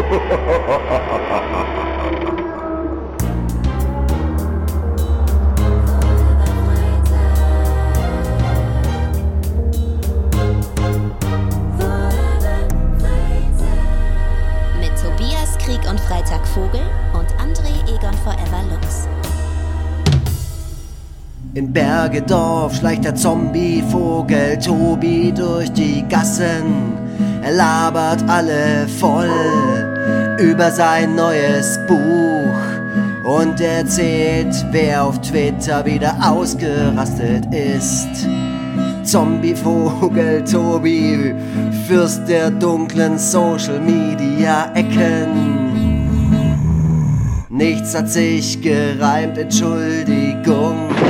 Mit Tobias Krieg und Freitag Vogel und André Egon Forever Lux. In Bergedorf schleicht der Zombie-Vogel Tobi durch die Gassen. Er labert alle voll über sein neues Buch und erzählt, wer auf Twitter wieder ausgerastet ist. Zombie-Vogel Tobi, Fürst der dunklen Social-Media-Ecken. Nichts hat sich gereimt, Entschuldigung.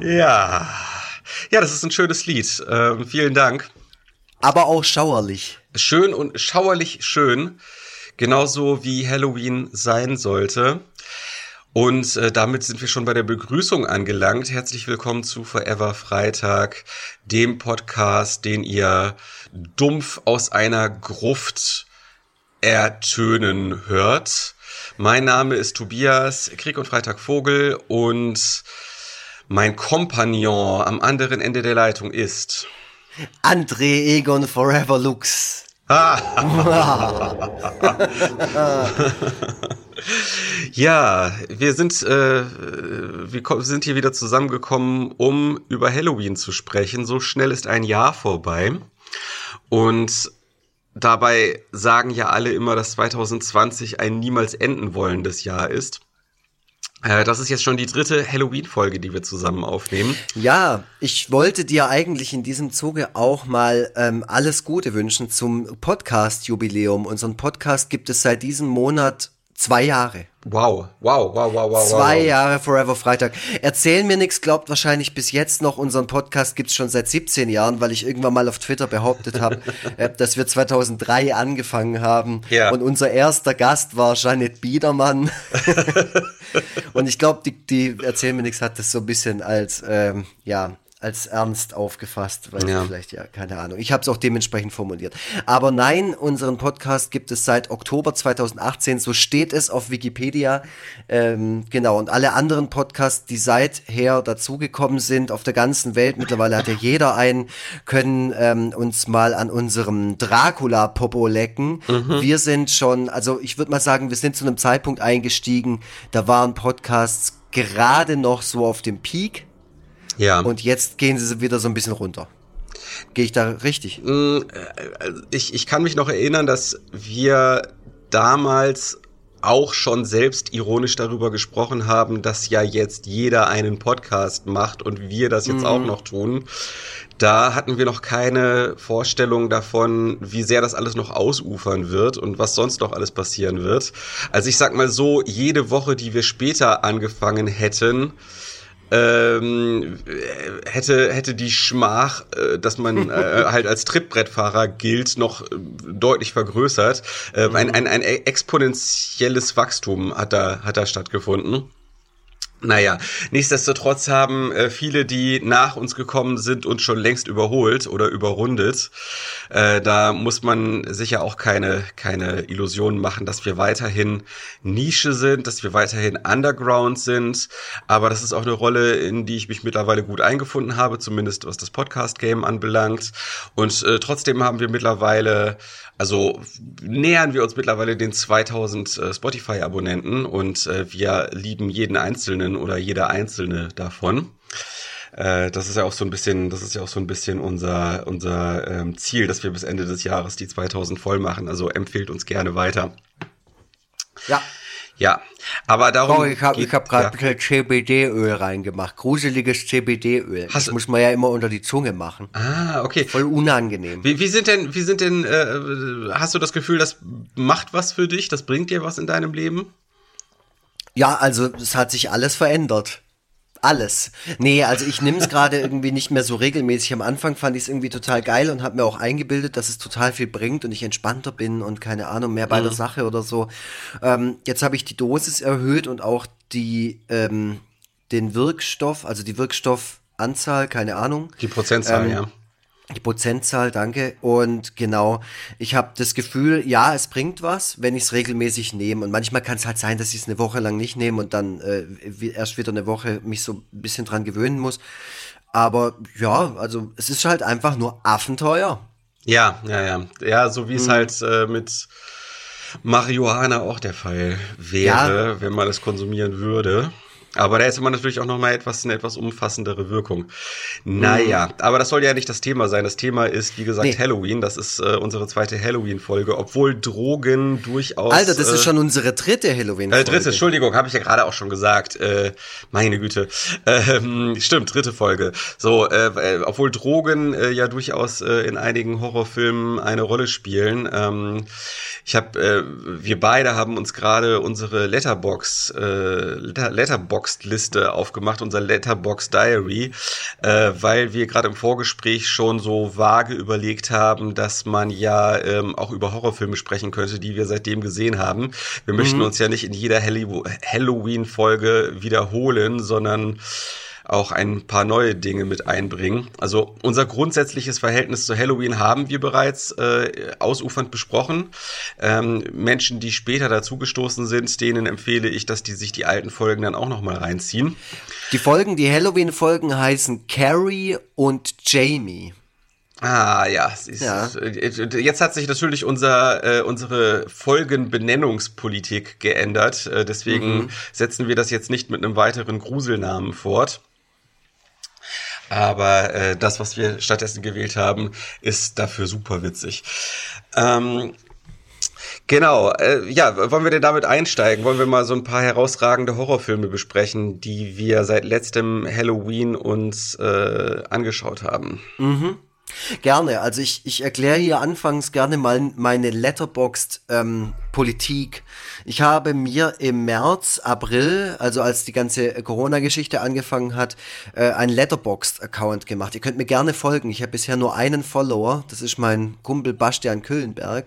Ja. Ja, das ist ein schönes Lied. Ähm, vielen Dank. Aber auch schauerlich. Schön und schauerlich schön. Genauso wie Halloween sein sollte. Und äh, damit sind wir schon bei der Begrüßung angelangt. Herzlich willkommen zu Forever Freitag, dem Podcast, den ihr dumpf aus einer Gruft ertönen hört. Mein Name ist Tobias Krieg und Freitag Vogel und mein Kompagnon am anderen Ende der Leitung ist. André Egon Forever Lux. Ja, wir sind, äh, wir sind hier wieder zusammengekommen, um über Halloween zu sprechen. So schnell ist ein Jahr vorbei. Und dabei sagen ja alle immer, dass 2020 ein niemals enden wollendes Jahr ist. Äh, das ist jetzt schon die dritte Halloween-Folge, die wir zusammen aufnehmen. Ja, ich wollte dir eigentlich in diesem Zuge auch mal ähm, alles Gute wünschen zum Podcast-Jubiläum. Unseren Podcast gibt es seit diesem Monat zwei Jahre. Wow, wow, wow, wow, wow. Zwei wow. Jahre Forever Freitag. Erzählen mir nichts, glaubt wahrscheinlich bis jetzt noch, unseren Podcast gibt's schon seit 17 Jahren, weil ich irgendwann mal auf Twitter behauptet habe, äh, dass wir 2003 angefangen haben. Ja. Und unser erster Gast war Janet Biedermann. Und ich glaube, die, die Erzählen mir nichts hat das so ein bisschen als, ähm, ja, als ernst aufgefasst, weil Ja. vielleicht, ja, keine Ahnung. Ich habe es auch dementsprechend formuliert. Aber nein, unseren Podcast gibt es seit Oktober 2018, so steht es auf Wikipedia. Ähm, genau, und alle anderen Podcasts, die seither dazugekommen sind auf der ganzen Welt, mittlerweile hat ja jeder einen, können ähm, uns mal an unserem Dracula-Popo lecken. Wir sind schon, also ich würde mal sagen, wir sind zu einem Zeitpunkt eingestiegen, da waren Podcasts gerade noch so auf dem Peak. Ja. Und jetzt gehen sie wieder so ein bisschen runter. Gehe ich da richtig? ich, ich kann mich noch erinnern, dass wir damals auch schon selbst ironisch darüber gesprochen haben, dass ja jetzt jeder einen Podcast macht und wir das jetzt auch noch tun. Da hatten wir noch keine Vorstellung davon, wie sehr das alles noch ausufern wird und was sonst noch alles passieren wird. Also ich sag mal so, jede Woche, die wir später angefangen hätten, ähm, äh, hätte, hätte die Schmach, äh, dass man äh, halt als Trittbrettfahrer gilt, noch äh, deutlich vergrößert. Ähm, ein, ein, ein exponentielles Wachstum hat da, hat da stattgefunden. Naja, nichtsdestotrotz haben äh, viele, die nach uns gekommen sind, uns schon längst überholt oder überrundet. Äh, da muss man sich ja auch keine, keine Illusionen machen, dass wir weiterhin Nische sind, dass wir weiterhin Underground sind. Aber das ist auch eine Rolle, in die ich mich mittlerweile gut eingefunden habe, zumindest was das Podcast-Game anbelangt. Und äh, trotzdem haben wir mittlerweile also nähern wir uns mittlerweile den 2000 äh, Spotify-Abonnenten und äh, wir lieben jeden Einzelnen oder jeder Einzelne davon. Äh, das ist ja auch so ein bisschen, das ist ja auch so ein bisschen unser unser ähm, Ziel, dass wir bis Ende des Jahres die 2000 voll machen. Also empfehlt uns gerne weiter. Ja. Ja, aber darum. Oh, ich habe hab gerade ja. CBD-Öl reingemacht. Gruseliges CBD-Öl. Das muss man ja immer unter die Zunge machen. Ah, okay. Voll unangenehm. Wie, wie sind denn, wie sind denn, äh, hast du das Gefühl, das macht was für dich? Das bringt dir was in deinem Leben? Ja, also es hat sich alles verändert. Alles. Nee, also ich nehme es gerade irgendwie nicht mehr so regelmäßig. Am Anfang fand ich es irgendwie total geil und habe mir auch eingebildet, dass es total viel bringt und ich entspannter bin und keine Ahnung, mehr bei der Sache oder so. Ähm, jetzt habe ich die Dosis erhöht und auch die, ähm, den Wirkstoff, also die Wirkstoffanzahl, keine Ahnung. Die Prozentzahl, Ähm, ja. Die Prozentzahl, danke. Und genau, ich habe das Gefühl, ja, es bringt was, wenn ich es regelmäßig nehme. Und manchmal kann es halt sein, dass ich es eine Woche lang nicht nehme und dann äh, erst wieder eine Woche mich so ein bisschen dran gewöhnen muss. Aber ja, also es ist halt einfach nur Affenteuer. Ja, ja, ja. Ja, so wie es mhm. halt äh, mit Marihuana auch der Fall wäre, ja. wenn man es konsumieren würde. Aber da ist immer natürlich auch nochmal etwas, eine etwas umfassendere Wirkung. Naja, mhm. aber das soll ja nicht das Thema sein. Das Thema ist, wie gesagt, nee. Halloween. Das ist äh, unsere zweite Halloween-Folge, obwohl Drogen durchaus. Alter, das äh, ist schon unsere dritte Halloween-Folge. Äh, dritte, Entschuldigung, habe ich ja gerade auch schon gesagt. Äh, meine Güte. Ähm, stimmt, dritte Folge. So, äh, äh, obwohl Drogen äh, ja durchaus äh, in einigen Horrorfilmen eine Rolle spielen. Ähm, ich habe, äh, wir beide haben uns gerade unsere Letterbox, äh, Letterboxd-Liste aufgemacht, unser Letterbox Diary, äh, weil wir gerade im Vorgespräch schon so vage überlegt haben, dass man ja ähm, auch über Horrorfilme sprechen könnte, die wir seitdem gesehen haben. Wir mhm. möchten uns ja nicht in jeder Halloween-Folge wiederholen, sondern auch ein paar neue Dinge mit einbringen. Also unser grundsätzliches Verhältnis zu Halloween haben wir bereits äh, ausufernd besprochen. Ähm, Menschen, die später dazugestoßen sind, denen empfehle ich, dass die sich die alten Folgen dann auch nochmal reinziehen. Die Folgen, die Halloween-Folgen heißen Carrie und Jamie. Ah ja, ja, jetzt hat sich natürlich unser äh, unsere Folgenbenennungspolitik geändert. Äh, deswegen mhm. setzen wir das jetzt nicht mit einem weiteren Gruselnamen fort. Aber äh, das, was wir stattdessen gewählt haben, ist dafür super witzig. Ähm, Genau, äh, ja, wollen wir denn damit einsteigen? Wollen wir mal so ein paar herausragende Horrorfilme besprechen, die wir seit letztem Halloween uns äh, angeschaut haben? Mhm. Gerne. Also ich, ich erkläre hier anfangs gerne mal meine Letterboxd-Politik. Ähm, ich habe mir im März, April, also als die ganze Corona-Geschichte angefangen hat, äh, einen Letterboxd-Account gemacht. Ihr könnt mir gerne folgen. Ich habe bisher nur einen Follower. Das ist mein Kumpel Bastian Küllenberg.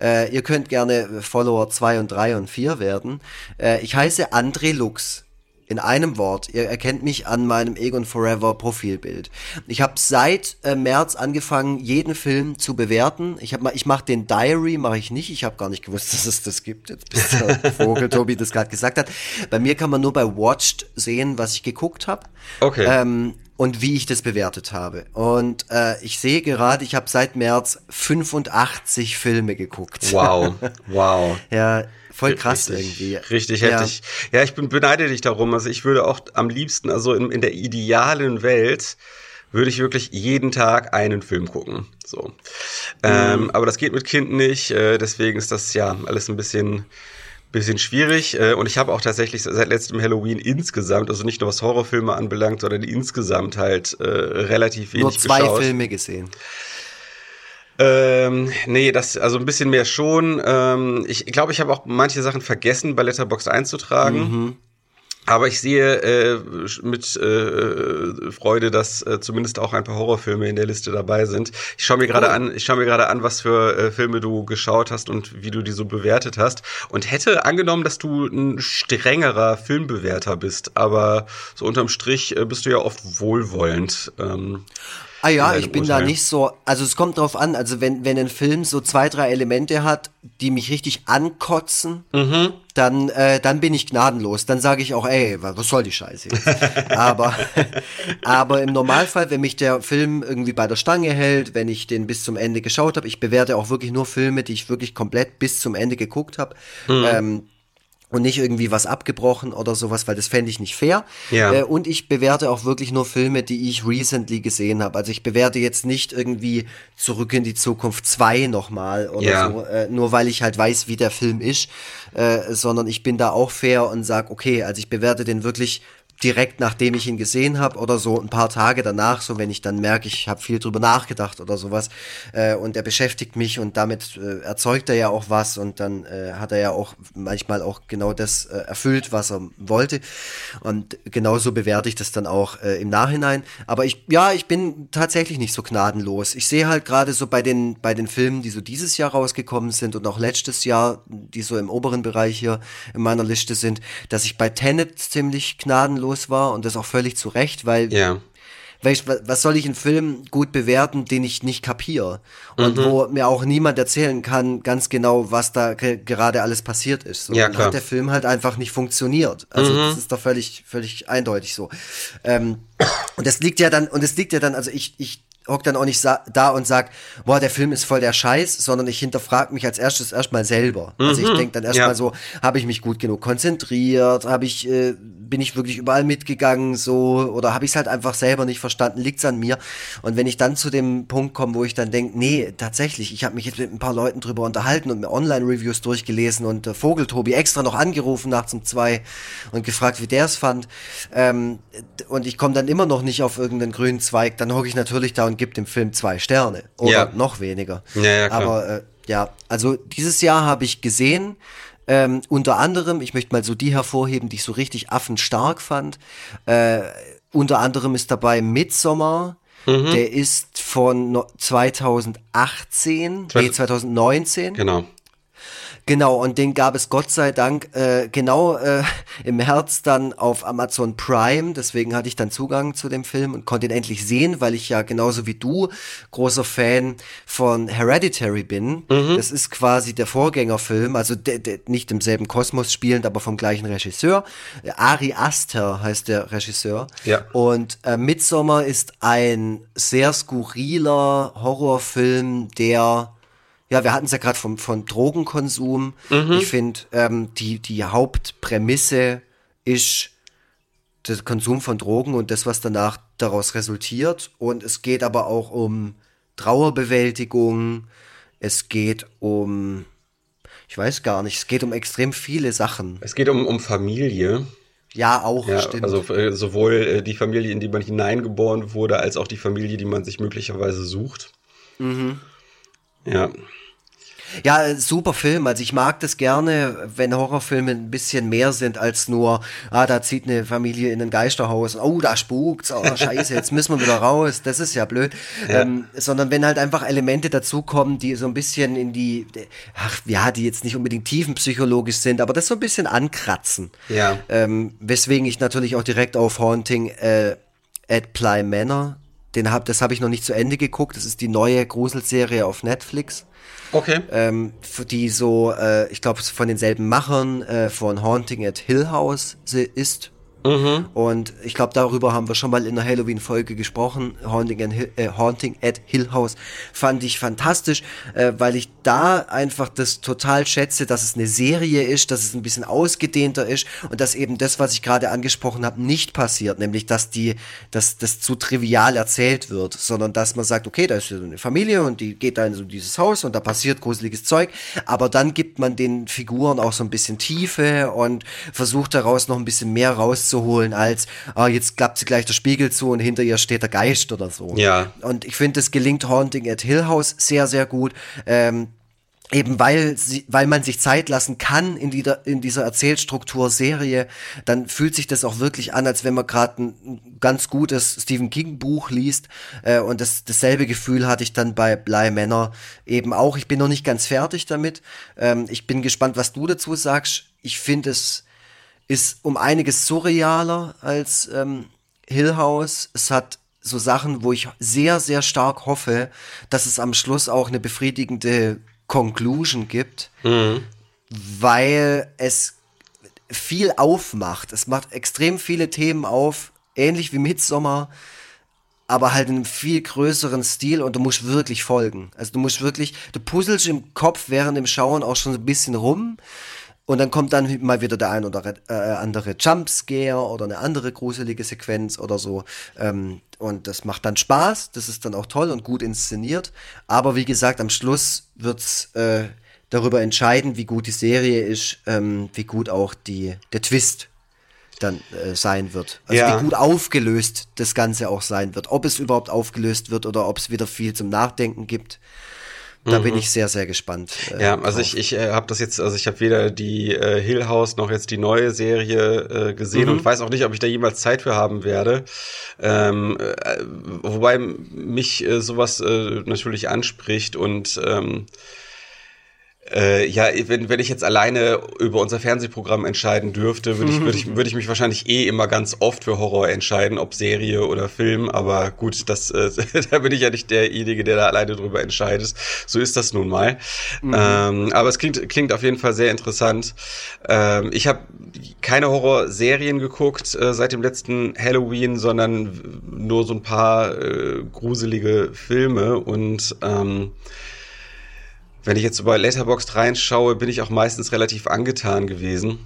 Äh, ihr könnt gerne Follower 2 und 3 und 4 werden. Äh, ich heiße André Lux in einem Wort. Ihr erkennt mich an meinem Egon Forever Profilbild. Ich habe seit äh, März angefangen, jeden Film zu bewerten. Ich habe ich mache den Diary, mache ich nicht. Ich habe gar nicht gewusst, dass es das gibt. Jetzt bis der Vogel Tobi das gerade gesagt hat. Bei mir kann man nur bei Watched sehen, was ich geguckt habe. Okay. Ähm, und wie ich das bewertet habe. Und äh, ich sehe gerade, ich habe seit März 85 Filme geguckt. Wow, wow. ja, voll krass richtig, irgendwie. Richtig heftig. Ja. ja, ich bin, beneide dich darum. Also ich würde auch am liebsten, also in, in der idealen Welt, würde ich wirklich jeden Tag einen Film gucken. So. Ähm, mhm. aber das geht mit Kind nicht, äh, deswegen ist das ja alles ein bisschen bisschen schwierig äh, und ich habe auch tatsächlich seit letztem Halloween insgesamt, also nicht nur was Horrorfilme anbelangt, sondern insgesamt halt äh, relativ wenig Nur zwei geschaut. Filme gesehen. Ähm, nee, das, also ein bisschen mehr schon. Ähm, ich glaube, ich habe auch manche Sachen vergessen, bei Letterbox einzutragen. Mhm. Aber ich sehe äh, mit äh, Freude, dass äh, zumindest auch ein paar Horrorfilme in der Liste dabei sind. Ich schaue mir gerade oh. an, ich schaue mir gerade an, was für äh, Filme du geschaut hast und wie du die so bewertet hast. Und hätte angenommen, dass du ein strengerer Filmbewerter bist, aber so unterm Strich äh, bist du ja oft wohlwollend. Ähm, Ah ja, ich bin da nicht so, also es kommt drauf an, also wenn, wenn ein Film so zwei, drei Elemente hat, die mich richtig ankotzen, mhm. dann, äh, dann bin ich gnadenlos. Dann sage ich auch, ey, was soll die Scheiße jetzt? aber, aber im Normalfall, wenn mich der Film irgendwie bei der Stange hält, wenn ich den bis zum Ende geschaut habe, ich bewerte auch wirklich nur Filme, die ich wirklich komplett bis zum Ende geguckt habe. Mhm. Ähm, und nicht irgendwie was abgebrochen oder sowas, weil das fände ich nicht fair. Ja. Äh, und ich bewerte auch wirklich nur Filme, die ich recently gesehen habe. Also ich bewerte jetzt nicht irgendwie Zurück in die Zukunft 2 nochmal oder ja. so, äh, nur weil ich halt weiß, wie der Film ist, äh, sondern ich bin da auch fair und sag, okay, also ich bewerte den wirklich direkt nachdem ich ihn gesehen habe oder so ein paar Tage danach, so wenn ich dann merke, ich habe viel drüber nachgedacht oder sowas äh, und er beschäftigt mich und damit äh, erzeugt er ja auch was und dann äh, hat er ja auch manchmal auch genau das äh, erfüllt, was er wollte und genauso bewerte ich das dann auch äh, im Nachhinein. Aber ich, ja, ich bin tatsächlich nicht so gnadenlos. Ich sehe halt gerade so bei den bei den Filmen, die so dieses Jahr rausgekommen sind und auch letztes Jahr, die so im oberen Bereich hier in meiner Liste sind, dass ich bei Tenet ziemlich gnadenlos los war und das auch völlig zu Recht, weil ja. was soll ich einen Film gut bewerten, den ich nicht kapiere? Und mhm. wo mir auch niemand erzählen kann, ganz genau, was da gerade alles passiert ist. So, ja, klar. hat der Film halt einfach nicht funktioniert. Also mhm. das ist doch völlig, völlig eindeutig so. Ähm, und das liegt ja dann, und es liegt ja dann, also ich, ich hock dann auch nicht da und sag, boah, der Film ist voll der Scheiß, sondern ich hinterfrage mich als erstes erstmal selber. Mhm. Also ich mhm. denke dann erstmal ja. so, habe ich mich gut genug konzentriert, habe ich äh, bin ich wirklich überall mitgegangen so oder habe ich es halt einfach selber nicht verstanden, liegt's an mir. Und wenn ich dann zu dem Punkt komme, wo ich dann denke, nee, tatsächlich, ich habe mich jetzt mit ein paar Leuten drüber unterhalten und mir Online-Reviews durchgelesen und äh, Vogeltobi extra noch angerufen nachts um zwei und gefragt, wie der es fand. Ähm, und ich komme dann immer noch nicht auf irgendeinen grünen Zweig, dann hocke ich natürlich da und gebe dem Film zwei Sterne oder ja. noch weniger. Ja, ja, klar. Aber äh, ja, also dieses Jahr habe ich gesehen, ähm, unter anderem, ich möchte mal so die hervorheben, die ich so richtig affenstark fand. Äh, unter anderem ist dabei Midsommar. Mhm. Der ist von 2018, 20, nee, 2019. Genau. Genau, und den gab es Gott sei Dank äh, genau äh, im März dann auf Amazon Prime. Deswegen hatte ich dann Zugang zu dem Film und konnte ihn endlich sehen, weil ich ja genauso wie du großer Fan von Hereditary bin. Mhm. Das ist quasi der Vorgängerfilm, also de, de, nicht im selben Kosmos spielend, aber vom gleichen Regisseur. Ari Aster heißt der Regisseur. Ja. Und äh, Midsommar ist ein sehr skurriler Horrorfilm, der ja, wir hatten es ja gerade vom, von Drogenkonsum. Mhm. Ich finde, ähm, die, die Hauptprämisse ist der Konsum von Drogen und das, was danach daraus resultiert. Und es geht aber auch um Trauerbewältigung. Es geht um, ich weiß gar nicht, es geht um extrem viele Sachen. Es geht um, um Familie. Ja, auch, ja, stimmt. Also äh, sowohl äh, die Familie, in die man hineingeboren wurde, als auch die Familie, die man sich möglicherweise sucht. Mhm. Ja. Ja, super Film. Also ich mag das gerne, wenn Horrorfilme ein bisschen mehr sind als nur, ah, da zieht eine Familie in ein Geisterhaus, oh, da spukt's, oh, scheiße, jetzt müssen wir wieder raus, das ist ja blöd. Ja. Ähm, sondern wenn halt einfach Elemente dazukommen, die so ein bisschen in die, ach ja, die jetzt nicht unbedingt tiefenpsychologisch sind, aber das so ein bisschen ankratzen. Ja. Ähm, weswegen ich natürlich auch direkt auf Haunting äh, at Ply Manor den hab, das habe ich noch nicht zu Ende geguckt. Das ist die neue Gruselserie auf Netflix. Okay. Ähm, die so, äh, ich glaube, von denselben Machern äh, von Haunting at Hill House ist. Mhm. Und ich glaube, darüber haben wir schon mal in der Halloween-Folge gesprochen. Haunting, Hill, äh, Haunting, at Hill House fand ich fantastisch, äh, weil ich da einfach das total schätze, dass es eine Serie ist, dass es ein bisschen ausgedehnter ist und dass eben das, was ich gerade angesprochen habe, nicht passiert, nämlich dass die, dass das zu trivial erzählt wird, sondern dass man sagt, okay, da ist eine Familie und die geht da in so dieses Haus und da passiert gruseliges Zeug, aber dann gibt man den Figuren auch so ein bisschen Tiefe und versucht daraus noch ein bisschen mehr rauszuholen rauszuholen, als oh, jetzt klappt sie gleich der Spiegel zu und hinter ihr steht der Geist oder so. Ja. Und ich finde, es gelingt Haunting at Hill House sehr, sehr gut. Ähm, eben weil sie, weil man sich Zeit lassen kann in, die, in dieser Erzählstruktur Serie, dann fühlt sich das auch wirklich an, als wenn man gerade ein ganz gutes Stephen King Buch liest. Äh, und das, dasselbe Gefühl hatte ich dann bei Bly Männer eben auch. Ich bin noch nicht ganz fertig damit. Ähm, ich bin gespannt, was du dazu sagst. Ich finde es ist um einiges surrealer als ähm, Hill House. Es hat so Sachen, wo ich sehr, sehr stark hoffe, dass es am Schluss auch eine befriedigende Conclusion gibt, mhm. weil es viel aufmacht. Es macht extrem viele Themen auf, ähnlich wie Midsommer, aber halt in einem viel größeren Stil und du musst wirklich folgen. Also du musst wirklich, du puzzelst im Kopf während dem Schauen auch schon ein bisschen rum und dann kommt dann mal wieder der ein oder äh, andere Jumpscare oder eine andere gruselige Sequenz oder so. Ähm, und das macht dann Spaß. Das ist dann auch toll und gut inszeniert. Aber wie gesagt, am Schluss wird's äh, darüber entscheiden, wie gut die Serie ist, ähm, wie gut auch die, der Twist dann äh, sein wird. Also ja. wie gut aufgelöst das Ganze auch sein wird. Ob es überhaupt aufgelöst wird oder ob es wieder viel zum Nachdenken gibt. Da mhm. bin ich sehr, sehr gespannt. Äh, ja, also drauf. ich, ich äh, habe das jetzt, also ich habe weder die äh, Hill House noch jetzt die neue Serie äh, gesehen mhm. und weiß auch nicht, ob ich da jemals Zeit für haben werde. Ähm, äh, wobei mich äh, sowas äh, natürlich anspricht und ähm, Äh, ja, wenn, wenn ich jetzt alleine über unser Fernsehprogramm entscheiden dürfte, würde ich, würde ich, würde ich mich wahrscheinlich eh immer ganz oft für Horror entscheiden, ob Serie oder Film. Aber gut, das, äh, da bin ich ja nicht derjenige, der da alleine drüber entscheidet. So ist das nun mal. Mhm. Ähm, aber es klingt, klingt auf jeden Fall sehr interessant. Ähm, ich habe keine Horrorserien geguckt äh, seit dem letzten Halloween, sondern nur so ein paar äh, gruselige Filme und ähm, wenn ich jetzt über Letterboxd reinschaue, bin ich auch meistens relativ angetan gewesen.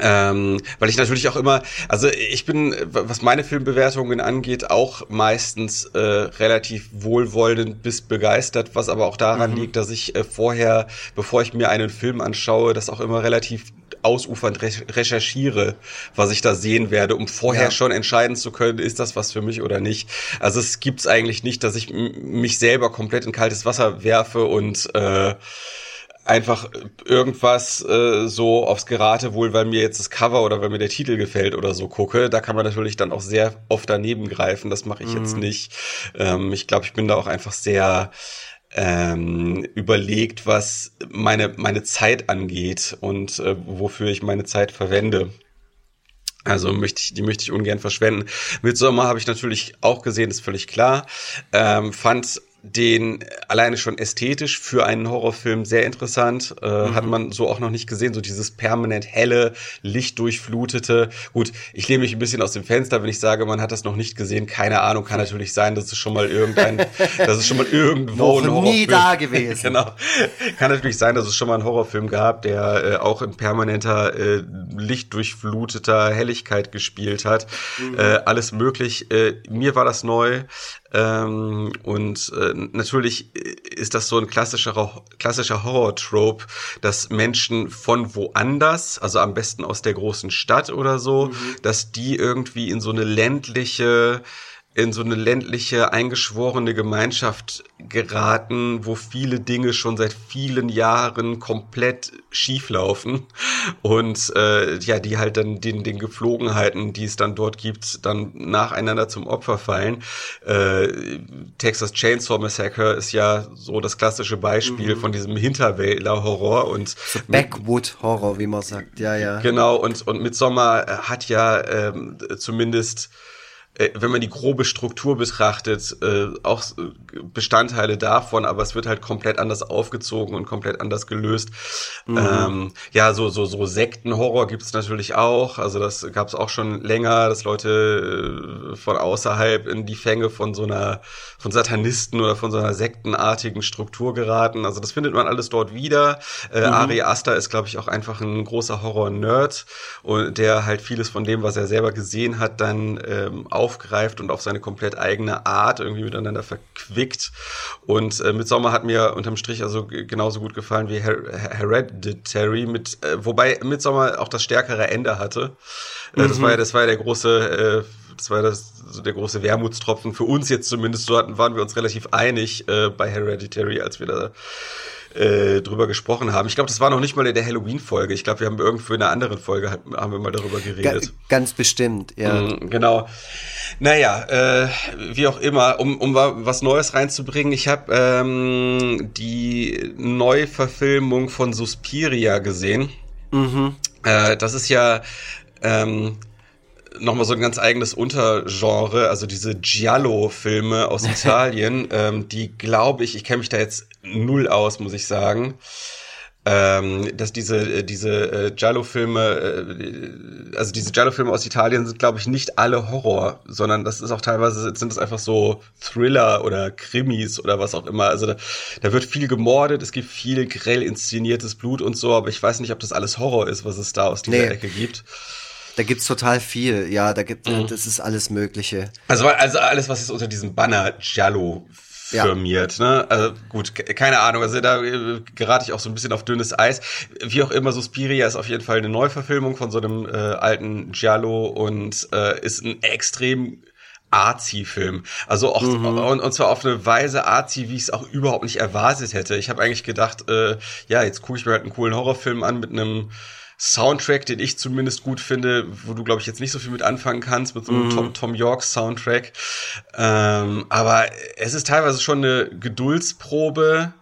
Ähm, weil ich natürlich auch immer, also ich bin, was meine Filmbewertungen angeht, auch meistens äh, relativ wohlwollend bis begeistert, was aber auch daran mhm. liegt, dass ich äh, vorher, bevor ich mir einen Film anschaue, das auch immer relativ ausufernd recherchiere, was ich da sehen werde, um vorher ja. schon entscheiden zu können, ist das was für mich oder nicht. Also es gibt's eigentlich nicht, dass ich mich selber komplett in kaltes Wasser werfe und äh, einfach irgendwas äh, so aufs Geratewohl, weil mir jetzt das Cover oder weil mir der Titel gefällt oder so gucke. Da kann man natürlich dann auch sehr oft daneben greifen. Das mache ich mhm. jetzt nicht. Ähm, ich glaube, ich bin da auch einfach sehr ähm, überlegt, was meine, meine Zeit angeht und äh, wofür ich meine Zeit verwende. Also möchte ich, die möchte ich ungern verschwenden. Midsommar habe ich natürlich auch gesehen, ist völlig klar. Ähm, fand den alleine schon ästhetisch für einen Horrorfilm sehr interessant. Äh, mhm. Hat man so auch noch nicht gesehen, so dieses permanent helle, lichtdurchflutete. Gut, ich lehne mich ein bisschen aus dem Fenster, wenn ich sage, man hat das noch nicht gesehen. Keine Ahnung, kann natürlich sein, dass es schon mal irgendein, dass es schon mal irgendwo noch nie da gewesen. genau. Kann natürlich sein, dass es schon mal einen Horrorfilm gab, der äh, auch in permanenter, äh, lichtdurchfluteter Helligkeit gespielt hat. Mhm. Äh, alles möglich. Äh, mir war das neu. Ähm, und äh, natürlich ist das so ein klassischer, klassischer Horror-Trope, dass Menschen von woanders, also am besten aus der großen Stadt oder so, mhm. dass die irgendwie in so eine ländliche in so eine ländliche, eingeschworene Gemeinschaft geraten, wo viele Dinge schon seit vielen Jahren komplett schief laufen und äh, ja, die halt dann den, den Geflogenheiten, die es dann dort gibt, dann nacheinander zum Opfer fallen. Äh, Texas Chainsaw Massacre ist ja so das klassische Beispiel mhm. von diesem Hinterwäldler-Horror und so Backwood-Horror, wie man sagt, ja, ja. Genau, und, und Midsommar hat ja ähm, zumindest wenn man die grobe Struktur betrachtet, äh, auch Bestandteile davon, aber es wird halt komplett anders aufgezogen und komplett anders gelöst. Mhm. Ähm, ja, so, so, so Sektenhorror gibt's natürlich auch. Also das gab's auch schon länger, dass Leute äh, von außerhalb in die Fänge von so einer, von Satanisten oder von so einer sektenartigen Struktur geraten. Also das findet man alles dort wieder. Äh, mhm. Ari Aster ist, glaube ich, auch einfach ein großer Horror-Nerd und der halt vieles von dem, was er selber gesehen hat, dann ähm, auch aufgreift und auf seine komplett eigene Art irgendwie miteinander verquickt. Und äh, Midsommar hat mir unterm Strich also genauso gut gefallen wie Her Hereditary, mit, äh, wobei Midsommar auch das stärkere Ende hatte. Äh, mhm. Das war ja, das war ja der große, äh, das war das, so der große Wermutstropfen für uns jetzt zumindest. So hatten, waren wir uns relativ einig äh, bei Hereditary, als wir da äh, drüber gesprochen haben. Ich glaube, das war noch nicht mal in der Halloween-Folge. Ich glaube, wir haben irgendwo in einer anderen Folge haben wir mal darüber geredet. Ga ganz bestimmt, ja. Mm, genau. Naja, äh, wie auch immer, um, um was Neues reinzubringen, ich habe ähm, die Neuverfilmung von Suspiria gesehen. Mhm. Äh, das ist ja ähm, nochmal so ein ganz eigenes Untergenre, also diese Giallo-Filme aus Italien, ähm, die glaube ich, ich kenne mich da jetzt null aus, muss ich sagen. Ähm, dass diese äh, diese äh, Giallo-Filme, äh, also diese Giallo-Filme aus Italien sind, glaube ich, nicht alle Horror, sondern das ist auch teilweise sind es einfach so Thriller oder Krimis oder was auch immer. Also da, da wird viel gemordet, es gibt viel grell inszeniertes Blut und so, aber ich weiß nicht, ob das alles Horror ist, was es da aus dieser nee. Ecke gibt. Da gibt's total viel, ja, da gibt, mhm. das ist alles Mögliche. Also, also alles, was jetzt unter diesem Banner Giallo firmiert, ja. ne? Also gut, keine Ahnung, also da äh, gerate ich auch so ein bisschen auf dünnes Eis. Wie auch immer, Suspiria ist auf jeden Fall eine Neuverfilmung von so einem äh, alten Giallo und äh, ist ein extrem Arzi-Film. Also auch mhm. und, und zwar auf eine Weise Arzi, wie ich es auch überhaupt nicht erwartet hätte. Ich habe eigentlich gedacht, äh, ja, jetzt gucke ich mir halt einen coolen Horrorfilm an mit einem Soundtrack, den ich zumindest gut finde, wo du, glaube ich, jetzt nicht so viel mit anfangen kannst, mit so einem mm. Tom, Tom York Soundtrack. Ähm, aber es ist teilweise schon eine Geduldsprobe,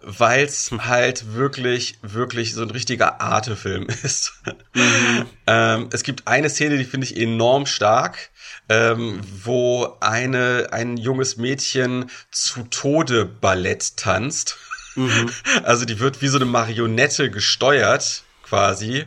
weil es hm. halt wirklich, wirklich so ein richtiger Artefilm ist. Mhm. ähm, es gibt eine Szene, die finde ich enorm stark, ähm, wo eine, ein junges Mädchen zu Tode Ballett tanzt. Mhm. Also die wird wie so eine Marionette gesteuert, quasi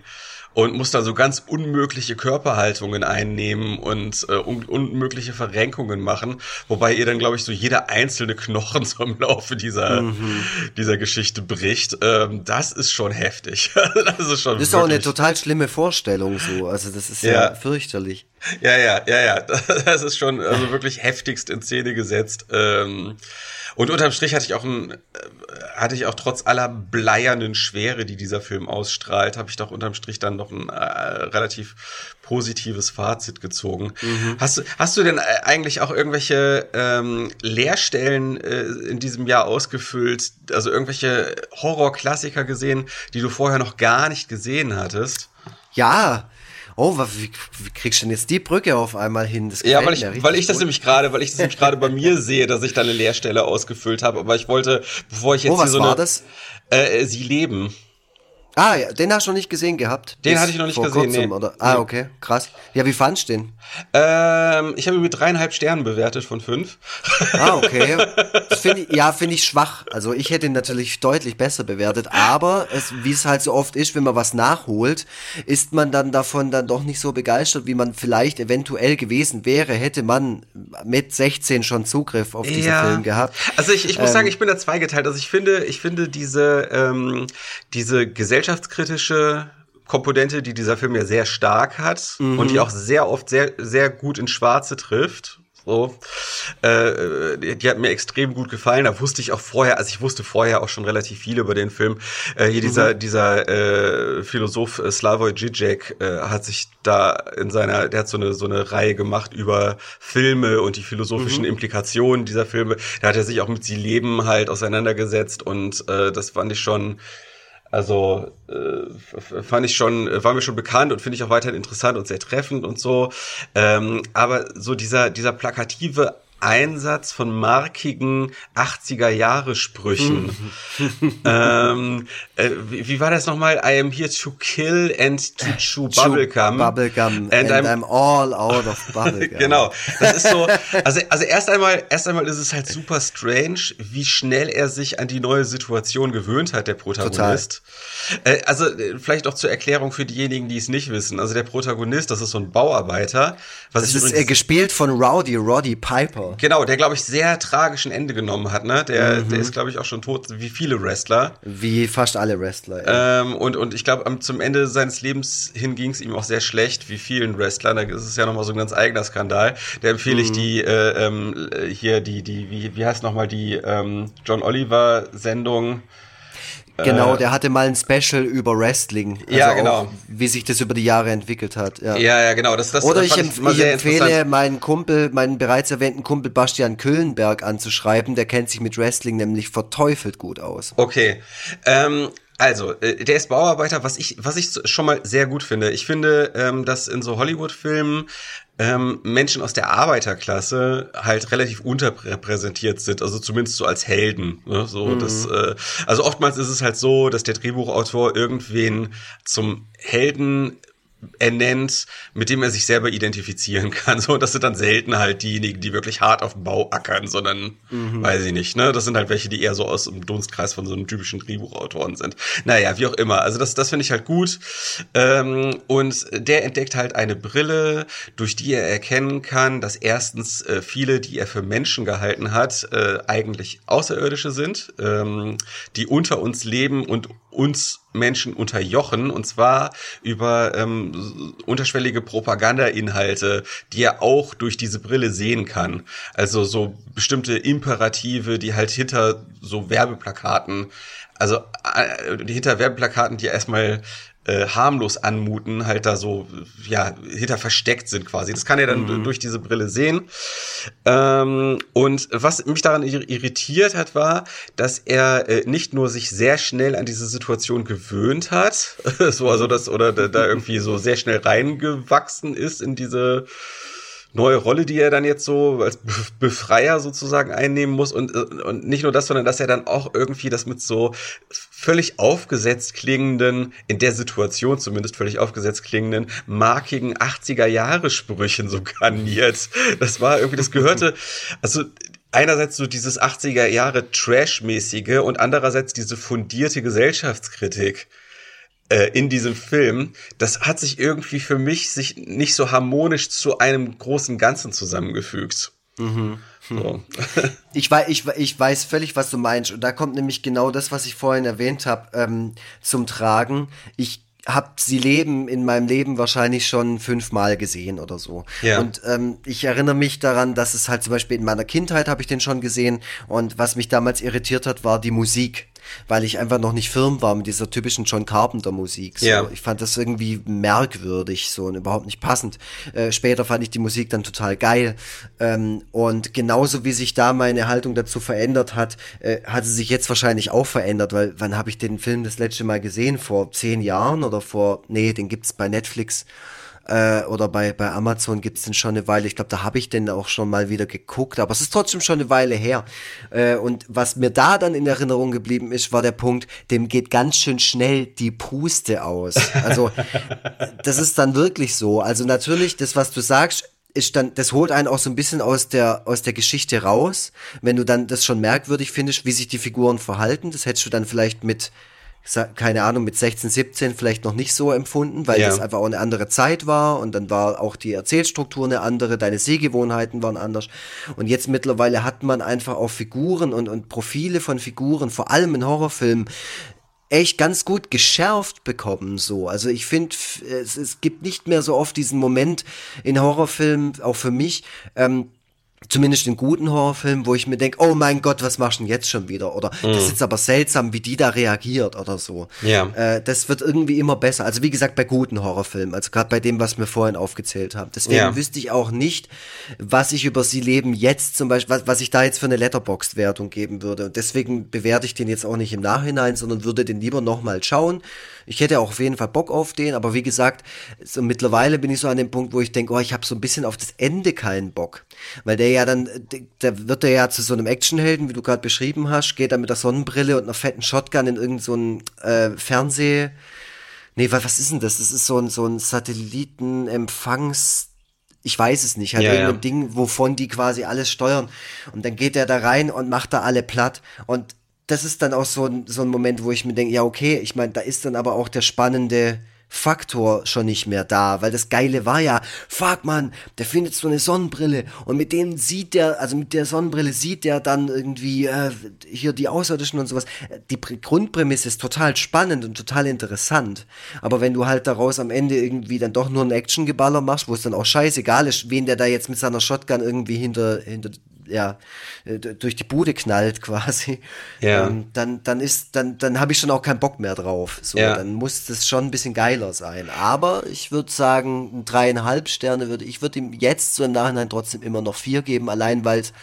und muss da so ganz unmögliche Körperhaltungen einnehmen und äh, un unmögliche Verrenkungen machen, wobei ihr dann, glaube ich, so jeder einzelne Knochen so im Laufe dieser, mhm. dieser Geschichte bricht. Ähm, das ist schon heftig. das ist schon. Das ist auch eine total schlimme Vorstellung so. Also das ist ja, ja fürchterlich. Ja, ja, ja, ja. Das ist schon also wirklich heftigst in Szene gesetzt. Ähm, und unterm Strich hatte ich auch ein, äh, hatte ich auch trotz aller bleiernen Schwere, die dieser Film ausstrahlt, habe ich doch unterm Strich dann noch ein äh, relativ positives Fazit gezogen. Mhm. Hast du, hast du denn äh, eigentlich auch irgendwelche ähm, Lehrstellen äh, in diesem Jahr ausgefüllt, also irgendwelche Horrorklassiker gesehen, die du vorher noch gar nicht gesehen hattest? Ja, oh, wie, wie kriegst du denn jetzt die Brücke auf einmal hin? ja, weil ich, weil ich das nämlich gerade, weil ich das nämlich gerade bei mir sehe, dass ich da eine Leerstelle ausgefüllt habe. Aber ich wollte, bevor ich jetzt oh, was hier so war eine, das? Äh, sie leben. Ah, ja, den hast du noch nicht gesehen gehabt. Den hatte ich noch nicht vor gesehen. Kurzem, nee. oder? Ah, okay, krass. Ja, wie fandst du den? Ähm, ich habe ihn mit dreieinhalb Sternen bewertet von fünf. Ah, okay. Das finde ich, ja, finde ich schwach. Also ich hätte ihn natürlich deutlich besser bewertet, aber wie es halt so oft ist, wenn man was nachholt, ist man dann davon dann doch nicht so begeistert, wie man vielleicht eventuell gewesen wäre, hätte man mit 16 schon Zugriff auf diesen ja. Film gehabt. Also ich, ich muss ähm, sagen, ich bin da zweigeteilt. Also ich finde, ich finde diese, ähm, diese gesellschaftskritische Komponente, die dieser Film ja sehr stark hat mhm. und die auch sehr oft sehr, sehr gut ins Schwarze trifft. So, äh, die hat mir extrem gut gefallen. Da wusste ich auch vorher, also ich wusste vorher auch schon relativ viel über den Film. Äh, hier mhm. dieser dieser äh, Philosoph äh, Slavoj Žižek äh, hat sich da in seiner, der hat so eine so eine Reihe gemacht über Filme und die philosophischen mhm. Implikationen dieser Filme. Da hat er sich auch mit sie Leben halt auseinandergesetzt und äh, das fand ich schon also äh, fand ich schon, war mir schon bekannt und finde ich auch weiterhin interessant und sehr treffend und so. Ähm, aber so dieser, dieser plakative Einsatz von markigen 80er Jahre Sprüchen. ähm, äh, wie, wie, war das nochmal? I am here to kill and to chew bubblegum. Bubblegum. And, and I'm, I'm, all out of bubblegum. genau. Das ist so, also, also erst einmal, erst einmal ist es halt super strange, wie schnell er sich an die neue Situation gewöhnt hat, der Protagonist. Äh, also, äh, vielleicht auch zur Erklärung für diejenigen, die es nicht wissen. Also der Protagonist, das ist so ein Bauarbeiter. Was das ist äh, gespielt von Rowdy, Roddy Piper. Genau. der glaube ich sehr tragischen Ende genommen hat, ne? Der, mhm. der ist glaube ich auch schon tot, wie viele Wrestler. Wie fast alle Wrestler. Ja. Ähm, und und ich glaube zum Ende seines Lebens hin ging es ihm auch sehr schlecht, wie vielen Wrestlern. Da ist es ja nochmal so ein ganz eigener Skandal. Da empfehle mhm. ich die äh, ähm, hier die die wie wie heißt nochmal die ähm, John Oliver Sendung. Genau, äh, der hatte mal ein Special über Wrestling. Also ja, genau. Auch, wie sich das über die Jahre entwickelt hat. Ja, ja, ja genau. Das, das, Oder ich, empf ich empfehle meinen Kumpel, meinen bereits erwähnten Kumpel Bastian Kölnberg anzuschreiben. Der kennt sich mit Wrestling nämlich verteufelt gut aus. Okay. Ähm, also, äh, der ist Bauarbeiter, was ich, was ich schon mal sehr gut finde. Ich finde, ähm, dass in so Hollywood-Filmen ähm, Menschen aus der Arbeiterklasse halt relativ unterrepräsentiert sind, also zumindest so als Helden. Ne? So, mhm. das, äh, also oftmals ist es halt so, dass der Drehbuchautor irgendwen zum Helden ernennt, mit dem er sich selber identifizieren kann. So, das sind dann selten halt diejenigen, die wirklich hart auf dem Bau ackern, sondern, mhm. weiß ich nicht, ne? Das sind halt welche, die eher so aus dem Dunstkreis von so einem typischen Drehbuchautoren sind. Naja, wie auch immer. Also das, das finde ich halt gut. Ähm, und der entdeckt halt eine Brille, durch die er erkennen kann, dass erstens äh, viele, die er für Menschen gehalten hat, äh, eigentlich Außerirdische sind, ähm, die unter uns leben und uns Menschen unterjochen und zwar über ähm, unterschwellige Propagandainhalte, die er auch durch diese Brille sehen kann. Also so bestimmte Imperative, die halt hinter so Werbeplakaten, also äh, hinter Werbeplakaten, die erstmal äh, harmlos anmuten, halt da so, ja, hinter versteckt sind quasi. Das kann er dann mhm. durch diese Brille sehen. Ähm, und was mich daran irritiert hat, war, dass er äh, nicht nur sich sehr schnell an diese Situation gewöhnt hat, so, also das, oder da, da irgendwie so sehr schnell reingewachsen ist in diese, neue Rolle, die er dann jetzt so als Befreier sozusagen einnehmen muss und, und nicht nur das, sondern dass er dann auch irgendwie das mit so völlig aufgesetzt klingenden, in der Situation zumindest völlig aufgesetzt klingenden, markigen 80er Jahre Sprüchen so garniert. Das war irgendwie, das gehörte, also einerseits so dieses 80er Jahre Trash-mäßige und andererseits diese fundierte Gesellschaftskritik in diesem Film, das hat sich irgendwie für mich sich nicht so harmonisch zu einem großen Ganzen zusammengefügt. Mhm. So. ich, weiß, ich, ich weiß völlig, was du meinst. Und da kommt nämlich genau das, was ich vorhin erwähnt habe, ähm, zum Tragen. Ich hab sie leben in meinem Leben wahrscheinlich schon fünfmal gesehen oder so. Ja. Und ähm, ich erinnere mich daran, dass es halt zum Beispiel in meiner Kindheit habe ich den schon gesehen und was mich damals irritiert hat, war die Musik weil ich einfach noch nicht firm war mit dieser typischen John Carpenter Musik. So. Ja. Ich fand das irgendwie merkwürdig so und überhaupt nicht passend. Äh, später fand ich die Musik dann total geil. Ähm, und genauso wie sich da meine Haltung dazu verändert hat, äh, hat sie sich jetzt wahrscheinlich auch verändert, weil wann habe ich den Film das letzte Mal gesehen? Vor zehn Jahren oder vor, nee, den gibt's bei Netflix äh, oder bei, bei Amazon gibt's den schon eine Weile. Ich glaube, da habe ich den auch schon mal wieder geguckt, aber es ist trotzdem schon eine Weile her. Äh, und was mir da dann in Erinnerung geblieben ist, war der Punkt, dem geht ganz schön schnell die Puste aus. Also das ist dann wirklich so. Also natürlich, das, was du sagst, ist dann, das holt einen auch so ein bisschen aus der, aus der Geschichte raus, wenn du dann das schon merkwürdig findest, wie sich die Figuren verhalten. Das hättest du dann vielleicht mit keine Ahnung, mit 16, 17 vielleicht noch nicht so empfunden, weil ja. das einfach auch eine andere Zeit war und dann war auch die Erzählstruktur eine andere, deine Sehgewohnheiten waren anders. Und jetzt mittlerweile hat man einfach auch Figuren und, und Profile von Figuren, vor allem in Horrorfilmen, echt ganz gut geschärft bekommen so. Also ich finde, es, es gibt nicht mehr so oft diesen Moment in Horrorfilmen, auch für mich, ähm, zumindest in guten Horrorfilmen, wo ich mir denke, oh mein Gott, was machst du denn jetzt schon wieder? Oder mm. das ist jetzt aber seltsam, wie die da reagiert oder so. Ja. Äh, das wird irgendwie immer besser. Also wie gesagt, bei guten Horrorfilmen, also gerade bei dem, was wir vorhin aufgezählt haben. Deswegen ja. wüsste ich auch nicht, was ich über sie leben jetzt zum Beispiel, was, was ich da jetzt für eine Letterboxd-Wertung geben würde. Und deswegen bewerte ich den jetzt auch nicht im Nachhinein, sondern würde den lieber nochmal schauen. Ich hätte auch auf jeden Fall Bock auf den, aber wie gesagt, so mittlerweile bin ich so an dem Punkt, wo ich denke, oh, ich habe so ein bisschen auf das Ende keinen Bock. Weil der ja dann, da wird er ja zu so einem Actionhelden, wie du gerade beschrieben hast, geht dann mit der Sonnenbrille und einer fetten Shotgun in irgendeinen so äh, Fernseh. Nee, was ist denn das? Das ist so ein, so ein Satellitenempfangs ich weiß es nicht, halt ja, irgendein ja. Ding, wovon die quasi alles steuern. Und dann geht er da rein und macht da alle platt. Und das ist dann auch so ein, so ein Moment, wo ich mir denke, ja, okay, ich meine, da ist dann aber auch der spannende Faktor schon nicht mehr da, weil das Geile war ja, fuck man, der findet so eine Sonnenbrille und mit dem sieht der, also mit der Sonnenbrille sieht der dann irgendwie äh, hier die Außerirdischen und sowas. Die Grundprämisse ist total spannend und total interessant, aber wenn du halt daraus am Ende irgendwie dann doch nur ein Actiongeballer machst, wo es dann auch scheißegal ist, wen der da jetzt mit seiner Shotgun irgendwie hinter, hinter ja, äh, durch die Bude knallt quasi, ja. Ähm, dann, dann ist, dann, dann habe ich schon auch keinen Bock mehr drauf. So, ja. dann muss das schon ein bisschen geiler sein. Aber ich würde sagen, dreieinhalb Sterne würde, ich würde ihm jetzt so im Nachhinein trotzdem immer noch vier geben, allein weil es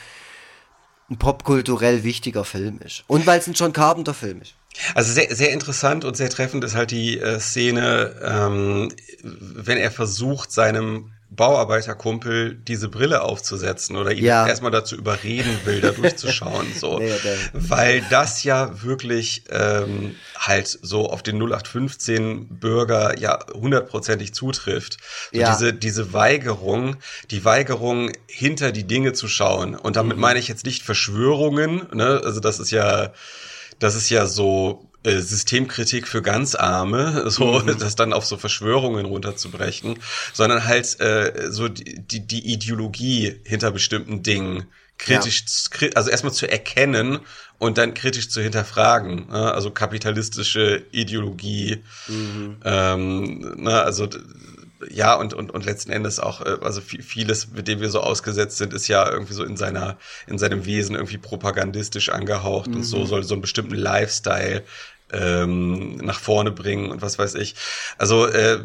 ein popkulturell wichtiger Film ist. Und weil es ein John Carpenter Film ist. Also sehr, sehr interessant und sehr treffend ist halt die äh, Szene, ähm, wenn er versucht, seinem Bauarbeiterkumpel diese Brille aufzusetzen oder ihn ja. erstmal dazu überreden will, da durchzuschauen. So. Nee, Weil das ja wirklich ähm, halt so auf den 0815 Bürger ja hundertprozentig zutrifft. So ja. diese, diese Weigerung, die Weigerung, hinter die Dinge zu schauen. Und damit mhm. meine ich jetzt nicht Verschwörungen, ne? Also das ist ja, das ist ja so Systemkritik für ganz Arme, so mhm. das dann auf so Verschwörungen runterzubrechen, sondern halt äh, so die, die, die Ideologie hinter bestimmten Dingen kritisch, ja. also erstmal zu erkennen und dann kritisch zu hinterfragen. Ne? Also kapitalistische Ideologie, mhm. ähm, ne? also ja, und, und, und letzten Endes auch, äh, also vieles, mit dem wir so ausgesetzt sind, ist ja irgendwie so in seiner, in seinem Wesen irgendwie propagandistisch angehaucht mhm. und so mhm. soll so einen bestimmten Lifestyle ähm, nach vorne bringen und was weiß ich. Also äh,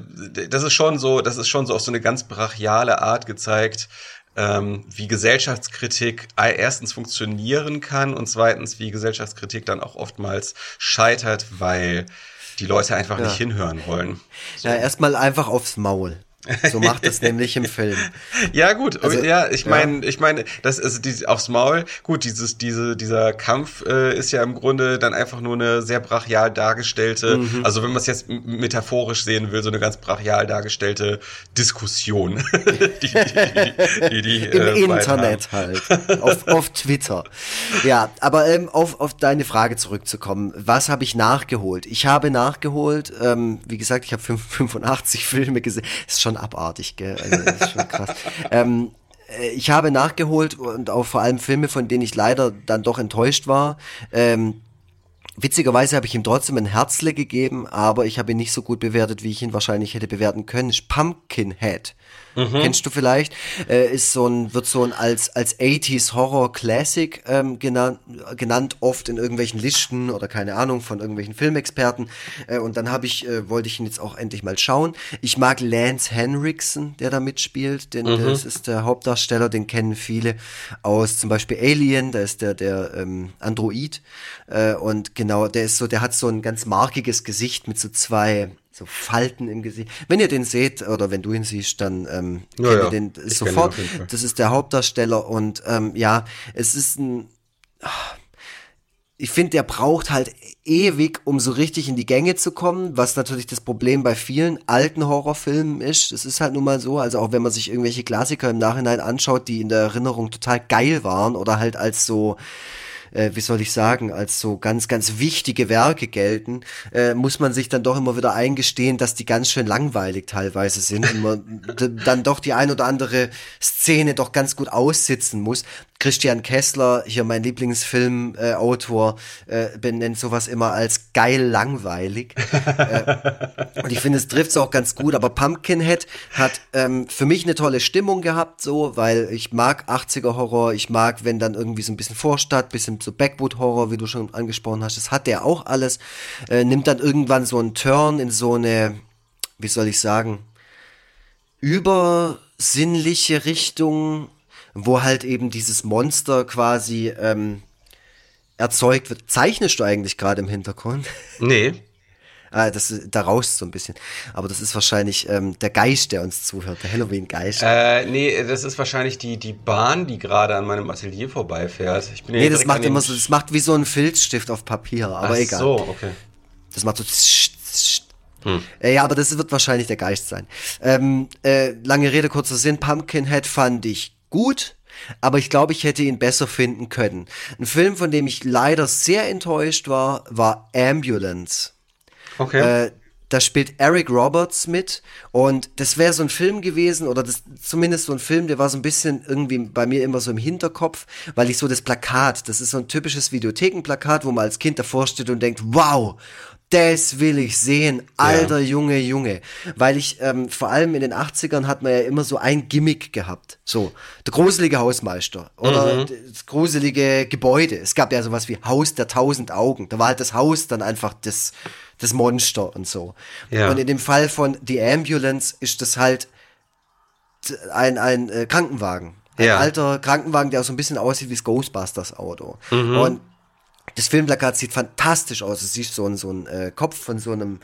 das ist schon so, das ist schon so auf so eine ganz brachiale Art gezeigt, ähm, wie Gesellschaftskritik erstens funktionieren kann und zweitens wie Gesellschaftskritik dann auch oftmals scheitert, weil die Leute einfach ja. nicht hinhören wollen. So. Ja, erstmal einfach aufs Maul. So macht es nämlich im Film. Ja, gut. Also, ja, ich meine, ja. ich meine, das ist die, aufs Maul. Gut, dieses, diese, dieser Kampf äh, ist ja im Grunde dann einfach nur eine sehr brachial dargestellte, mhm. also wenn man es jetzt metaphorisch sehen will, so eine ganz brachial dargestellte Diskussion. die, die, die, Im äh, Internet halt. Auf, auf Twitter. Ja, aber ähm, auf, auf deine Frage zurückzukommen. Was habe ich nachgeholt? Ich habe nachgeholt, ähm, wie gesagt, ich habe 85 Filme gesehen. Ist schon schon abartig, gell? Also, das ist schon krass. ähm, äh, ich habe nachgeholt und auch vor allem Filme, von denen ich leider dann doch enttäuscht war. Ähm, Witzigerweise habe ich ihm trotzdem ein Herzle gegeben, aber ich habe ihn nicht so gut bewertet, wie ich ihn wahrscheinlich hätte bewerten können. Pumpkinhead. Mhm. Kennst du vielleicht? Äh, ist so ein, wird so ein als, als 80s Horror Classic ähm, genannt, genannt, oft in irgendwelchen Listen oder keine Ahnung von irgendwelchen Filmexperten. Äh, und dann habe ich, äh, wollte ich ihn jetzt auch endlich mal schauen. Ich mag Lance Henriksen, der da mitspielt, denn mhm. das ist der Hauptdarsteller, den kennen viele aus zum Beispiel Alien, da ist der, der ähm, Android. Äh, und genau, der ist so, der hat so ein ganz markiges Gesicht mit so zwei so Falten im Gesicht. Wenn ihr den seht oder wenn du ihn siehst, dann ähm, ja, kennt ihr den sofort. Das ist der Hauptdarsteller und ähm, ja, es ist ein. Ich finde, der braucht halt ewig, um so richtig in die Gänge zu kommen, was natürlich das Problem bei vielen alten Horrorfilmen ist. Es ist halt nun mal so, also auch wenn man sich irgendwelche Klassiker im Nachhinein anschaut, die in der Erinnerung total geil waren oder halt als so äh, wie soll ich sagen, als so ganz, ganz wichtige Werke gelten, äh, muss man sich dann doch immer wieder eingestehen, dass die ganz schön langweilig teilweise sind und man dann doch die ein oder andere Szene doch ganz gut aussitzen muss. Christian Kessler, hier mein Lieblingsfilmautor, äh, äh, benennt sowas immer als geil langweilig. äh, und ich finde, es trifft es auch ganz gut. Aber Pumpkinhead hat ähm, für mich eine tolle Stimmung gehabt, so, weil ich mag 80er Horror, ich mag, wenn dann irgendwie so ein bisschen Vorstadt, bisschen so Backwood Horror, wie du schon angesprochen hast. Das hat der auch alles. Äh, nimmt dann irgendwann so einen Turn in so eine, wie soll ich sagen, übersinnliche Richtung wo halt eben dieses Monster quasi ähm, erzeugt wird. Zeichnest du eigentlich gerade im Hintergrund? Nee. Ah, das, da rauscht so ein bisschen. Aber das ist wahrscheinlich ähm, der Geist, der uns zuhört, der Halloween-Geist. Äh, nee, das ist wahrscheinlich die, die Bahn, die gerade an meinem Atelier vorbeifährt. Ich bin nee, das macht immer so, das macht wie so ein Filzstift auf Papier, aber Ach egal. so, okay. Das macht so hm. Äh, ja, aber das wird wahrscheinlich der Geist sein. Ähm, äh, lange Rede, kurzer Sinn. Pumpkinhead fand ich gut, aber ich glaube, ich hätte ihn besser finden können. Ein Film, von dem ich leider sehr enttäuscht war, war Ambulance. Okay. Äh, da spielt Eric Roberts mit und das wäre so ein Film gewesen oder das, zumindest so ein Film, der war so ein bisschen irgendwie bei mir immer so im Hinterkopf, weil ich so das Plakat, das ist so ein typisches Videothekenplakat, wo man als Kind davor steht und denkt, wow, das will ich sehen, alter ja. Junge, Junge. Weil ich, ähm, vor allem in den 80ern hat man ja immer so ein Gimmick gehabt. So, der gruselige Hausmeister oder mhm. das gruselige Gebäude. Es gab ja sowas wie Haus der tausend Augen. Da war halt das Haus dann einfach das, das Monster und so. Ja. Und in dem Fall von The Ambulance ist das halt ein, ein äh, Krankenwagen. Ein ja. alter Krankenwagen, der auch so ein bisschen aussieht wie das Ghostbusters Auto. Mhm. Und das Filmplakat sieht fantastisch aus. Es sieht so ein, so ein äh, Kopf von so einem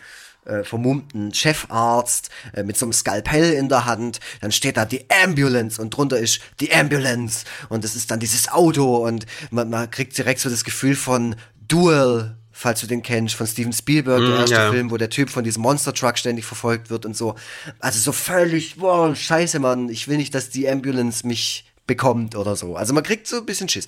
äh, vermummten Chefarzt äh, mit so einem Skalpell in der Hand. Dann steht da die Ambulance und drunter ist die Ambulance. Und das ist dann dieses Auto und man, man kriegt direkt so das Gefühl von Duel falls du den kennst, von Steven Spielberg, der mm, erste ja. Film, wo der Typ von diesem Monster Truck ständig verfolgt wird und so. Also so völlig, wow, scheiße, Mann, ich will nicht, dass die Ambulance mich bekommt oder so. Also man kriegt so ein bisschen Schiss.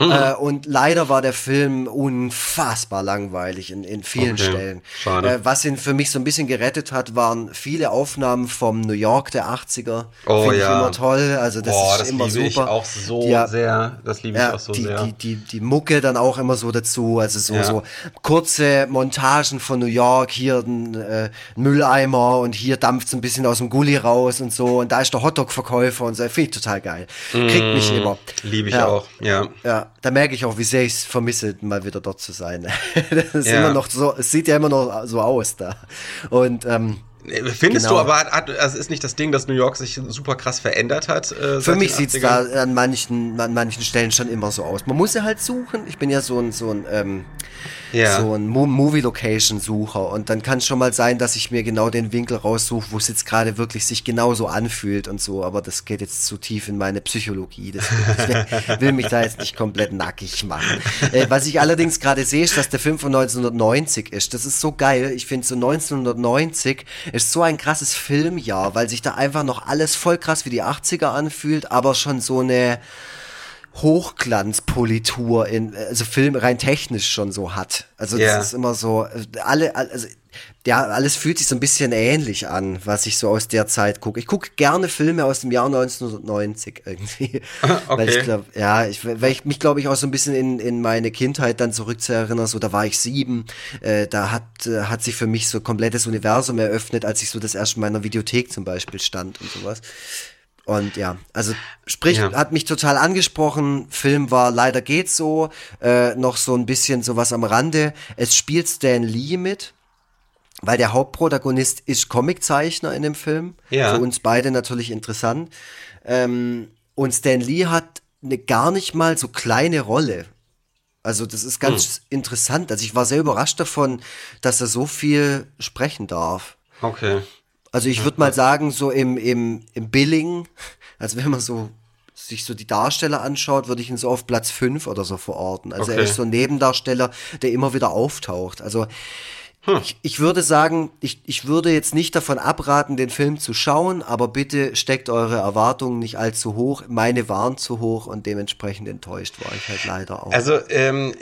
Mhm. Äh, und leider war der Film unfassbar langweilig in, in vielen okay. Stellen. Äh, was ihn für mich so ein bisschen gerettet hat, waren viele Aufnahmen vom New York der 80er. Oh Find ja. Ich immer toll. Also das Boah, ist das immer liebe super. Ich auch so die, sehr. Das liebe ich ja, auch so die, sehr. Die, die, die Mucke dann auch immer so dazu. Also so, ja. so kurze Montagen von New York. Hier ein äh, Mülleimer und hier dampft es ein bisschen aus dem Gully raus und so. Und da ist der Hotdog-Verkäufer und so. Finde ich total geil. Mhm kriegt mich mm, immer. Liebe ich ja. auch, ja. Ja, da merke ich auch, wie sehr ich es vermisse, mal wieder dort zu sein. das ist ja. immer noch so, es sieht ja immer noch so aus da. Und ähm, Findest genau. du aber, also ist nicht das Ding, dass New York sich super krass verändert hat? Äh, Für mich sieht es da an manchen, an manchen Stellen schon immer so aus. Man muss ja halt suchen. Ich bin ja so ein, so ein, ähm, ja. so ein Movie-Location-Sucher und dann kann es schon mal sein, dass ich mir genau den Winkel raussuche, wo es jetzt gerade wirklich sich genauso anfühlt und so. Aber das geht jetzt zu tief in meine Psychologie. Das will, ich will mich da jetzt nicht komplett nackig machen. Äh, was ich allerdings gerade sehe, ist, dass der Film von 1990 ist. Das ist so geil. Ich finde so 1990 ist so ein krasses Filmjahr, weil sich da einfach noch alles voll krass wie die 80er anfühlt, aber schon so eine Hochglanzpolitur in, also Film rein technisch schon so hat. Also yeah. das ist immer so, alle, also ja, alles fühlt sich so ein bisschen ähnlich an, was ich so aus der Zeit gucke. Ich gucke gerne Filme aus dem Jahr 1990 irgendwie. Okay. Weil ich glaube, ja, ich, weil ich mich, glaube ich, auch so ein bisschen in, in meine Kindheit dann zurückzuerinnern. So, da war ich sieben. Äh, da hat, äh, hat sich für mich so komplettes Universum eröffnet, als ich so das erste Mal in einer Videothek zum Beispiel stand und sowas. Und ja, also sprich, ja. hat mich total angesprochen. Film war leider geht so, äh, noch so ein bisschen sowas am Rande. Es spielt Stan Lee mit weil der Hauptprotagonist ist Comiczeichner in dem Film. Ja. Für uns beide natürlich interessant. Ähm, und Stan Lee hat eine gar nicht mal so kleine Rolle. Also das ist ganz hm. interessant. Also ich war sehr überrascht davon, dass er so viel sprechen darf. Okay. Also ich würde mal sagen, so im, im, im Billing, also wenn man so sich so die Darsteller anschaut, würde ich ihn so auf Platz 5 oder so verorten. Also okay. er ist so ein Nebendarsteller, der immer wieder auftaucht. Also hm. Ich, ich, würde sagen, ich, ich würde jetzt nicht davon abraten, den Film zu schauen, aber bitte steckt eure Erwartungen nicht allzu hoch. Meine waren zu hoch und dementsprechend enttäuscht war ich halt leider auch. Also ähm,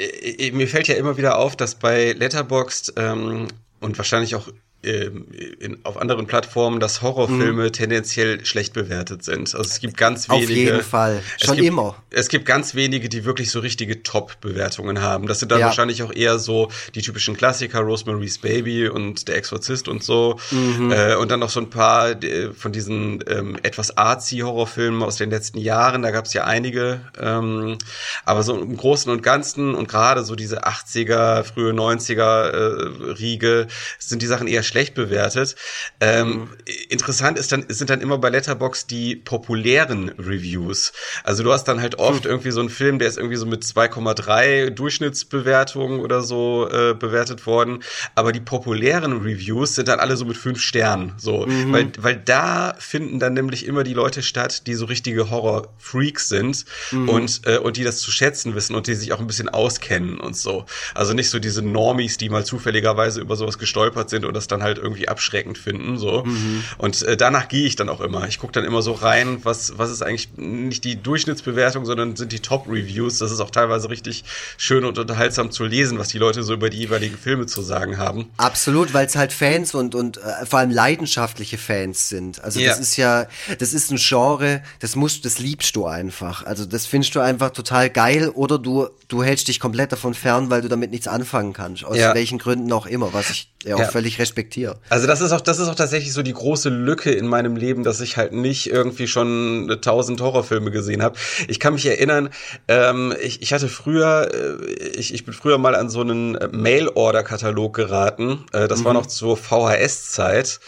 mir fällt ja immer wieder auf, dass bei Letterboxd ähm, und wahrscheinlich auch in, auf anderen Plattformen, dass Horrorfilme mhm. tendenziell schlecht bewertet sind. Also es gibt ganz wenige. Auf jeden Fall. Schon gibt, immer. Es gibt ganz wenige, die wirklich so richtige Top-Bewertungen haben. Das sind dann ja. wahrscheinlich auch eher so die typischen Klassiker, Rosemary's Baby und Der Exorzist und so. Mhm. Äh, und dann noch so ein paar von diesen ähm, etwas artsy Horrorfilmen aus den letzten Jahren. Da gab es ja einige. Ähm, aber so im Großen und Ganzen und gerade so diese 80er, frühe 90er äh, Riege sind die Sachen eher schlecht bewertet. Ähm, mhm. Interessant ist dann, sind dann immer bei Letterbox die populären Reviews. Also du hast dann halt oft mhm. irgendwie so einen Film, der ist irgendwie so mit 2,3 Durchschnittsbewertungen oder so äh, bewertet worden. Aber die populären Reviews sind dann alle so mit fünf Sternen. So, mhm. weil, weil da finden dann nämlich immer die Leute statt, die so richtige Horror-Freaks sind mhm. und, äh, und die das zu schätzen wissen und die sich auch ein bisschen auskennen und so. Also nicht so diese Normies, die mal zufälligerweise über sowas gestolpert sind und das dann dann halt irgendwie abschreckend finden. So. Mhm. Und äh, danach gehe ich dann auch immer. Ich gucke dann immer so rein, was, was ist eigentlich nicht die Durchschnittsbewertung, sondern sind die Top-Reviews. Das ist auch teilweise richtig schön und unterhaltsam zu lesen, was die Leute so über die jeweiligen Filme zu sagen haben. Absolut, weil es halt Fans und, und äh, vor allem leidenschaftliche Fans sind. Also ja. das ist ja, das ist ein Genre, das musst, das liebst du einfach. Also das findest du einfach total geil oder du, du hältst dich komplett davon fern, weil du damit nichts anfangen kannst. Aus ja. welchen Gründen auch immer, was ich ja auch ja. völlig respektiere. Also das ist auch, das ist auch tatsächlich so die große Lücke in meinem Leben, dass ich halt nicht irgendwie schon tausend Horrorfilme gesehen habe. Ich kann mich erinnern, ähm, ich, ich hatte früher, äh, ich, ich bin früher mal an so einen Mail-Order-Katalog geraten. Äh, das mhm. war noch zur VHS-Zeit.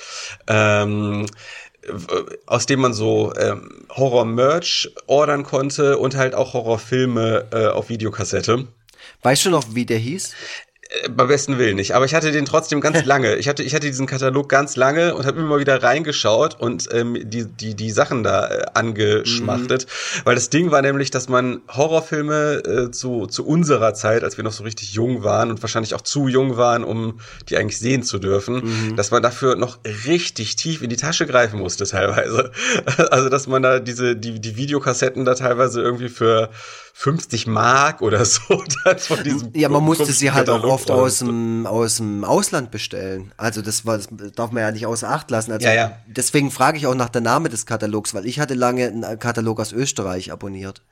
Ähm, aus dem man so ähm, Horror-Merch ordern konnte und halt auch Horrorfilme äh, auf Videokassette. Weißt du noch, wie der hieß? Beim besten Willen nicht. Aber ich hatte den trotzdem ganz lange. Ich hatte, ich hatte diesen Katalog ganz lange und habe immer wieder reingeschaut und ähm, die, die, die Sachen da äh, angeschmachtet. Mhm. Weil das Ding war nämlich, dass man Horrorfilme äh, zu, zu unserer Zeit, als wir noch so richtig jung waren und wahrscheinlich auch zu jung waren, um die eigentlich sehen zu dürfen, mhm. dass man dafür noch richtig tief in die Tasche greifen musste teilweise. Also dass man da diese, die, die Videokassetten da teilweise irgendwie für 50 Mark oder so dann von diesem Ja, man musste sie halt auch oft aus dem, aus dem Ausland bestellen. Also das, war, das darf man ja nicht außer Acht lassen. Also ja, ja. Deswegen frage ich auch nach der Name des Katalogs, weil ich hatte lange einen Katalog aus Österreich abonniert.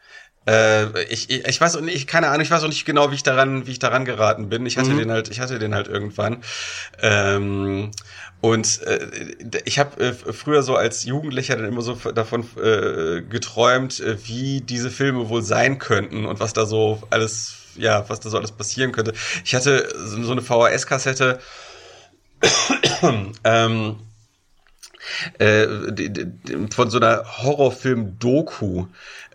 Äh, ich, ich, ich weiß auch nicht, keine Ahnung, ich weiß auch nicht genau, wie ich daran, wie ich daran geraten bin. Ich hatte mhm. den halt, ich hatte den halt irgendwann. Ähm, und äh, ich habe äh, früher so als Jugendlicher dann immer so davon äh, geträumt, äh, wie diese Filme wohl sein könnten und was da so alles, ja, was da so alles passieren könnte. Ich hatte so eine VHS-Kassette, ähm, äh, von so einer Horrorfilm-Doku,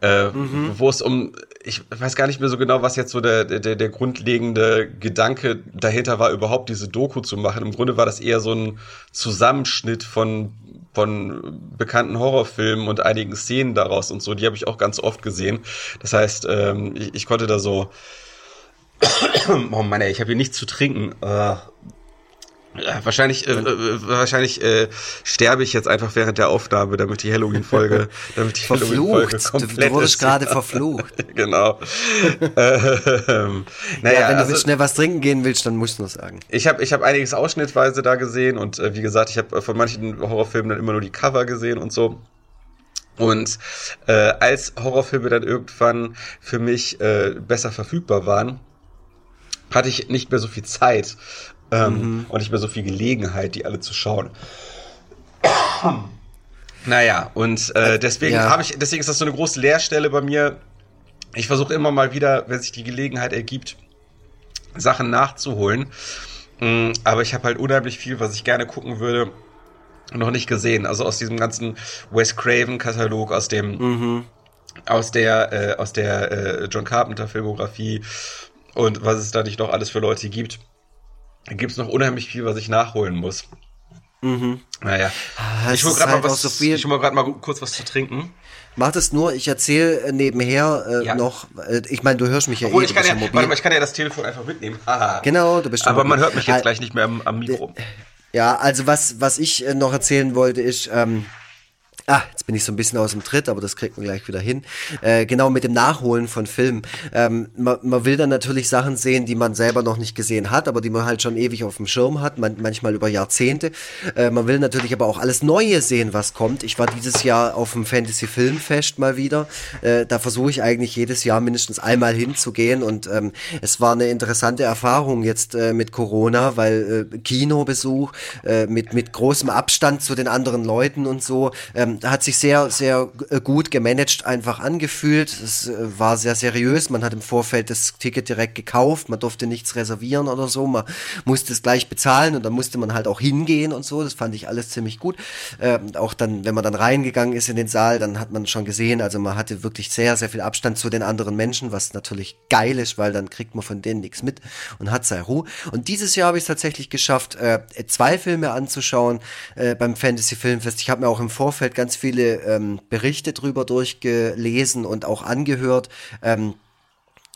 äh, mhm. wo es um, ich weiß gar nicht mehr so genau, was jetzt so der, der, der grundlegende Gedanke dahinter war, überhaupt diese Doku zu machen. Im Grunde war das eher so ein Zusammenschnitt von von bekannten Horrorfilmen und einigen Szenen daraus und so, die habe ich auch ganz oft gesehen. Das heißt, ähm, ich, ich konnte da so oh Mann, ey, ich habe hier nichts zu trinken. Uh, wahrscheinlich, äh, äh, wahrscheinlich äh, sterbe ich jetzt einfach während der Aufnahme, damit die Halloween-Folge, damit die Halloween-Folge komplett Du wurdest gerade verflucht. genau. ähm, naja, ja, wenn also, du schnell was trinken gehen willst, dann musst du nur sagen. Ich habe ich hab einiges ausschnittweise da gesehen und äh, wie gesagt, ich habe von manchen Horrorfilmen dann immer nur die Cover gesehen und so. Und äh, als Horrorfilme dann irgendwann für mich äh, besser verfügbar waren, hatte ich nicht mehr so viel Zeit ähm, mhm. und nicht mehr so viel Gelegenheit, die alle zu schauen. naja, und äh, deswegen ja. habe ich, deswegen ist das so eine große Leerstelle bei mir. Ich versuche immer mal wieder, wenn sich die Gelegenheit ergibt, Sachen nachzuholen. Mhm, aber ich habe halt unheimlich viel, was ich gerne gucken würde, noch nicht gesehen. Also aus diesem ganzen Wes Craven-Katalog, aus dem mhm. aus der äh, aus der äh, John Carpenter Filmografie und was es da nicht noch alles für Leute gibt gibt es noch unheimlich viel, was ich nachholen muss. Mhm. Naja. Ah, ich hole gerade halt mal, was, so ich hol grad mal kurz was zu trinken. Mach das nur, ich erzähle äh, nebenher äh, ja. noch, äh, ich meine, du hörst mich ja Obwohl, eh, ich kann ja, warte mal, ich kann ja das Telefon einfach mitnehmen. Aha. Genau, du bist Aber man hört mich jetzt gleich nicht mehr am, am Mikro. Ja, also was, was ich äh, noch erzählen wollte, ist, ähm, Ah, jetzt bin ich so ein bisschen aus dem Tritt, aber das kriegt man gleich wieder hin. Äh, genau mit dem Nachholen von Filmen. Ähm, man, man, will dann natürlich Sachen sehen, die man selber noch nicht gesehen hat, aber die man halt schon ewig auf dem Schirm hat, man, manchmal über Jahrzehnte. Äh, man will natürlich aber auch alles Neue sehen, was kommt. Ich war dieses Jahr auf dem Fantasy Filmfest mal wieder. Äh, da versuche ich eigentlich jedes Jahr mindestens einmal hinzugehen und ähm, es war eine interessante Erfahrung jetzt äh, mit Corona, weil äh, Kinobesuch äh, mit, mit großem Abstand zu den anderen Leuten und so. Ähm, hat sich sehr, sehr äh, gut gemanagt einfach angefühlt. Es äh, war sehr seriös. Man hat im Vorfeld das Ticket direkt gekauft. Man durfte nichts reservieren oder so. Man musste es gleich bezahlen und dann musste man halt auch hingehen und so. Das fand ich alles ziemlich gut. Ähm, auch dann, wenn man dann reingegangen ist in den Saal, dann hat man schon gesehen, also man hatte wirklich sehr, sehr viel Abstand zu den anderen Menschen, was natürlich geil ist, weil dann kriegt man von denen nichts mit und hat seine Ruhe. Und dieses Jahr habe ich es tatsächlich geschafft, äh, zwei Filme anzuschauen äh, beim Fantasy Filmfest. Ich habe mir auch im Vorfeld ganz ganz viele ähm, Berichte drüber durchgelesen und auch angehört. Ähm,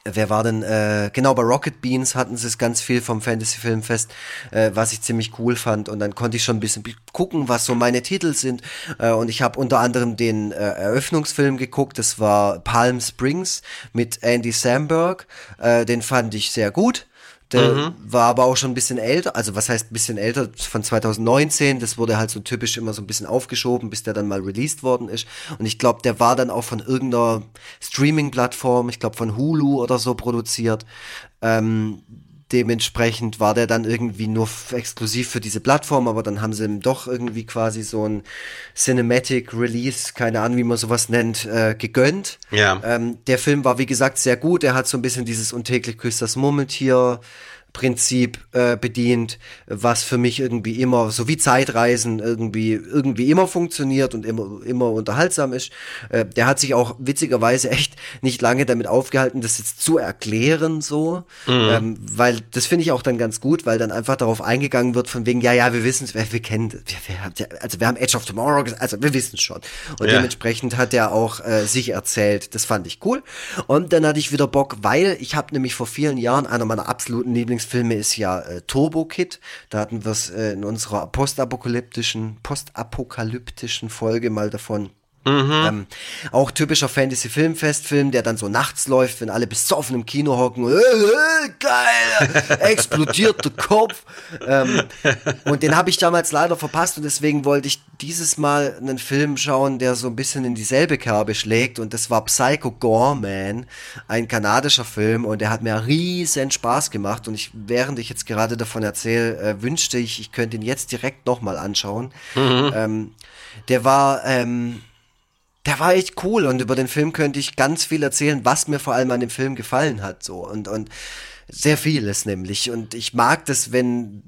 Wer war denn, äh, genau, bei Rocket Beans hatten sie es ganz viel vom Fantasy Filmfest, äh, was ich ziemlich cool fand. Und dann konnte ich schon ein bisschen gucken, was so meine Titel sind. Äh, und ich habe unter anderem den äh, Eröffnungsfilm geguckt, das war Palm Springs mit Andy Samberg. Äh, den fand ich sehr gut. Der mhm. war aber auch schon ein bisschen älter, also was heißt ein bisschen älter, von 2019. Das wurde halt so typisch immer so ein bisschen aufgeschoben, bis der dann mal released worden ist. Und ich glaube, der war dann auch von irgendeiner Streaming-Plattform, ich glaube von Hulu oder so produziert. Ähm, dementsprechend war der dann irgendwie nur exklusiv für diese Plattform, aber dann haben sie ihm doch irgendwie quasi so ein Cinematic Release, keine Ahnung, wie man sowas nennt, äh, gegönnt. Ja. Ähm, der Film war, wie gesagt, sehr gut. Er hat so ein bisschen dieses untäglich küsst das Murmeltier Prinzip äh, bedient, was für mich irgendwie immer, so wie Zeitreisen irgendwie, irgendwie immer funktioniert und immer, immer unterhaltsam ist. Äh, der hat sich auch witzigerweise echt nicht lange damit aufgehalten, das jetzt zu erklären, so. Mhm. Ähm, weil das finde ich auch dann ganz gut, weil dann einfach darauf eingegangen wird, von wegen, ja, ja, wir wissen es, wir, wir kennen, wir, wir, also wir haben Edge of Tomorrow, also wir wissen es schon. Und ja. dementsprechend hat er auch äh, sich erzählt. Das fand ich cool. Und dann hatte ich wieder Bock, weil ich habe nämlich vor vielen Jahren einer meiner absoluten Lieblings Lieblingsfilme ist ja äh, Turbo Kid. Da hatten wir es äh, in unserer postapokalyptischen, postapokalyptischen Folge mal davon. Mhm. Ähm, auch typischer Fantasy-Filmfestfilm, der dann so nachts läuft, wenn alle besoffen im Kino hocken. Äh, äh, geil! Explodiert der Kopf. Ähm, und den habe ich damals leider verpasst und deswegen wollte ich dieses Mal einen Film schauen, der so ein bisschen in dieselbe Kerbe schlägt. Und das war Psycho Gorman, ein kanadischer Film. Und der hat mir riesen Spaß gemacht. Und ich, während ich jetzt gerade davon erzähle, äh, wünschte ich, ich könnte ihn jetzt direkt nochmal anschauen. Mhm. Ähm, der war, ähm, der war echt cool und über den Film könnte ich ganz viel erzählen, was mir vor allem an dem Film gefallen hat, so und, und sehr vieles nämlich. Und ich mag das, wenn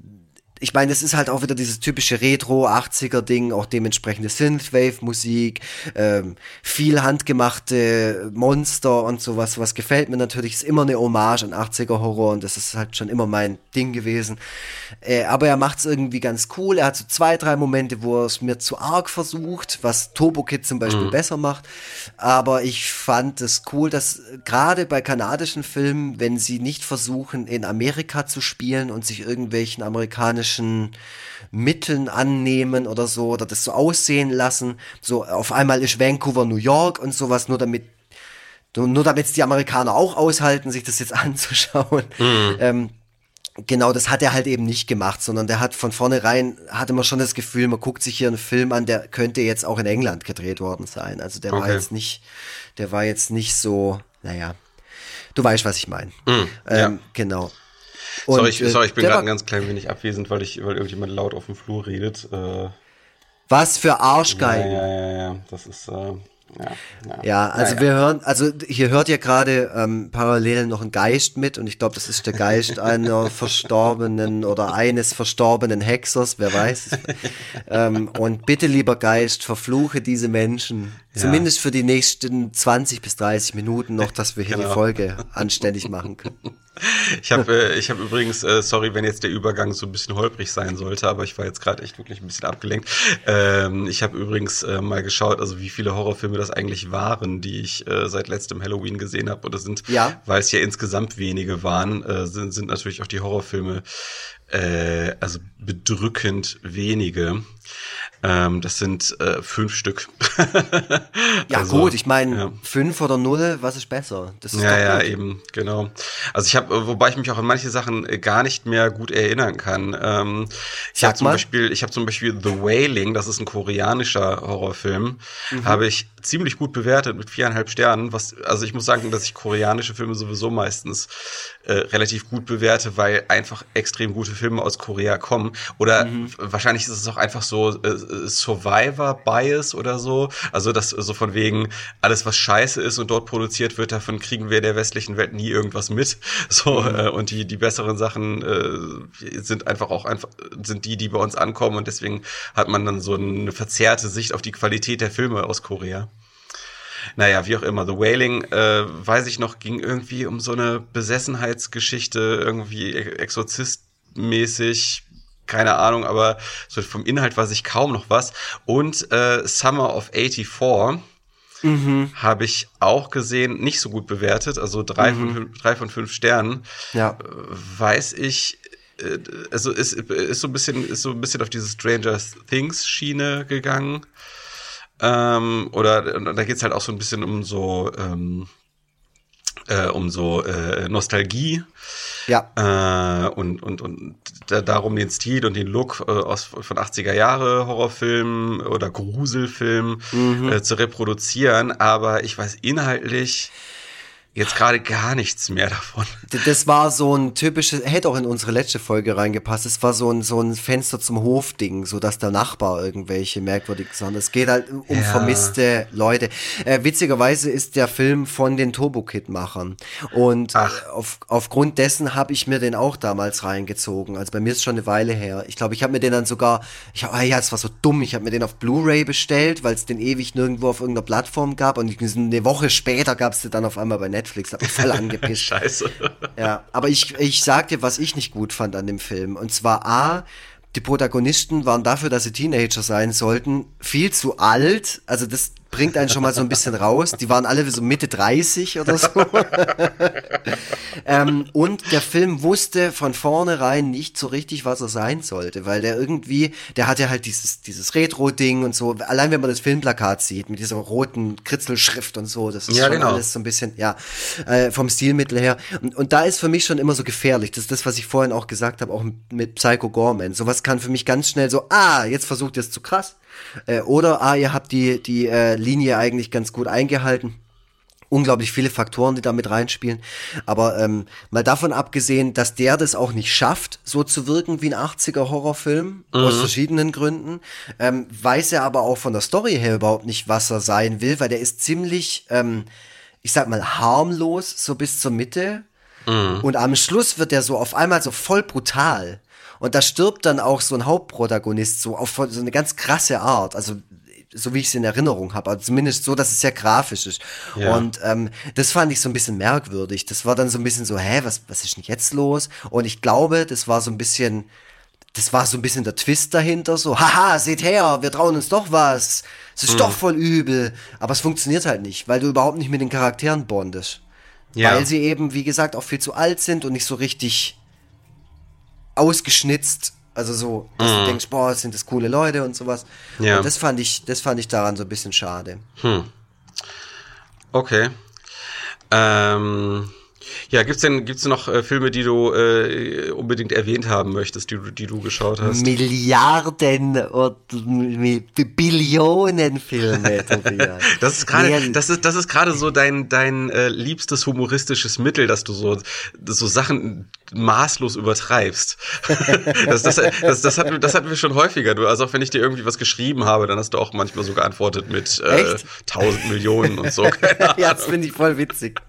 ich meine, es ist halt auch wieder dieses typische Retro-80er-Ding, auch dementsprechende Synthwave-Musik, ähm, viel handgemachte Monster und sowas, was gefällt mir natürlich, ist immer eine Hommage an 80er-Horror und das ist halt schon immer mein Ding gewesen. Äh, aber er macht es irgendwie ganz cool, er hat so zwei, drei Momente, wo er es mir zu arg versucht, was Turbo Kid zum Beispiel mhm. besser macht, aber ich fand es cool, dass gerade bei kanadischen Filmen, wenn sie nicht versuchen, in Amerika zu spielen und sich irgendwelchen amerikanischen technischen Mitteln annehmen oder so oder das so aussehen lassen. So auf einmal ist Vancouver New York und sowas, nur damit nur damit es die Amerikaner auch aushalten, sich das jetzt anzuschauen. Mhm. Ähm, genau, das hat er halt eben nicht gemacht, sondern der hat von vornherein, hatte man schon das Gefühl, man guckt sich hier einen Film an, der könnte jetzt auch in England gedreht worden sein. Also der okay. war jetzt nicht, der war jetzt nicht so, naja, du weißt, was ich meine. Mm, ähm, ja. Genau. Und, sorry, ich, äh, sorry, ich bin gerade ein ganz klein wenig abwesend, weil ich, weil irgendjemand laut auf dem Flur redet. Äh, was für Arschgeigen. Ja, ja, ja, ja. Das ist, äh, ja, ja. ja, also ja. wir hören, also hier hört ihr gerade ähm, parallel noch ein Geist mit und ich glaube, das ist der Geist einer verstorbenen oder eines verstorbenen Hexers, wer weiß. ähm, und bitte, lieber Geist, verfluche diese Menschen, ja. zumindest für die nächsten 20 bis 30 Minuten noch, dass wir hier genau. die Folge anständig machen können. Ich habe äh, ich hab übrigens, äh, sorry, wenn jetzt der Übergang so ein bisschen holprig sein sollte, aber ich war jetzt gerade echt wirklich ein bisschen abgelenkt. Ähm, ich habe übrigens äh, mal geschaut, also wie viele Horrorfilme das eigentlich waren, die ich äh, seit letztem Halloween gesehen habe. Oder sind, ja. weil es ja insgesamt wenige waren, äh, sind, sind natürlich auch die Horrorfilme äh, also bedrückend wenige. Ähm, das sind äh, fünf Stück. ja also, gut, ich meine ja. fünf oder null, was ist besser? Das ist ja, ja, eben, genau. Also ich habe, wobei ich mich auch an manche Sachen äh, gar nicht mehr gut erinnern kann. Ähm, ich habe zum Beispiel, ich habe zum Beispiel The Wailing, das ist ein koreanischer Horrorfilm, mhm. habe ich ziemlich gut bewertet mit viereinhalb Sternen. Was, also ich muss sagen, dass ich koreanische Filme sowieso meistens äh, relativ gut bewerte, weil einfach extrem gute Filme aus Korea kommen. Oder mhm. wahrscheinlich ist es auch einfach so äh, Survivor-Bias oder so. Also das so von wegen, alles was scheiße ist und dort produziert wird, davon kriegen wir der westlichen Welt nie irgendwas mit. So, mhm. äh, und die, die besseren Sachen äh, sind einfach auch einfach, sind die, die bei uns ankommen und deswegen hat man dann so eine verzerrte Sicht auf die Qualität der Filme aus Korea. Naja, wie auch immer. The Wailing, äh, weiß ich noch, ging irgendwie um so eine Besessenheitsgeschichte, irgendwie exorzistmäßig, keine Ahnung, aber so vom Inhalt weiß ich kaum noch was. Und äh, Summer of 84 mhm. habe ich auch gesehen, nicht so gut bewertet, also drei, mhm. von, fünf, drei von fünf Sternen. Ja. Äh, weiß ich, äh, also ist, ist so ein bisschen, ist so ein bisschen auf diese Stranger Things Schiene gegangen. Ähm, oder da geht's halt auch so ein bisschen um so ähm, äh, um so äh, Nostalgie. Ja. Äh, und, und, und da, darum den Stil und den Look äh, aus, von 80er Jahre Horrorfilmen oder Gruselfilmen mhm. äh, zu reproduzieren. Aber ich weiß inhaltlich jetzt gerade gar nichts mehr davon. Das war so ein typisches, hätte auch in unsere letzte Folge reingepasst. Es war so ein, so ein Fenster zum Hof-Ding, so dass der Nachbar irgendwelche merkwürdigen Sachen. Es geht halt um ja. vermisste Leute. Äh, witzigerweise ist der Film von den Turbo Kid-Machern. Und auf, aufgrund dessen habe ich mir den auch damals reingezogen. Also bei mir ist schon eine Weile her. Ich glaube, ich habe mir den dann sogar, ich hab, ah ja, es war so dumm, ich habe mir den auf Blu-ray bestellt, weil es den ewig nirgendwo auf irgendeiner Plattform gab. Und eine Woche später gab es den dann auf einmal bei Netflix. Netflix, hat mich voll angepisst. Scheiße. Ja, aber ich, ich sag dir, was ich nicht gut fand an dem Film. Und zwar A, die Protagonisten waren dafür, dass sie Teenager sein sollten, viel zu alt. Also das bringt einen schon mal so ein bisschen raus. Die waren alle so Mitte 30 oder so. ähm, und der Film wusste von vornherein nicht so richtig, was er sein sollte, weil der irgendwie, der hatte halt dieses, dieses Retro-Ding und so. Allein wenn man das Filmplakat sieht, mit dieser roten Kritzelschrift und so, das ist ja, schon genau. alles so ein bisschen, ja, äh, vom Stilmittel her. Und, und da ist für mich schon immer so gefährlich. Das ist das, was ich vorhin auch gesagt habe, auch mit Psycho Gorman. Sowas kann für mich ganz schnell so, ah, jetzt versucht ihr es zu krass. Äh, oder, ah, ihr habt die, die äh, Linie eigentlich ganz gut eingehalten. Unglaublich viele Faktoren, die da mit reinspielen. Aber ähm, mal davon abgesehen, dass der das auch nicht schafft, so zu wirken wie ein 80er-Horrorfilm, mhm. aus verschiedenen Gründen, ähm, weiß er aber auch von der Story her überhaupt nicht, was er sein will, weil der ist ziemlich, ähm, ich sag mal, harmlos, so bis zur Mitte. Mhm. Und am Schluss wird er so auf einmal so voll brutal. Und da stirbt dann auch so ein Hauptprotagonist so auf so eine ganz krasse Art. Also so wie ich es in Erinnerung habe, also zumindest so, dass es sehr grafisch ist. Ja. Und ähm, das fand ich so ein bisschen merkwürdig. Das war dann so ein bisschen so, hä, was, was ist denn jetzt los? Und ich glaube, das war so ein bisschen, das war so ein bisschen der Twist dahinter, so, haha, seht her, wir trauen uns doch was. Es ist hm. doch voll übel. Aber es funktioniert halt nicht, weil du überhaupt nicht mit den Charakteren bondest. Ja. Weil sie eben, wie gesagt, auch viel zu alt sind und nicht so richtig ausgeschnitzt also so, dass mhm. du denkst, boah, sind das coole Leute und sowas. Ja. Und das fand ich, das fand ich daran so ein bisschen schade. Hm. Okay. Ähm, ja, gibt's denn gibt's noch äh, Filme, die du äh, unbedingt erwähnt haben möchtest, die du die du geschaut hast? Milliarden oder Billionen Filme, Tobias. das ist gerade das ist das ist gerade so dein dein äh, liebstes humoristisches Mittel, dass du so so Sachen maßlos übertreibst. das, das, das, das, hatten, das hatten wir schon häufiger. Du, also auch wenn ich dir irgendwie was geschrieben habe, dann hast du auch manchmal so geantwortet mit äh, tausend Millionen und so. ja, das finde ich voll witzig.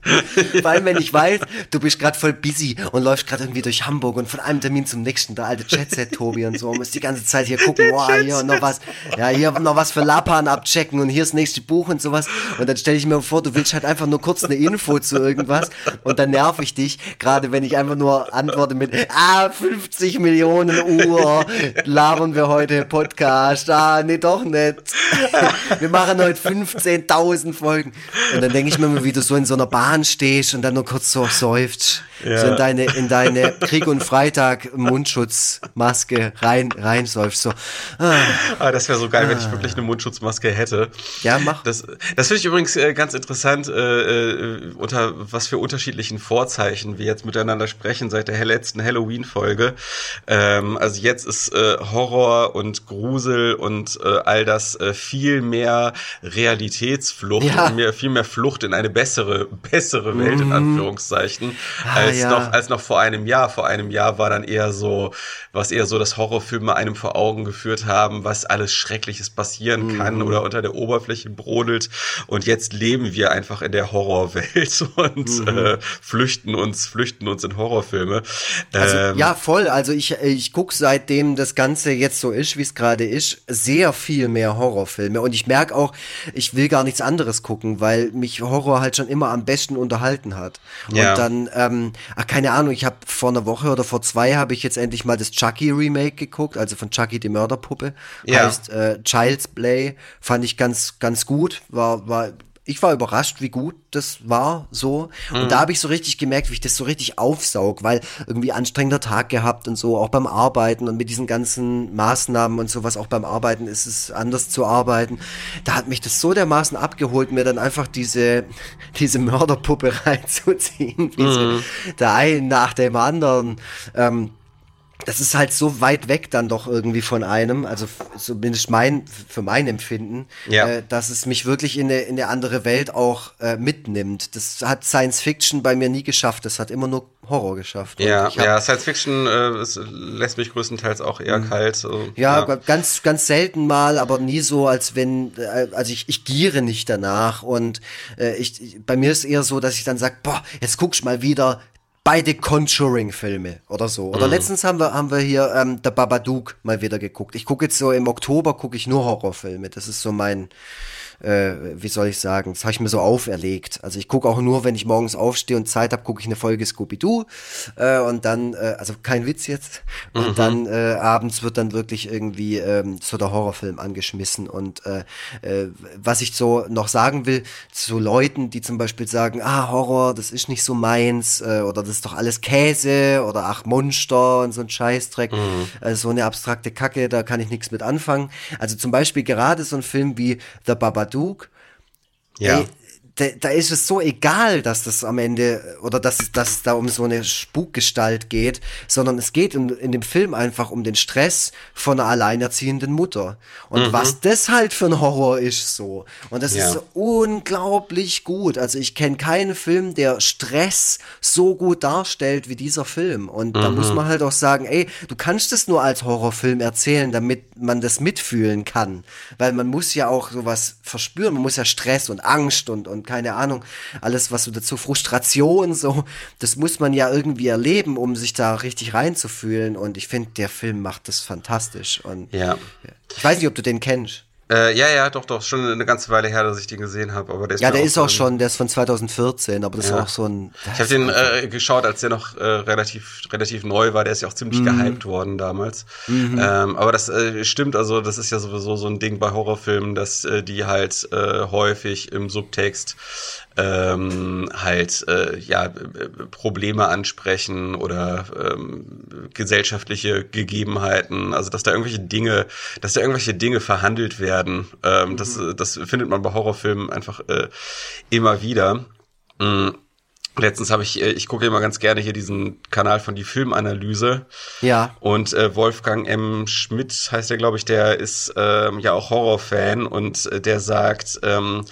Vor allem, wenn ich weiß, du bist gerade voll busy und läufst gerade irgendwie durch Hamburg und von einem Termin zum nächsten, der alte Chatset Tobi und so, und musst die ganze Zeit hier gucken, boah, hier noch was, ja, hier noch was für Lapan abchecken und hier ist das nächste Buch und sowas. Und dann stelle ich mir vor, du willst halt einfach nur kurz eine Info zu irgendwas und dann nerv ich dich, gerade wenn ich einfach nur antworte mit, ah, 50 Millionen Uhr labern wir heute Podcast. Ah, nee, doch nicht. Wir machen heute 15.000 Folgen. Und dann denke ich mir mal, wie du so in so einer Bahn stehst und dann nur kurz so seufzt. Ja. So in deine, in deine Krieg- und Freitag-Mundschutzmaske rein, rein seufzt. So. Ah. ah das wäre so geil, ah. wenn ich wirklich eine Mundschutzmaske hätte. Ja, mach. Das, das finde ich übrigens äh, ganz interessant, äh, äh, unter was für unterschiedlichen Vorzeichen wir jetzt miteinander sprechen seit der letzten Halloween-Folge. Ähm, also jetzt ist äh, Horror und Grusel und äh, all das äh, viel mehr Realitätsflucht ja. mehr, viel mehr Flucht in eine bessere, bessere Welt, mm. in mhm. Anführungszeichen, ah, als, ja. noch, als noch vor einem Jahr. Vor einem Jahr war dann eher so, was eher so, dass Horrorfilme einem vor Augen geführt haben, was alles Schreckliches passieren mm. kann oder unter der Oberfläche brodelt. Und jetzt leben wir einfach in der Horrorwelt und mm. äh, flüchten uns, flüchten uns in Horrorfilme. Also, ähm, ja, voll. Also ich, ich gucke seitdem das Ganze jetzt so ist, wie es gerade ist, sehr viel mehr Horrorfilme. Und ich merke auch, ich will gar nichts anderes gucken, weil mich Horror halt schon immer am besten unterhalten hat. Und ja. dann, ähm, ach, keine Ahnung, ich habe vor einer Woche oder vor zwei habe ich jetzt endlich mal das Chucky Remake geguckt, also von Chucky die Mörderpuppe. Ja. Heißt äh, Child's Play. Fand ich ganz, ganz gut. War, war ich war überrascht, wie gut das war so. Und mhm. da habe ich so richtig gemerkt, wie ich das so richtig aufsaug, weil irgendwie anstrengender Tag gehabt und so, auch beim Arbeiten und mit diesen ganzen Maßnahmen und sowas, auch beim Arbeiten ist es anders zu arbeiten. Da hat mich das so dermaßen abgeholt, mir dann einfach diese, diese Mörderpuppe reinzuziehen, wie mhm. der einen nach dem anderen. Ähm, das ist halt so weit weg dann doch irgendwie von einem, also zumindest mein, für mein Empfinden, ja. äh, dass es mich wirklich in eine, in eine andere Welt auch äh, mitnimmt. Das hat Science Fiction bei mir nie geschafft, das hat immer nur Horror geschafft. Ja, ja, Science Fiction äh, lässt mich größtenteils auch eher mhm. kalt. So. Ja, ja, ganz, ganz selten mal, aber nie so, als wenn, äh, also ich, ich giere nicht danach und äh, ich, bei mir ist eher so, dass ich dann sage, boah, jetzt guckst mal wieder beide Conjuring-Filme oder so. Oder mhm. letztens haben wir, haben wir hier ähm, der Babadook mal wieder geguckt. Ich gucke jetzt so im Oktober gucke ich nur Horrorfilme. Das ist so mein äh, wie soll ich sagen, das habe ich mir so auferlegt. Also ich gucke auch nur, wenn ich morgens aufstehe und Zeit habe, gucke ich eine Folge Scooby-Doo äh, und dann, äh, also kein Witz jetzt, und mhm. dann äh, abends wird dann wirklich irgendwie ähm, so der Horrorfilm angeschmissen und äh, äh, was ich so noch sagen will, zu Leuten, die zum Beispiel sagen, ah, Horror, das ist nicht so meins äh, oder das ist doch alles Käse oder ach, Monster und so ein Scheißdreck, mhm. äh, so eine abstrakte Kacke, da kann ich nichts mit anfangen. Also zum Beispiel gerade so ein Film wie The Babadook Babadook. Ja. Ey, da, da ist es so egal, dass das am Ende oder dass, dass es da um so eine Spukgestalt geht, sondern es geht in, in dem Film einfach um den Stress von einer alleinerziehenden Mutter. Und mhm. was das halt für ein Horror ist so. Und das ja. ist so unglaublich gut. Also ich kenne keinen Film, der Stress so gut darstellt wie dieser Film. Und mhm. da muss mhm. man halt auch sagen, ey, du kannst es nur als Horrorfilm erzählen, damit man das mitfühlen kann. Weil man muss ja auch sowas verspüren. Man muss ja Stress und Angst und, und und keine Ahnung, alles was so dazu, Frustration, so, das muss man ja irgendwie erleben, um sich da richtig reinzufühlen und ich finde, der Film macht das fantastisch und ja. ich weiß nicht, ob du den kennst. Äh, ja, ja, doch, doch, schon eine ganze Weile her, dass ich den gesehen habe, aber der ist Ja, der ist auch schon, der ist von 2014, aber das Ja. ist auch so ein. Ich habe den äh, geschaut, als der noch äh, relativ relativ neu war. Der ist ja auch ziemlich Mhm. gehypt worden damals. Ähm, aber das äh, stimmt, also das ist ja sowieso so ein Ding bei Horrorfilmen, dass äh, die halt äh, häufig im Subtext ähm, halt äh, ja äh, Probleme ansprechen oder ähm, gesellschaftliche Gegebenheiten. Also dass da irgendwelche Dinge, dass da irgendwelche Dinge verhandelt werden. Ähm, Das das findet man bei Horrorfilmen einfach äh, immer wieder. Mm. Letztens habe ich, äh, ich gucke immer ganz gerne hier diesen Kanal von die Filmanalyse. Ja. Und äh, Wolfgang M. Schmidt heißt der, glaube ich, der ist ähm, ja auch Horrorfan und äh, der sagt, ähm,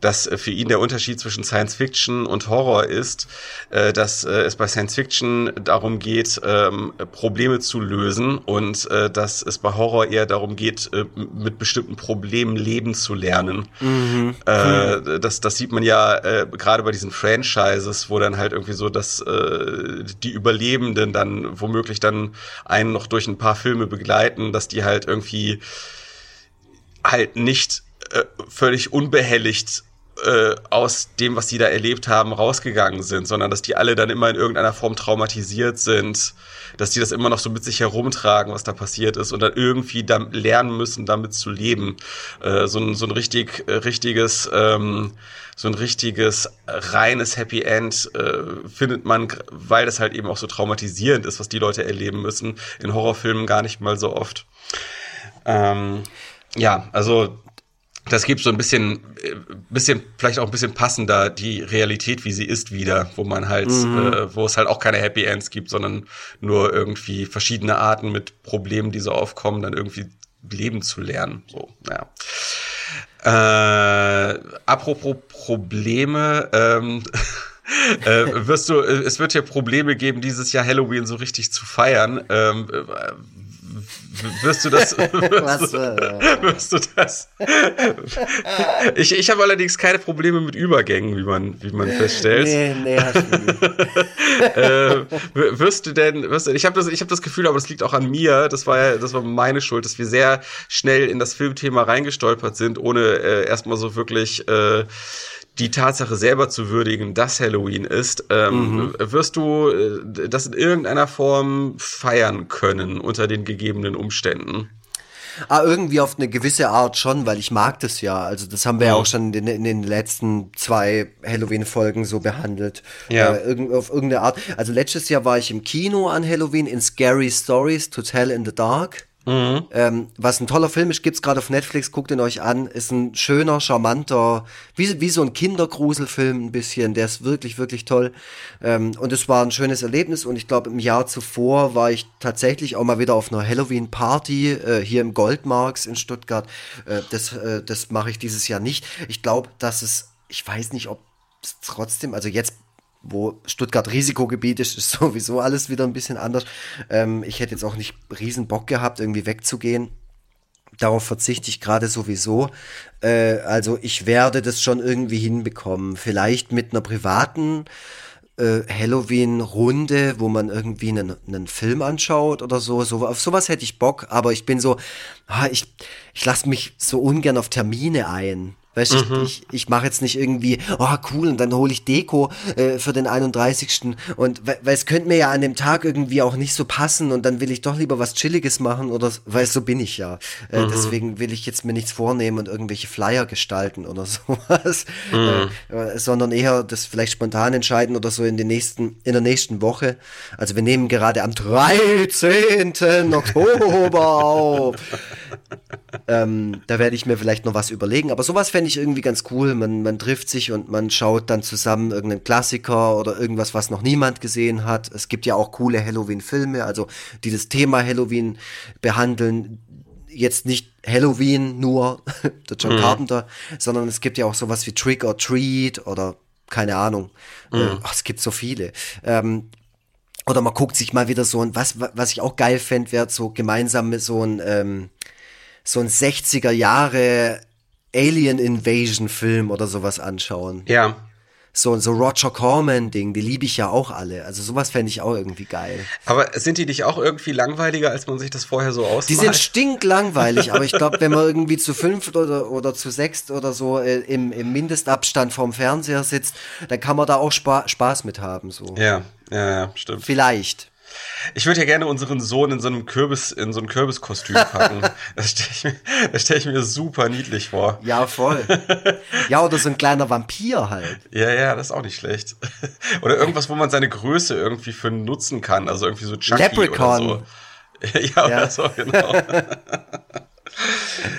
dass äh, für ihn der Unterschied zwischen Science Fiction und Horror ist, äh, dass äh, es bei Science Fiction darum geht, ähm, Probleme zu lösen und dass es bei Horror eher darum geht, mit bestimmten Problemen leben zu lernen. Äh, das, das sieht man ja gerade bei diesen Franchises, wo dann halt irgendwie so, dass die Überlebenden dann womöglich dann einen noch durch ein paar Filme begleiten, dass die halt irgendwie halt nicht äh, völlig unbehelligt äh, aus dem, was die da erlebt haben, rausgegangen sind, sondern dass die alle dann immer in irgendeiner Form traumatisiert sind, dass die das immer noch so mit sich herumtragen, was da passiert ist und dann irgendwie dann lernen müssen, damit zu leben. Äh, so, ein, so ein richtig, äh, richtiges, ähm, so ein richtiges reines Happy End äh, findet man, weil das halt eben auch so traumatisierend ist, was die Leute erleben müssen, in Horrorfilmen gar nicht mal so oft. Ähm, ja, also das gibt so ein bisschen, äh, bisschen, vielleicht auch ein bisschen passender die Realität, wie sie ist, wieder, wo man halt, äh, wo es halt auch keine Happy Ends gibt, sondern nur irgendwie verschiedene Arten mit Problemen, die so aufkommen, dann irgendwie leben zu lernen. So, ja. Äh, apropos Probleme, ähm, äh, wirst du, äh, es wird ja Probleme geben, dieses Jahr Halloween so richtig zu feiern. Ähm, äh, wirst du das, wirst, du, wirst du das? Ich, ich habe allerdings keine Probleme mit Übergängen, wie man, wie man feststellt. Nee, nee, hast du nicht. äh, wirst du denn, wirst du, ich habe das, ich habe das Gefühl, aber das liegt auch an mir. Das war ja, das war meine Schuld, dass wir sehr schnell in das Filmthema reingestolpert sind, ohne äh, erstmal so wirklich äh, die Tatsache selber zu würdigen, dass Halloween ist. Ähm, Wirst du äh, das in irgendeiner Form feiern können unter den gegebenen Umständen? Ah, irgendwie auf eine gewisse Art schon, weil ich mag das ja. Also das haben wir ja Mhm. auch schon in, den- in den letzten zwei Halloween-Folgen so behandelt. Ja. Äh, irgend, auf irgendeine Art. Also letztes Jahr war ich im Kino an Halloween in Scary Stories to Tell in the Dark. Mhm. Ähm, was ein toller Film ist, gibt's gerade auf Netflix, guckt ihn euch an. Ist ein schöner, charmanter, wie, wie so ein Kindergruselfilm ein bisschen. Der ist wirklich, wirklich toll. Ähm, und es war ein schönes Erlebnis. Und ich glaube, im Jahr zuvor war ich tatsächlich auch mal wieder auf einer Halloween-Party äh, hier im Goldmarks in Stuttgart. Äh, das äh, das mache ich dieses Jahr nicht. Ich glaube, dass es, ich weiß nicht, ob es trotzdem, also jetzt wo Stuttgart Risikogebiet ist, ist sowieso alles wieder ein bisschen anders. Ähm, ich hätte jetzt auch nicht riesen Bock gehabt, irgendwie wegzugehen. Darauf verzichte ich gerade sowieso. Äh, also ich werde das schon irgendwie hinbekommen. Vielleicht mit einer privaten äh, Halloween-Runde, wo man irgendwie einen, einen Film anschaut oder so. so. Auf sowas hätte ich Bock, aber ich bin so, ah, ich, ich lasse mich so ungern auf Termine ein. Weißt du, Mhm. ich, ich mache jetzt nicht irgendwie, oh cool, und dann hole ich Deko äh, für den 31. Und weil es könnte mir ja an dem Tag irgendwie auch nicht so passen und dann will ich doch lieber was Chilliges machen oder weil so bin ich ja. Äh, Mhm. Deswegen will ich jetzt mir nichts vornehmen und irgendwelche Flyer gestalten oder sowas, Mhm. äh, sondern eher das vielleicht spontan entscheiden oder so in, den nächsten, in der nächsten Woche. Also wir nehmen gerade am 13. Oktober auf. Ähm, da werde ich mir vielleicht noch was überlegen. Aber sowas fände ich irgendwie ganz cool. Man, man trifft sich und man schaut dann zusammen irgendeinen Klassiker oder irgendwas, was noch niemand gesehen hat. Es gibt ja auch coole Halloween-Filme, also die das Thema Halloween behandeln. Jetzt nicht Halloween nur, der John Carpenter, sondern es gibt ja auch sowas wie Trick or Treat oder keine Ahnung. Äh, ach, es gibt so viele. Ähm, oder man guckt sich mal wieder so ein, was, was ich auch geil fände, wäre so gemeinsam mit so ein, ähm, so ein 60er Jahre Alien Invasion Film oder sowas anschauen. Ja. So, so Roger Corman-Ding, die liebe ich ja auch alle. Also sowas fände ich auch irgendwie geil. Aber sind die nicht auch irgendwie langweiliger, als man sich das vorher so ausmalt? Die sind stinklangweilig, aber ich glaube, wenn man irgendwie zu fünft oder, oder zu sechst oder so äh, im, im Mindestabstand vorm Fernseher sitzt, dann kann man da auch Spa Spaß mit haben. So. Ja, ja, ja, stimmt. Vielleicht. Ich würde ja gerne unseren Sohn in so einem Kürbis, in so ein Kürbiskostüm packen. das stelle ich, mir- das stell ich mir super niedlich vor. Ja, voll. ja, oder so ein kleiner Vampir halt. Ja, ja, das ist auch nicht schlecht. Oder irgendwas, wo man seine Größe irgendwie für nutzen kann. Also irgendwie so Chucky Leprechaun. oder so. Ja, oder Ja. so, genau.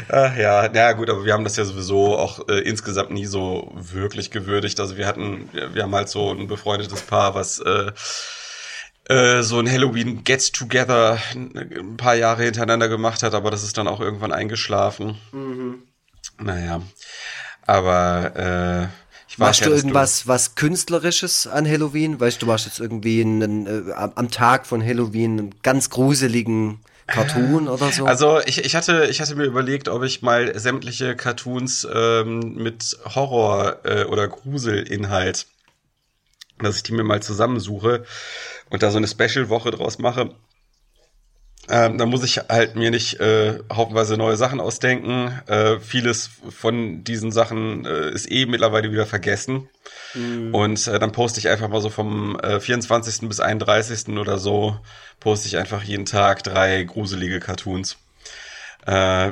Ach ja, na gut, aber wir haben das ja sowieso auch äh, insgesamt nie so wirklich gewürdigt. Also wir hatten, wir, wir haben halt so ein befreundetes Paar, was äh, äh, so ein Halloween Gets Together ein paar Jahre hintereinander gemacht hat, aber das ist dann auch irgendwann eingeschlafen. Naja, aber äh, ich Machst du irgendwas was Künstlerisches an Halloween? Weißt du, du machst jetzt irgendwie einen, äh, am, am Tag von Halloween einen ganz gruseligen Cartoon oder so? Also ich, ich, hatte, ich hatte mir überlegt, ob ich mal sämtliche Cartoons ähm, mit Horror äh, oder Gruselinhalt, dass ich die mir mal zusammensuche und da so eine Special-Woche draus mache. Ähm, da muss ich halt mir nicht äh, haufenweise neue Sachen ausdenken. Äh, vieles von diesen Sachen äh, ist eh mittlerweile wieder vergessen. Und äh, dann poste ich einfach mal so vom äh, 24. bis 31. oder so, poste ich einfach jeden Tag drei gruselige Cartoons. Äh,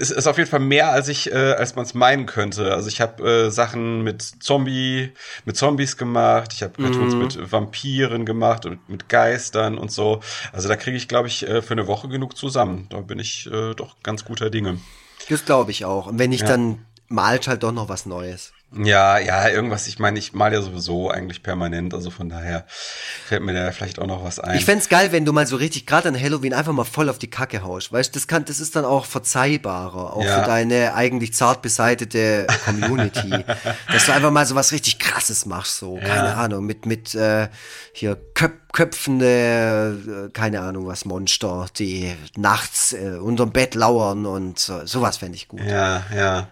es ist auf jeden Fall mehr, als ich, äh, als man es meinen könnte. Also ich habe äh, Sachen mit Zombie, mit Zombies gemacht, ich habe Cartoons mit Vampiren gemacht und mit Geistern und so. Also da kriege ich, glaube ich, äh, für eine Woche genug zusammen. Da bin ich äh, doch ganz guter Dinge. das glaube ich auch. Und wenn nicht, dann malt halt doch noch was Neues. Ja, ja, irgendwas. Ich meine, ich mal ja sowieso eigentlich permanent, also von daher fällt mir da vielleicht auch noch was ein. Ich fänd's geil, wenn du mal so richtig, gerade an Halloween, einfach mal voll auf die Kacke haust. Weißt das kann, das ist dann auch verzeihbarer, auch Ja. für deine eigentlich zart beseitete Community. dass du einfach mal so was richtig krasses machst, so, keine Ahnung, mit, mit äh, hier Köp köpfende, äh, keine Ahnung was, Monster, die nachts äh, unterm Bett lauern und so, sowas fände ich gut. Ja, ja.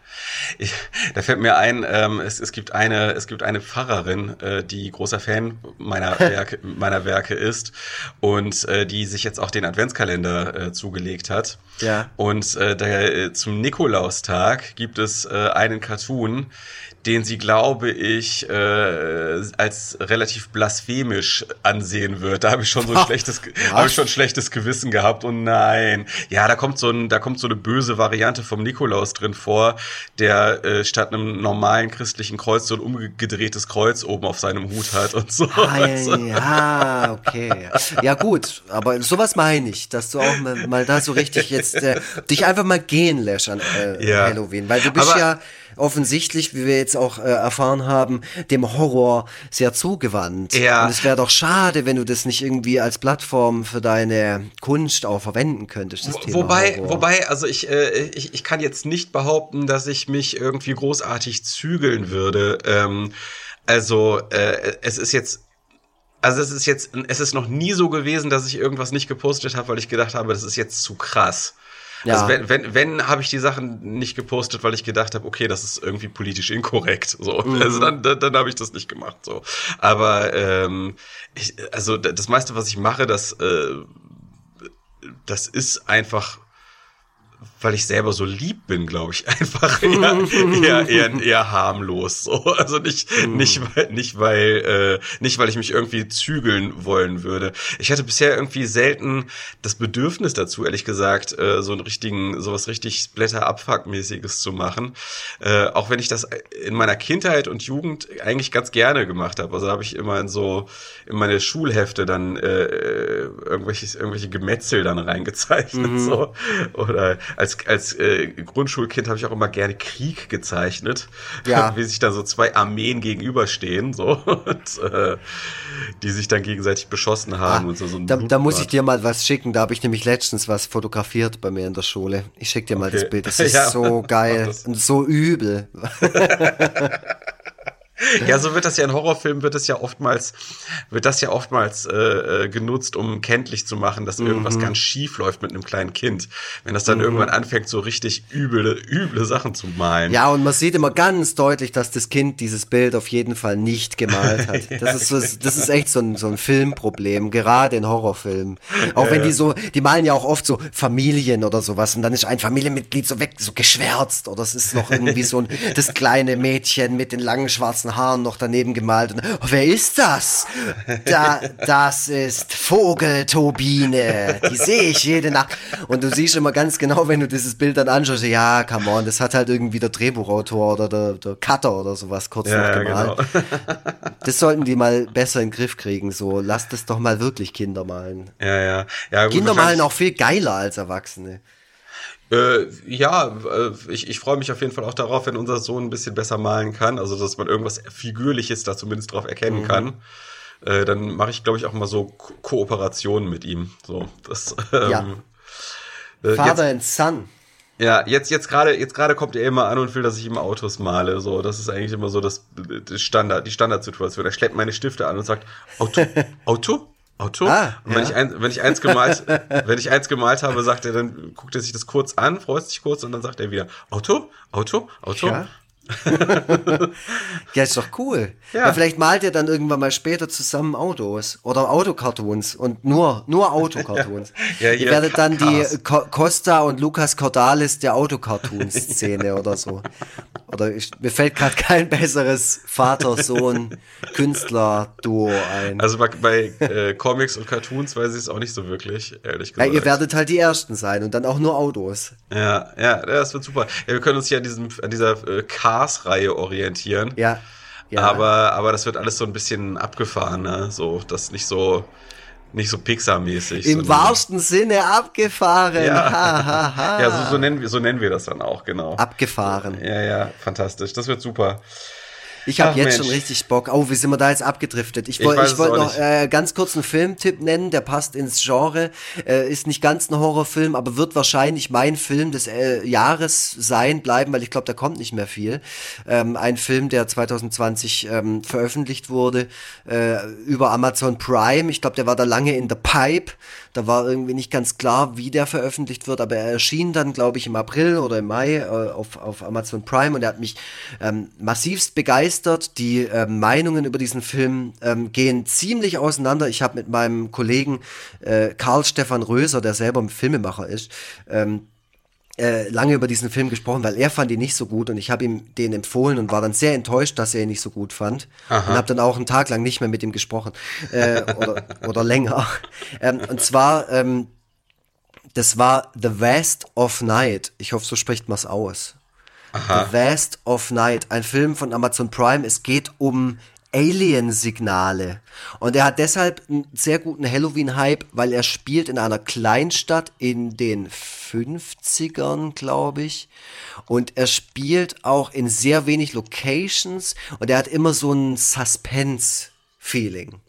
Ich, da fällt mir ein, ähm, es, es gibt eine, es gibt eine Pfarrerin, äh, die großer Fan meiner Werke, meiner Werke ist und äh, die sich jetzt auch den Adventskalender äh, zugelegt hat. Ja. Und äh, der, äh, zum Nikolaustag gibt es äh, einen Cartoon, den sie, glaube ich, äh, als relativ blasphemisch ansehen wird. Da habe ich schon so ein schlechtes, habe ich schon ein schlechtes Gewissen gehabt. Und nein, ja, da kommt so ein, da kommt so eine böse Variante vom Nikolaus drin vor, der äh, statt einem normalen christlichen Kreuz so ein umgedrehtes Kreuz oben auf seinem Hut hat und so. Ah, ja, ja, okay. Ja gut, aber sowas meine ich, dass du auch mal, mal da so richtig jetzt äh, dich einfach mal gehen lässt an äh, Ja. Halloween, weil du bist Aber- ja offensichtlich, wie wir jetzt auch äh, erfahren haben, dem Horror sehr zugewandt. Ja. Und es wäre doch schade, wenn du das nicht irgendwie als Plattform für deine Kunst auch verwenden könntest. Das Wo- Thema Wobei, Horror. wobei, also ich, äh, ich, ich kann jetzt nicht behaupten, dass ich mich irgendwie großartig zügeln würde. Ähm, also äh, es ist jetzt, also es ist jetzt, es ist noch nie so gewesen, dass ich irgendwas nicht gepostet habe, weil ich gedacht habe, das ist jetzt zu krass. Ja. Also wenn, wenn, wenn habe ich die Sachen nicht gepostet, weil ich gedacht habe, okay, das ist irgendwie politisch inkorrekt. So, Mhm. also dann, dann, dann habe ich das nicht gemacht. So, aber ähm, ich, also das meiste, was ich mache, das äh, das ist einfach, weil ich selber so lieb bin, glaube ich, einfach eher, eher, eher, eher harmlos. So. Also nicht, nicht, weil, nicht, weil, äh, nicht, weil ich mich irgendwie zügeln wollen würde. Ich hatte bisher irgendwie selten das Bedürfnis dazu, ehrlich gesagt, äh, so einen richtigen, sowas richtig Splatter-Abfuck-mäßiges zu machen. Äh, auch wenn ich das in meiner Kindheit und Jugend eigentlich ganz gerne gemacht habe. Also habe ich immer in so, in meine Schulhefte dann äh, irgendwelche, irgendwelche Gemetzel dann reingezeichnet. So. Oder als, als äh, Grundschulkind habe ich auch immer gerne Krieg gezeichnet. Ja. Wie sich da so zwei Armeen gegenüberstehen, so, und äh, die sich dann gegenseitig beschossen haben und so. so Da, da muss ich dir mal was schicken. Da habe ich nämlich letztens was fotografiert bei mir in der Schule. Ich schick dir mal Okay. das Bild. Das ist Ja, so geil und so übel. Ja, so wird das ja in Horrorfilmen wird das ja oftmals wird das ja oftmals äh, äh, genutzt, um kenntlich zu machen, dass irgendwas Mhm. ganz schief läuft mit einem kleinen Kind. Wenn das dann irgendwann anfängt, so richtig üble üble Sachen zu malen. Ja, und man sieht immer ganz deutlich, dass das Kind dieses Bild auf jeden Fall nicht gemalt hat. Das ist, so, das ist echt so ein, so ein Filmproblem, gerade in Horrorfilmen. Auch wenn die so, die malen ja auch oft so Familien oder sowas und dann ist ein Familienmitglied so weg, so geschwärzt oder es ist noch irgendwie so ein, das kleine Mädchen mit den langen schwarzen Haaren noch daneben gemalt. Und, oh, wer ist das? Da, das ist Vogelturbine. Die sehe ich jede Nacht. Und du siehst immer ganz genau, wenn du dieses Bild dann anschaust, ja, come on, das hat halt irgendwie der Drehbuchautor oder der, der Cutter oder sowas kurz Ja, noch ja, gemalt. genau. Das sollten die mal besser in den Griff kriegen. So, lasst es doch mal wirklich Kinder malen. Ja, ja. ja gut, Kinder malen auch viel geiler als Erwachsene. Äh, ja, äh, ich, ich freue mich auf jeden Fall auch darauf, wenn unser Sohn ein bisschen besser malen kann. Also, dass man irgendwas Figürliches da zumindest drauf Mhm. erkennen kann. Äh, dann mache ich, glaube ich, auch mal so Ko Kooperationen mit ihm. So, das, ähm, Ja. äh, Father jetzt, and Son. ja, jetzt, jetzt gerade, jetzt gerade kommt er immer an und will, dass ich ihm Autos male. So, das ist eigentlich immer so das, das Standard, die Standardsituation. Er schleppt meine Stifte an und sagt, Auto, Auto? Auto? Ah, und wenn ja. ich ein, wenn ich eins gemalt, wenn ich eins gemalt habe, sagt er, dann guckt er sich das kurz an, freut sich kurz und dann sagt er wieder, Auto? Auto? Auto? Ja. ja, ist doch cool. Ja. Ja. vielleicht malt ihr dann irgendwann mal später zusammen Autos oder Autocartoons und nur, nur Autocartoons. Ja, ihr hier werdet dann die Cars. Co Costa und Lucas Cordalis der Autocartoons-Szene oder so. Oder ich, mir fällt gerade kein besseres Vater-Sohn-Künstler-Duo ein. Also bei, äh, Comics und Cartoons weiß ich es auch nicht so wirklich, ehrlich ja, gesagt. ihr werdet halt die Ersten sein und dann auch nur Autos. ja, ja, das wird super. Ja, wir können uns hier an, diesem, an dieser äh, Cars-Reihe orientieren. Ja. ja. Aber, aber das wird alles so ein bisschen abgefahren, ne? So, das nicht so, nicht so Pixar-mäßig. Im wahrsten Sinne abgefahren. Ja. Ha, ha, ha. Ja, so, so, nennen wir, so nennen wir das dann auch, genau. Abgefahren. Ja, ja, fantastisch. Das wird super. Ich habe jetzt Mensch. schon richtig Bock. Oh, wie sind wir da jetzt abgedriftet? Ich wollte ich auch noch äh, ganz kurz einen Filmtipp nennen, der passt ins Genre. Äh, ist nicht ganz ein Horrorfilm, aber wird wahrscheinlich mein Film des äh, Jahres sein, bleiben, weil ich glaube, da kommt nicht mehr viel. Ähm, ein Film, der 2020 ähm, veröffentlicht wurde äh, über Amazon Prime. Ich glaube, der war da lange in the Pipe. Da war irgendwie nicht ganz klar, wie der veröffentlicht wird, aber er erschien dann, glaube ich, im April oder im Mai äh, auf, auf Amazon Prime und er hat mich ähm, massivst begeistert. Die ähm, Meinungen über diesen Film ähm, gehen ziemlich auseinander. Ich habe mit meinem Kollegen äh, Karl Stefan Röser, der selber Filmemacher ist, ähm, äh, lange über diesen Film gesprochen, weil er fand ihn nicht so gut und ich habe ihm den empfohlen und war dann sehr enttäuscht, dass er ihn nicht so gut fand und habe dann auch einen Tag lang nicht mehr mit ihm gesprochen äh, oder, oder länger. Ähm, und zwar, ähm, das war The Vast of Night. Ich hoffe, so spricht man es aus. The Vast of Night, ein Film von Amazon Prime. Es geht um Alien-Signale. Und er hat deshalb einen sehr guten Halloween-Hype, weil er spielt in einer Kleinstadt in den 50ern, glaube ich. Und er spielt auch in sehr wenig Locations und er hat immer so ein Suspense-Feeling.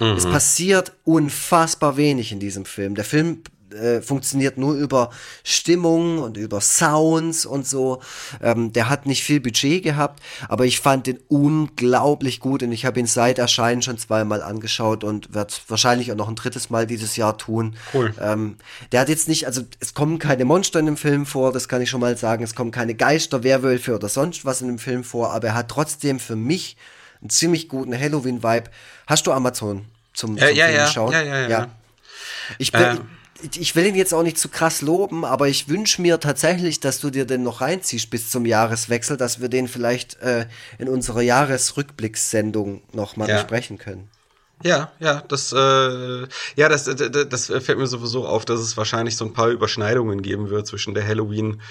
Es passiert unfassbar wenig in diesem Film. Der Film äh, funktioniert nur über Stimmung und über Sounds und so. Ähm, der hat nicht viel Budget gehabt, aber ich fand den unglaublich gut und ich habe ihn seit Erscheinen schon zweimal angeschaut und werde wahrscheinlich auch noch ein drittes Mal dieses Jahr tun. Cool. Ähm, der hat jetzt nicht, also es kommen keine Monster in dem Film vor, das kann ich schon mal sagen. Es kommen keine Geister, Werwölfe oder sonst was in dem Film vor, aber er hat trotzdem für mich einen ziemlich guten Halloween-Vibe. Hast du Amazon zum, Ja, zum ja, Film ja, geschaut? ja, ja, ja. Ich, bin, Ähm. Ich, will ihn jetzt auch nicht zu krass loben, aber ich wünsche mir tatsächlich, dass du dir den noch reinziehst bis zum Jahreswechsel, dass wir den vielleicht äh, in unserer Jahresrückblickssendung noch mal Ja. besprechen können. Ja, ja, das, äh, ja, das, das, das fällt mir sowieso auf, dass es wahrscheinlich so ein paar Überschneidungen geben wird zwischen der Halloween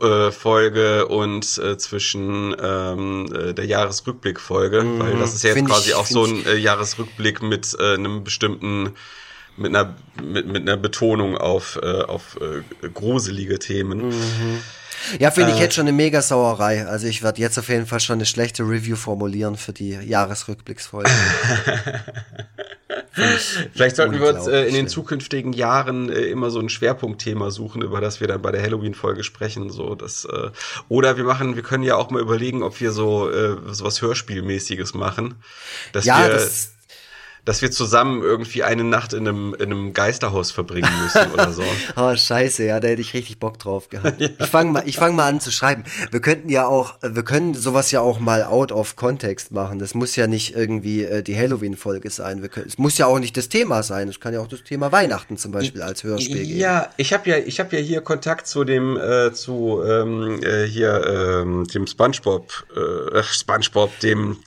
äh, Folge und äh, zwischen ähm, äh, der Jahresrückblick-Folge, weil das ist ja jetzt quasi ich- auch so ein äh, Jahresrückblick mit äh, einem bestimmten mit einer mit, mit einer Betonung auf äh, auf äh, gruselige Themen. Ja, finde Äh. ich jetzt schon eine mega Sauerei. Also ich werde jetzt auf jeden Fall schon eine schlechte Review formulieren für die Jahresrückblicksfolge. Vielleicht sollten wir uns äh, in den zukünftigen Jahren äh, immer so ein Schwerpunktthema suchen, über das wir dann bei der Halloween-Folge sprechen. So, das, äh, oder wir machen, wir können ja auch mal überlegen, ob wir so, äh, so was Hörspielmäßiges machen. Dass ja, wir, das, dass wir zusammen irgendwie eine Nacht in einem, in einem Geisterhaus verbringen müssen oder so. oh, scheiße, ja, da hätte ich richtig Bock drauf gehabt. ja. Ich fange mal, ich fang mal an zu schreiben. Wir könnten ja auch, wir können sowas ja auch mal out of context machen. Das muss ja nicht irgendwie äh, die Halloween-Folge sein. Können, es muss ja auch nicht das Thema sein. Es kann ja auch das Thema Weihnachten zum Beispiel als Hörspiel geben. Ja, ich habe ja, ich habe ja hier Kontakt zu dem, äh, zu ähm, äh, hier ähm, dem SpongeBob, äh, SpongeBob, dem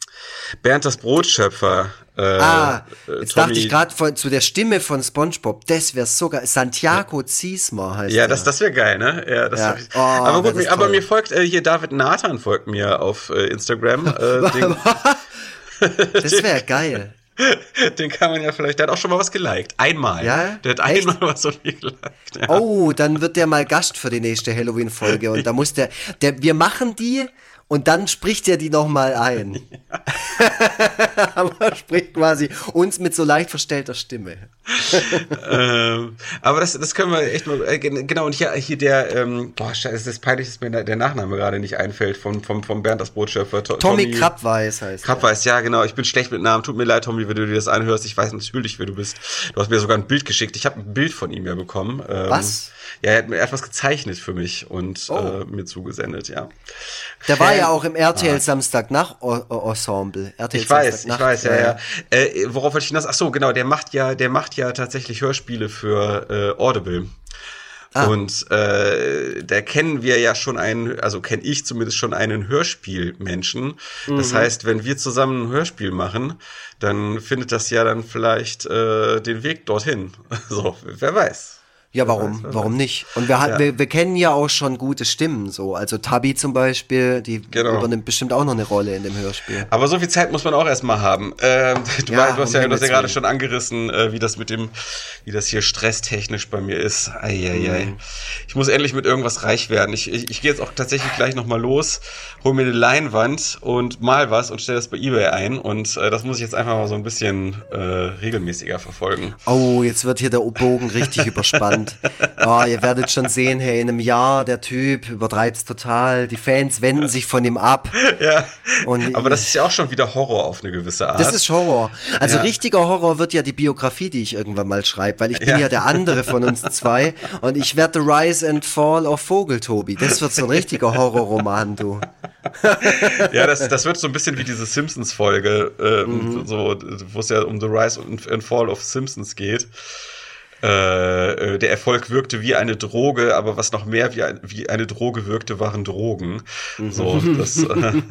Bernd das Brotschöpfer. Äh, ah, äh, jetzt Tommy. dachte ich gerade zu der Stimme von SpongeBob, das wäre sogar Santiago ja. Ziesmer heißt Ja, das, das wäre geil, ne? Ja, das ja. Oh, aber gut, aber mir folgt äh, hier David Nathan folgt mir auf äh, Instagram. Äh, das wäre geil. Den kann man ja vielleicht, der hat auch schon mal was geliked. Einmal. Ja? Der hat Echt? einmal was von mir geliked. Ja. Oh, dann wird der mal Gast für die nächste Halloween-Folge. Und da muss der, der, wir machen die und dann spricht er die nochmal ein. Ja. aber spricht quasi uns mit so leicht verstellter Stimme. Ähm, aber das, das können wir echt mal, äh, genau, und hier, hier der, ähm, boah, scheiße, es ist peinlich, dass mir der Nachname gerade nicht einfällt, vom, vom, vom Bernd das Brotschöpfer. To Tommy, Tommy Krabweis heißt Krabweis, ja, genau, ich bin schlecht mit Namen, tut mir leid, Tommy, wenn du dir das anhörst, ich weiß natürlich, wer du bist. Du hast mir sogar ein Bild geschickt, ich habe ein Bild von ihm ja bekommen. Ähm, Was? Ja, er hat mir etwas gezeichnet für mich und oh. äh, mir zugesendet, ja. Der war ja auch im RTL ah. Samstag nach Ensemble. RTL ich weiß, ich weiß, ja, ja. Äh, worauf wollte ich hinaus? Ach so, genau, der macht ja, der macht ja tatsächlich Hörspiele für äh, Audible. Ah. Und äh, da kennen wir ja schon einen, also kenne ich zumindest schon einen Hörspielmenschen. Mhm. Das heißt, wenn wir zusammen ein Hörspiel machen, dann findet das ja dann vielleicht äh, den Weg dorthin. so, wer weiß. Ja, warum? Warum nicht? Und wir, ja. wir, wir kennen ja auch schon gute Stimmen, so. Also Tabi zum Beispiel, die genau. übernimmt bestimmt auch noch eine Rolle in dem Hörspiel. Aber so viel Zeit muss man auch erstmal haben. Ähm, du, ja, du, hast ja, du hast ja gerade schon angerissen, äh, wie das mit dem, wie das hier stresstechnisch bei mir ist. Eieiei. Mhm. Ich muss endlich mit irgendwas reich werden. Ich, ich, ich gehe jetzt auch tatsächlich gleich nochmal los, hol mir eine Leinwand und mal was und stelle das bei Ebay ein. Und äh, das muss ich jetzt einfach mal so ein bisschen äh, regelmäßiger verfolgen. Oh, jetzt wird hier der Bogen richtig überspannt spannend. Oh, ihr werdet schon sehen, hey, in einem Jahr, der Typ übertreibt's total. Die Fans wenden sich von ihm ab. Ja. Und aber das ist ja auch schon wieder Horror auf eine gewisse Art. Das ist Horror. Also ja. richtiger Horror wird ja die Biografie, die ich irgendwann mal schreibe, weil ich bin ja, ja der andere von uns zwei und ich werde The Rise and Fall of Vogeltobi. Das wird so ein richtiger Horrorroman, du. ja, das, das wird so ein bisschen wie diese Simpsons-Folge, äh, mhm. so, wo es ja um The Rise and Fall of Simpsons geht. Äh, äh, der Erfolg wirkte wie eine Droge, aber was noch mehr wie, ein, wie eine Droge wirkte, waren Drogen. So, das, äh,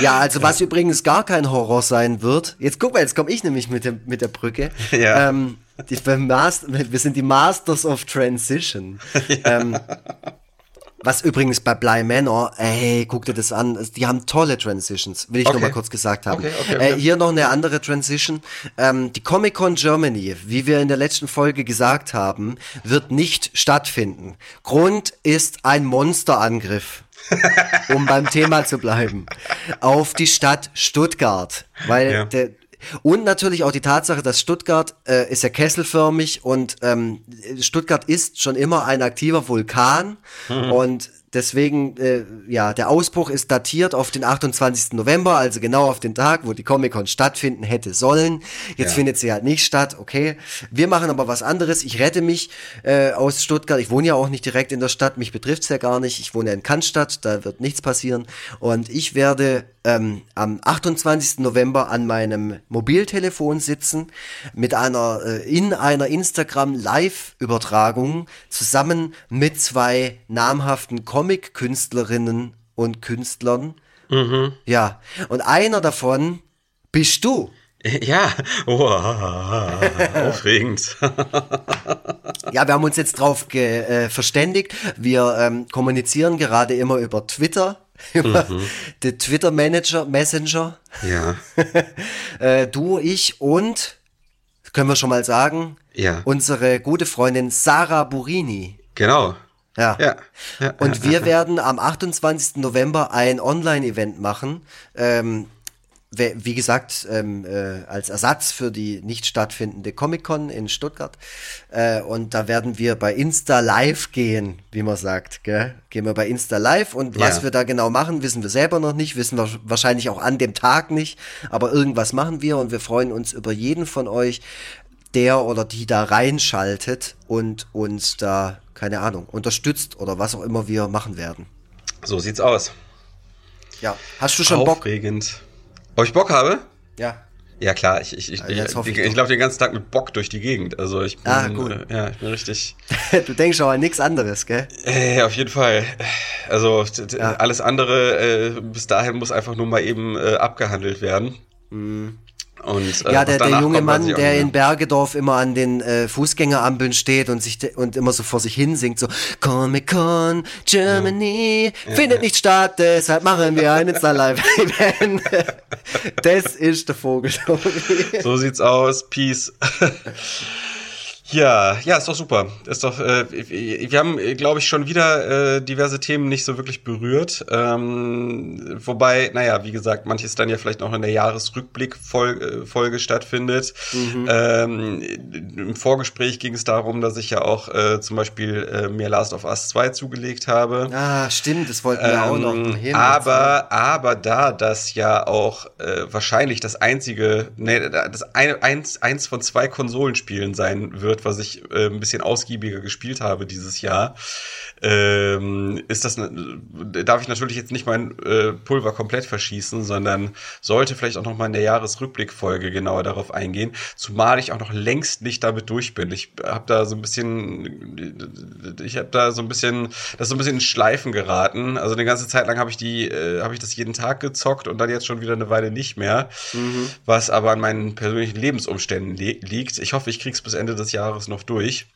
Ja, also was übrigens gar kein Horror sein wird. Jetzt guck mal, jetzt komme ich nämlich mit, dem, mit der Brücke. Ja. Ähm, die, wir sind die Masters of Transition. Ja. Ähm, was übrigens bei Bly Manor, ey, guck dir das an, die haben tolle Transitions, will ich okay. noch mal kurz gesagt haben. Okay, okay, okay. Äh, hier noch eine andere Transition. Ähm, die Comic Con Germany, wie wir in der letzten Folge gesagt haben, wird nicht stattfinden. Grund ist ein Monsterangriff. um beim Thema zu bleiben, auf die Stadt Stuttgart, weil ja. der, und natürlich auch die Tatsache, dass Stuttgart äh, ist ja kesselförmig und ähm, Stuttgart ist schon immer ein aktiver Vulkan mhm. und Deswegen, äh, ja, der Ausbruch ist datiert auf den 28. November, also genau auf den Tag, wo die Comic-Con stattfinden hätte sollen. Jetzt ja. findet sie halt nicht statt, okay. Wir machen aber was anderes. Ich rette mich äh, aus Stuttgart. Ich wohne ja auch nicht direkt in der Stadt, mich betrifft's ja gar nicht. Ich wohne ja in Cannstatt, da wird nichts passieren. Und ich werde ähm, am 28. November an meinem Mobiltelefon sitzen mit einer äh, in einer Instagram Live-Übertragung zusammen mit zwei namhaften Comic-Künstlerinnen und Künstlern. Mhm. Ja, und einer davon bist du. Ja, oh, aufregend. ja, wir haben uns jetzt drauf äh, verständigt. Wir ähm, kommunizieren gerade immer über Twitter, über mhm. den Twitter Manager, Messenger. Ja. äh, du, ich und, können wir schon mal sagen, ja. unsere gute Freundin Sarah Burini. Genau. Ja. ja. ja. Und wir werden am 28. November ein Online-Event machen. Ähm, wie gesagt, ähm, äh, als Ersatz für die nicht stattfindende Comic-Con in Stuttgart. Äh, und da werden wir bei Insta live gehen, wie man sagt. Gell? Gehen wir bei Insta live und ja. was wir da genau machen, wissen wir selber noch nicht, wissen wir wahrscheinlich auch an dem Tag nicht, aber irgendwas machen wir und wir freuen uns über jeden von euch, der oder die da reinschaltet und uns da, keine Ahnung, unterstützt oder was auch immer wir machen werden. So sieht's aus. Ja, hast du schon Aufregend. Bock? Ob ich Bock habe? Ja. Ja klar, ich, ich, ich, also ich, ich, ich laufe den ganzen Tag mit Bock durch die Gegend. Also ich bin, ah, cool. äh, ja, ich bin richtig. du denkst aber an nichts anderes, gell? Äh, auf jeden Fall. Also ja. alles andere äh, bis dahin muss einfach nur mal eben äh, abgehandelt werden. Mhm. Und, äh, ja, der, der junge Mann, der in Bergedorf immer an den äh, Fußgängerampeln steht und sich und immer so vor sich hin singt, so Comic Con Germany ja. findet ja. nicht statt, deshalb machen wir ein Insta-Live-Event. das ist der Vogel. so sieht's aus. Peace. Ja, ja, ist doch super. Ist doch, äh, wir haben, glaube ich, schon wieder äh, diverse Themen nicht so wirklich berührt. Ähm, wobei, naja, wie gesagt, manches dann ja vielleicht noch in der Jahresrückblick-Folge Folge stattfindet. Mhm. Ähm, Im Vorgespräch ging es darum, dass ich ja auch äh, zum Beispiel äh, mir Last of Us 2 zugelegt habe. Ah, stimmt, das wollten wir ähm, auch noch hin. Aber, aber da das ja auch äh, wahrscheinlich das einzige, nee, das eine, eins, eins von zwei Konsolenspielen sein wird, wird, was ich äh, ein bisschen ausgiebiger gespielt habe dieses Jahr, ähm, ist das, ne, darf ich natürlich jetzt nicht mein äh, Pulver komplett verschießen, sondern sollte vielleicht auch noch mal in der Jahresrückblickfolge genauer darauf eingehen, zumal ich auch noch längst nicht damit durch bin. Ich habe da so ein bisschen, ich habe da so ein bisschen, das ist so ein bisschen in Schleifen geraten. Also eine ganze Zeit lang habe ich die, äh, habe ich das jeden Tag gezockt und dann jetzt schon wieder eine Weile nicht mehr, mhm. was aber an meinen persönlichen Lebensumständen liegt. Ich hoffe, ich krieg's bis Ende des Jahres noch durch.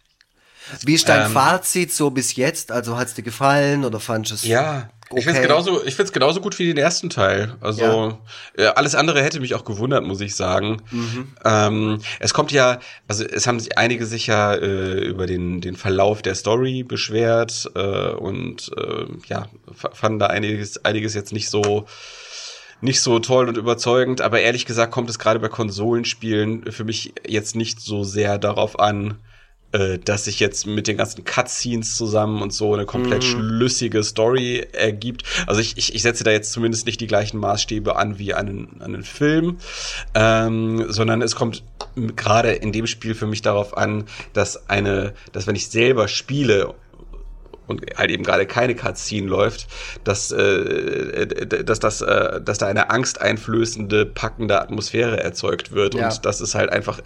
Wie ist dein ähm, Fazit so bis jetzt? Also hat es dir gefallen oder fandest du es? Ja, okay? ich finde es genauso, ich find's genauso gut wie den ersten Teil. Also ja. äh, alles andere hätte mich auch gewundert, muss ich sagen. Mhm. Ähm, es kommt ja, also es haben sich einige sicher äh, über den, den Verlauf der Story beschwert äh, und äh, ja, fanden da einiges, einiges jetzt nicht so nicht so toll und überzeugend, aber ehrlich gesagt kommt es gerade bei Konsolenspielen für mich jetzt nicht so sehr darauf an, äh, dass sich jetzt mit den ganzen Cutscenes zusammen und so eine komplett mhm. schlüssige Story ergibt. Also ich, ich, ich setze da jetzt zumindest nicht die gleichen Maßstäbe an wie an einen, an einen Film, ähm, sondern es kommt gerade in dem Spiel für mich darauf an, dass eine, dass wenn ich selber spiele und halt eben gerade keine Cutscene läuft, dass, äh, dass, das, äh, dass da eine angsteinflößende, packende Atmosphäre erzeugt wird. Ja. Und das ist halt einfach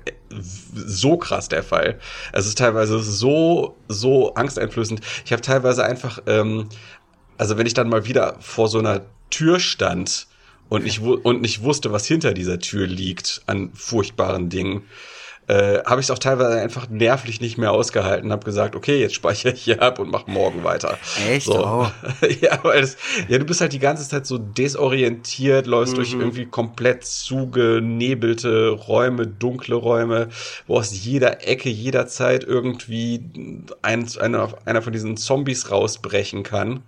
so krass der Fall. Es ist teilweise so, so angsteinflößend. Ich habe teilweise einfach, ähm, also wenn ich dann mal wieder vor so einer Tür stand und nicht, und nicht wusste, was hinter dieser Tür liegt an furchtbaren Dingen, äh, habe ich es auch teilweise einfach nervlich nicht mehr ausgehalten, habe gesagt, okay, jetzt speichere ich hier ab und mach morgen weiter. Echt? So. Oh. ja, weil es, ja, du bist halt die ganze Zeit so desorientiert, läufst mhm. durch irgendwie komplett zugenebelte Räume, dunkle Räume, wo aus jeder Ecke jederzeit irgendwie ein, einer, einer von diesen Zombies rausbrechen kann.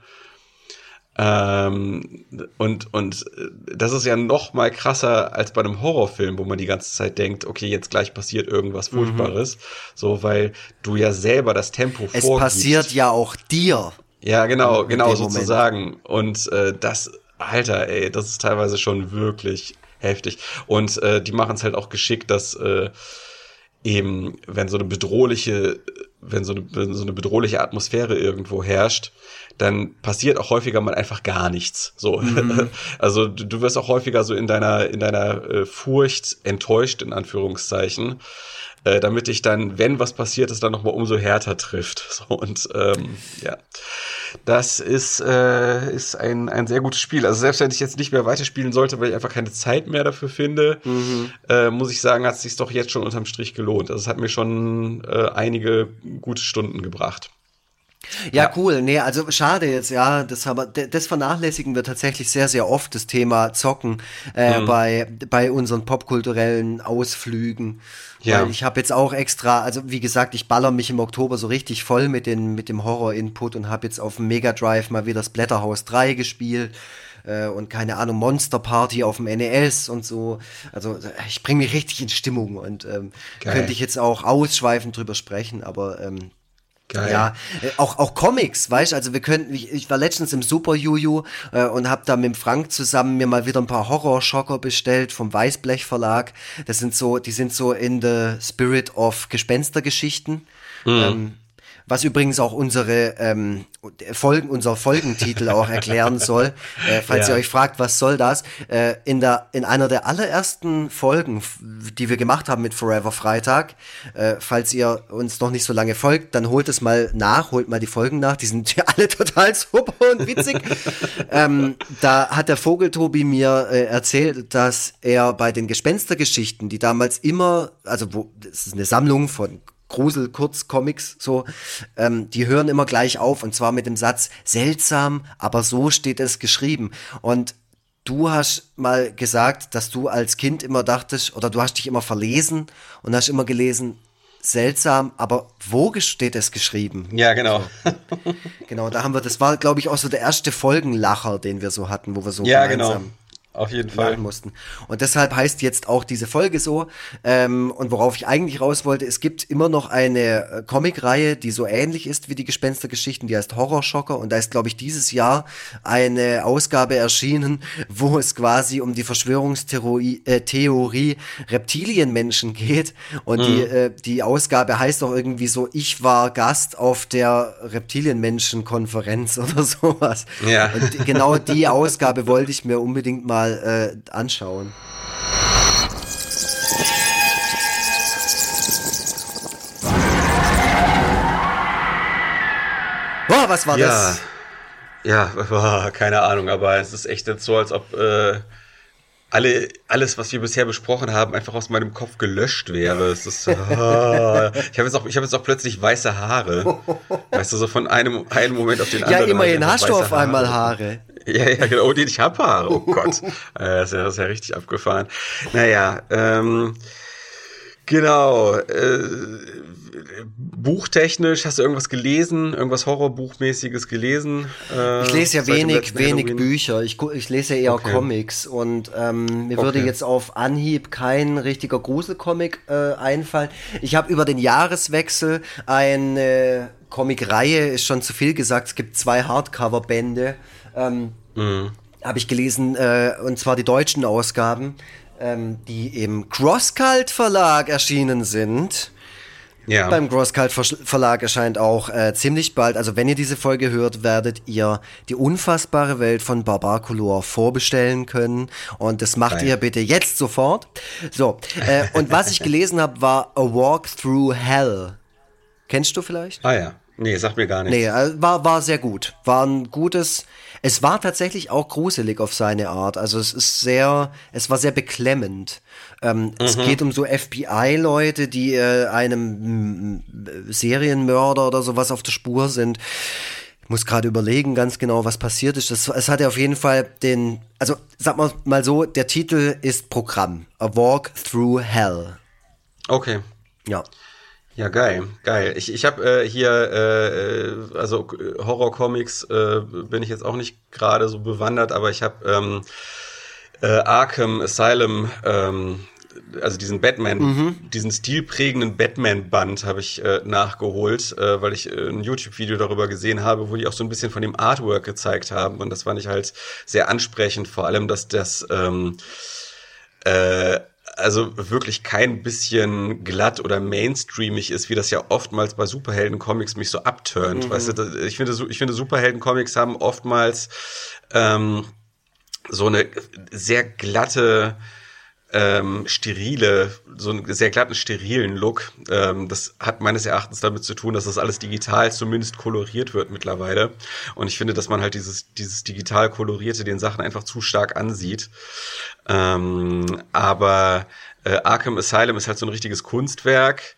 Ähm, und, und das ist ja noch mal krasser als bei einem Horrorfilm, wo man die ganze Zeit denkt, okay, jetzt gleich passiert irgendwas mhm. Furchtbares. Mhm. So, weil du ja selber das Tempo es vorgibst. Es passiert ja auch dir. Ja, genau, genau sozusagen. Und äh, das, Alter, ey, das ist teilweise schon wirklich heftig. Und äh, die machen es halt auch geschickt, dass äh, eben, wenn so eine bedrohliche, wenn so eine, wenn so eine bedrohliche Atmosphäre irgendwo herrscht, dann passiert auch häufiger mal einfach gar nichts. So, mhm. also du, du, wirst auch häufiger so in deiner in deiner äh, Furcht enttäuscht in Anführungszeichen, äh, damit dich dann, wenn was passiert ist, dann noch mal umso härter trifft. So und ähm, ja, das ist äh, ist ein ein sehr gutes Spiel. Also selbst wenn ich jetzt nicht mehr weiterspielen sollte, weil ich einfach keine Zeit mehr dafür finde, mhm. äh, muss ich sagen, hat es sich doch jetzt schon unterm Strich gelohnt. Also es hat mir schon äh, einige gute Stunden gebracht. Ja, ja, cool. Nee, also schade jetzt, ja. Das, aber, das vernachlässigen wir tatsächlich sehr, sehr oft, das Thema Zocken äh, mhm. bei, bei unseren popkulturellen Ausflügen. Ja. Weil ich habe jetzt auch extra, also wie gesagt, ich baller mich im Oktober so richtig voll mit, den, mit dem Horror-Input und habe jetzt auf dem Mega Drive mal wieder das Blätterhaus 3 gespielt äh, und keine Ahnung, Monster Party auf dem NES und so. Also ich bringe mich richtig in Stimmung und ähm, könnte ich jetzt auch ausschweifend drüber sprechen, aber ähm, Geil. Ja, äh, auch, auch Comics, weißt also wir könnten, ich, ich war letztens im Super Juju äh, und habe da mit Frank zusammen mir mal wieder ein paar Horrorschocker bestellt vom Weißblech Verlag. Das sind so, die sind so in the spirit of Gespenstergeschichten. Mhm. Ähm, was übrigens auch unsere ähm, Folgen, unser Folgentitel auch erklären soll. Äh, falls ja. ihr euch fragt, was soll das? Äh, in der in einer der allerersten Folgen, die wir gemacht haben mit Forever Freitag, äh, falls ihr uns noch nicht so lange folgt, dann holt es mal nach, holt mal die Folgen nach. Die sind ja alle total super und witzig. ähm, da hat der Vogeltobi mir äh, erzählt, dass er bei den Gespenstergeschichten, die damals immer, also wo, das ist eine Sammlung von Grusel, Kurzcomics, so, ähm, die hören immer gleich auf und zwar mit dem Satz seltsam, aber so steht es geschrieben. Und du hast mal gesagt, dass du als Kind immer dachtest oder du hast dich immer verlesen und hast immer gelesen, seltsam, aber wo steht es geschrieben? Ja, genau. So. Genau, da haben wir, das war, glaube ich, auch so der erste Folgenlacher, den wir so hatten, wo wir so ja, gemeinsam genau auf jeden Fall. mussten. Und deshalb heißt jetzt auch diese Folge so. Ähm, und worauf ich eigentlich raus wollte, es gibt immer noch eine äh, Comicreihe, die so ähnlich ist wie die Gespenstergeschichten, die heißt Horrorschocker. Und da ist, glaube ich, dieses Jahr eine Ausgabe erschienen, wo es quasi um die Verschwörungstheorie äh, Reptilienmenschen geht. Und mhm. die, äh, die Ausgabe heißt auch irgendwie so, ich war Gast auf der Reptilienmenschen-Konferenz oder sowas. Ja. Und genau die Ausgabe wollte ich mir unbedingt mal mal äh, anschauen. Boah, was war ja. das? Ja, keine Ahnung, aber es ist echt jetzt so, als ob äh, alle, alles, was wir bisher besprochen haben, einfach aus meinem Kopf gelöscht wäre. Es ist, ah, ich habe jetzt auch, ich habe jetzt auch plötzlich weiße Haare. Weißt du, so von einem, einem Moment auf den anderen. Ja, immerhin hast du auf Haare. einmal Haare. Ja, ja, genau. Oh, ich habe Haare. Oh Gott. Äh, das, ist ja, das ist ja richtig abgefahren. Naja, ähm, genau. Äh, buchtechnisch, hast du irgendwas gelesen? Irgendwas Horrorbuchmäßiges gelesen? Äh, ich lese ja wenig, wenig Bücher. Ich, ich lese ja eher okay. Comics und ähm, mir okay. würde jetzt auf Anhieb kein richtiger Gruselcomic äh, einfallen. Ich habe über den Jahreswechsel eine Comicreihe, ist schon zu viel gesagt, es gibt zwei Hardcover-Bände ähm, mhm. Habe ich gelesen, äh, und zwar die deutschen Ausgaben, ähm, die im Crosscult Verlag erschienen sind. Ja. Beim Crosscult Verlag erscheint auch äh, ziemlich bald, also wenn ihr diese Folge hört, werdet ihr die unfassbare Welt von Barbarcolor vorbestellen können. Und das macht Nein. ihr bitte jetzt sofort. So, äh, und was ich gelesen habe, war A Walk Through Hell. Kennst du vielleicht? Ah ja. Nee, sagt mir gar nichts. Nee, äh, war, war sehr gut. War ein gutes, es war tatsächlich auch gruselig auf seine Art. Also es ist sehr, es war sehr beklemmend. Ähm, mhm. Es geht um so FBI-Leute, die äh, einem Serienmörder oder sowas auf der Spur sind. Ich muss gerade überlegen ganz genau, was passiert ist. Das, es hatte auf jeden Fall den, also sag mal, mal so, der Titel ist Programm. A Walk Through Hell. Okay. Ja. Ja, geil, geil. Ich, ich habe äh, hier, äh, äh also Horror-Comics äh, bin ich jetzt auch nicht gerade so bewandert, aber ich habe ähm, äh, Arkham Asylum, ähm, also diesen Batman, mhm. diesen stilprägenden Batman-Band habe ich äh, nachgeholt, äh, weil ich äh, ein YouTube-Video darüber gesehen habe, wo die auch so ein bisschen von dem Artwork gezeigt haben. Und das fand ich halt sehr ansprechend, vor allem, dass das ähm, äh, also wirklich kein bisschen glatt oder mainstreamig ist, wie das ja oftmals bei Superhelden-Comics mich so abturnt. Mhm. Weißt du, ich finde, ich finde Superhelden-Comics haben oftmals ähm, so eine sehr glatte, ähm, sterile, so einen sehr glatten, sterilen Look. Ähm, das hat meines Erachtens damit zu tun, dass das alles digital zumindest koloriert wird mittlerweile. Und ich finde, dass man halt dieses, dieses digital kolorierte den Sachen einfach zu stark ansieht. Ähm, aber äh, Arkham Asylum ist halt so ein richtiges Kunstwerk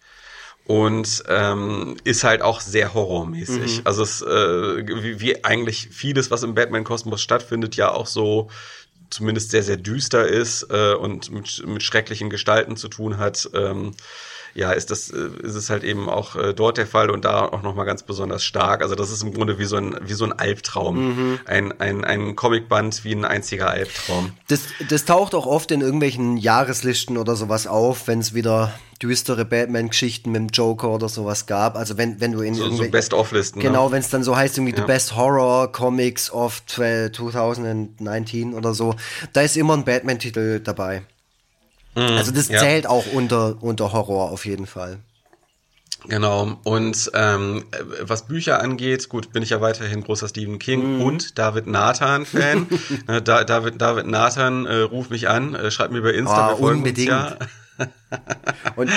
und ähm, ist halt auch sehr horrormäßig. Mhm. Also es äh, wie, wie eigentlich vieles, was im Batman-Kosmos stattfindet, ja auch so zumindest sehr, sehr düster ist äh, und mit, mit schrecklichen Gestalten zu tun hat. Ähm, ja, ist das, äh, ist es halt eben auch äh, dort der Fall und da auch nochmal ganz besonders stark. Also das ist im Grunde wie so ein, wie so ein Albtraum. Mhm. Ein, ein, ein Comicband wie ein einziger Albtraum. Das, das taucht auch oft in irgendwelchen Jahreslisten oder sowas auf, wenn es wieder düstere Batman-Geschichten mit dem Joker oder sowas gab. Also wenn, wenn du in so, so Best-of-Listen. Genau, ne? wenn es dann so heißt, irgendwie ja. The Best Horror Comics of 2019 oder so, da ist immer ein Batman-Titel dabei. Mhm, also das ja. zählt auch unter, unter Horror auf jeden Fall. Genau. Und ähm, was Bücher angeht, gut, bin ich ja weiterhin großer Stephen King mm. und David Nathan-Fan. Ne, da, David, David Nathan, äh, ruf mich an, äh, schreib mir bei Insta. Oh, unbedingt. Ja. Und,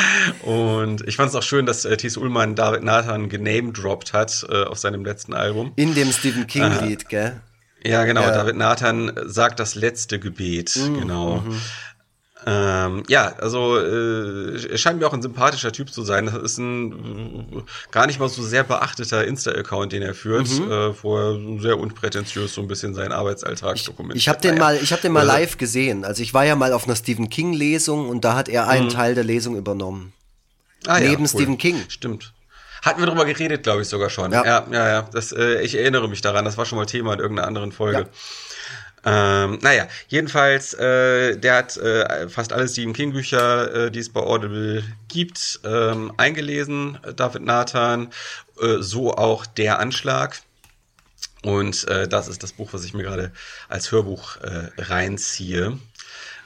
und, ich fand es auch schön, dass äh, Thies Ullmann David Nathan genamedroppt hat äh, auf seinem letzten Album. In dem Stephen King-Lied, äh, gell? Ja, genau. Ja. David Nathan sagt das letzte Gebet. Mm, genau. -hmm. Ähm, ja, also äh, er scheint mir auch ein sympathischer Typ zu sein. Das ist ein äh, gar nicht mal so sehr beachteter Insta-Account, den er führt, mhm. äh, wo er sehr unprätentiös so ein bisschen seinen Arbeitsalltag ich, dokumentiert. Ich habe den mal, ich habe den mal also live gesehen. Also ich war ja mal auf einer Stephen King Lesung und da hat er einen mhm. Teil der Lesung übernommen. Ah, Neben ja, cool. Stephen King. Stimmt. Hatten wir drüber geredet, glaube ich sogar schon. Ja, ja, ja. ja. Das, äh, ich erinnere mich daran. Das war schon mal Thema in irgendeiner anderen Folge. Ja. Ähm, naja, jedenfalls, äh, der hat äh, fast alle Stephen King Bücher, äh, die es bei Audible gibt, ähm, eingelesen, David Nathan, äh, so auch Der Anschlag. Und äh, das ist das Buch, was ich mir gerade als Hörbuch äh, reinziehe.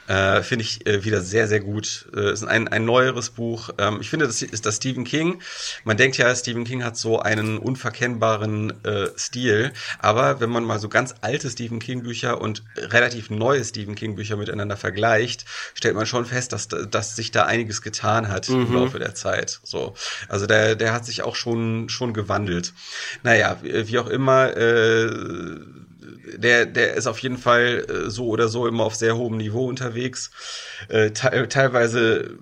Äh, finde ich äh, wieder sehr, sehr gut. Äh, ist ein, ein neueres Buch. Ähm, ich finde, das ist das Stephen King. Man denkt ja, Stephen King hat so einen unverkennbaren äh, Stil. Aber wenn man mal so ganz alte Stephen King Bücher und relativ neue Stephen King Bücher miteinander vergleicht, stellt man schon fest, dass, dass sich da einiges getan hat mhm. im Laufe der Zeit. So. Also der, der hat sich auch schon, schon gewandelt. Naja, wie, wie auch immer, äh, der, der ist auf jeden Fall äh, so oder so immer auf sehr hohem Niveau unterwegs. Äh, te teilweise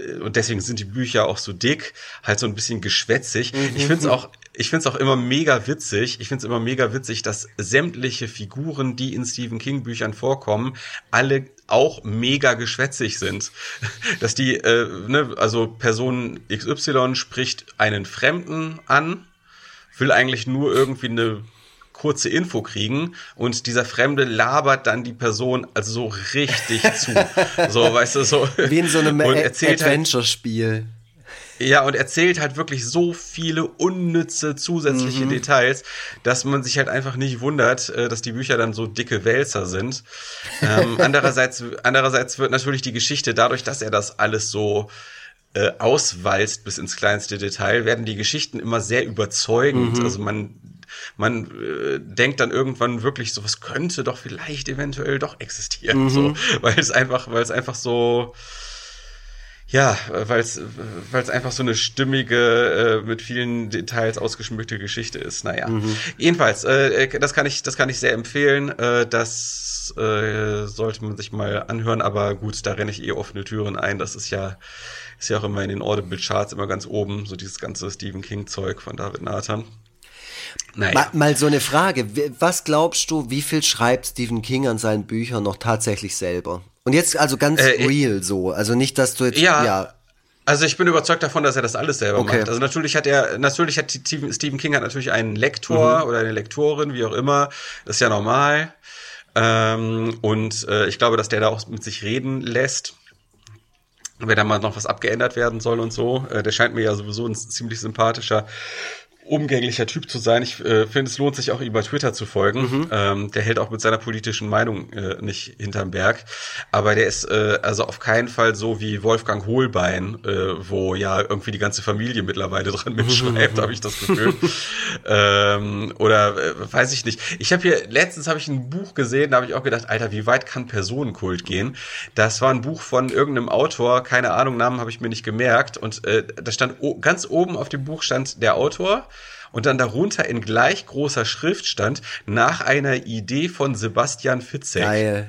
äh, und deswegen sind die Bücher auch so dick, halt so ein bisschen geschwätzig. Mhm. Ich finde es auch, ich finde es auch immer mega witzig. Ich finde es immer mega witzig, dass sämtliche Figuren, die in Stephen King Büchern vorkommen, alle auch mega geschwätzig sind. Dass die, äh, ne, also Person XY spricht einen Fremden an, will eigentlich nur irgendwie eine kurze Info kriegen und dieser Fremde labert dann die Person also so richtig zu. So, weißt du, so. Wie in so einem halt Adventure-Spiel. Halt, ja, und erzählt halt wirklich so viele unnütze zusätzliche mhm. Details, dass man sich halt einfach nicht wundert, äh, dass die Bücher dann so dicke Wälzer sind. Ähm, andererseits, andererseits wird natürlich die Geschichte dadurch, dass er das alles so äh, auswalzt bis ins kleinste Detail, werden die Geschichten immer sehr überzeugend. Mhm. Also man man äh, denkt dann irgendwann wirklich, so was könnte doch vielleicht eventuell doch existieren, mhm. so, weil es einfach, weil es einfach so ja, weil es weil es einfach so eine stimmige, äh, mit vielen Details ausgeschmückte Geschichte ist. Naja, mhm. jedenfalls, äh, das kann ich das kann ich sehr empfehlen. Äh, das äh, sollte man sich mal anhören. Aber gut, da renne ich eh offene Türen ein. Das ist ja ist ja auch immer in den Audible Charts immer ganz oben, so dieses ganze Stephen King Zeug von David Nathan. Naja. Mal, mal, so eine Frage. Was glaubst du, wie viel schreibt Stephen King an seinen Büchern noch tatsächlich selber? Und jetzt also ganz äh, real so. Also nicht, dass du jetzt. Ja. ja. Also ich bin überzeugt davon, dass er das alles selber okay. macht. Also natürlich hat er, natürlich hat Stephen King hat natürlich einen Lektor mhm. oder eine Lektorin, wie auch immer. Das ist ja normal. Ähm, und äh, ich glaube, dass der da auch mit sich reden lässt wenn da mal noch was abgeändert werden soll und so. Äh, der scheint mir ja sowieso ein ziemlich sympathischer umgänglicher Typ zu sein. Ich äh, finde, es lohnt sich auch, ihm bei Twitter zu folgen. Mhm. Ähm, der hält auch mit seiner politischen Meinung äh, nicht hinterm Berg. Aber der ist äh, also auf keinen Fall so wie Wolfgang Hohlbein, äh, wo ja irgendwie die ganze Familie mittlerweile dran mitschreibt, habe ich das Gefühl. ähm, oder äh, weiß ich nicht. Ich habe hier, letztens habe ich ein Buch gesehen, da habe ich auch gedacht, Alter, wie weit kann Personenkult gehen? Das war ein Buch von irgendeinem Autor, keine Ahnung, Namen habe ich mir nicht gemerkt. Und äh, da stand ganz oben auf dem Buch stand der Autor und dann darunter in gleich großer Schrift stand, nach einer Idee von Sebastian Fitzek. Geil.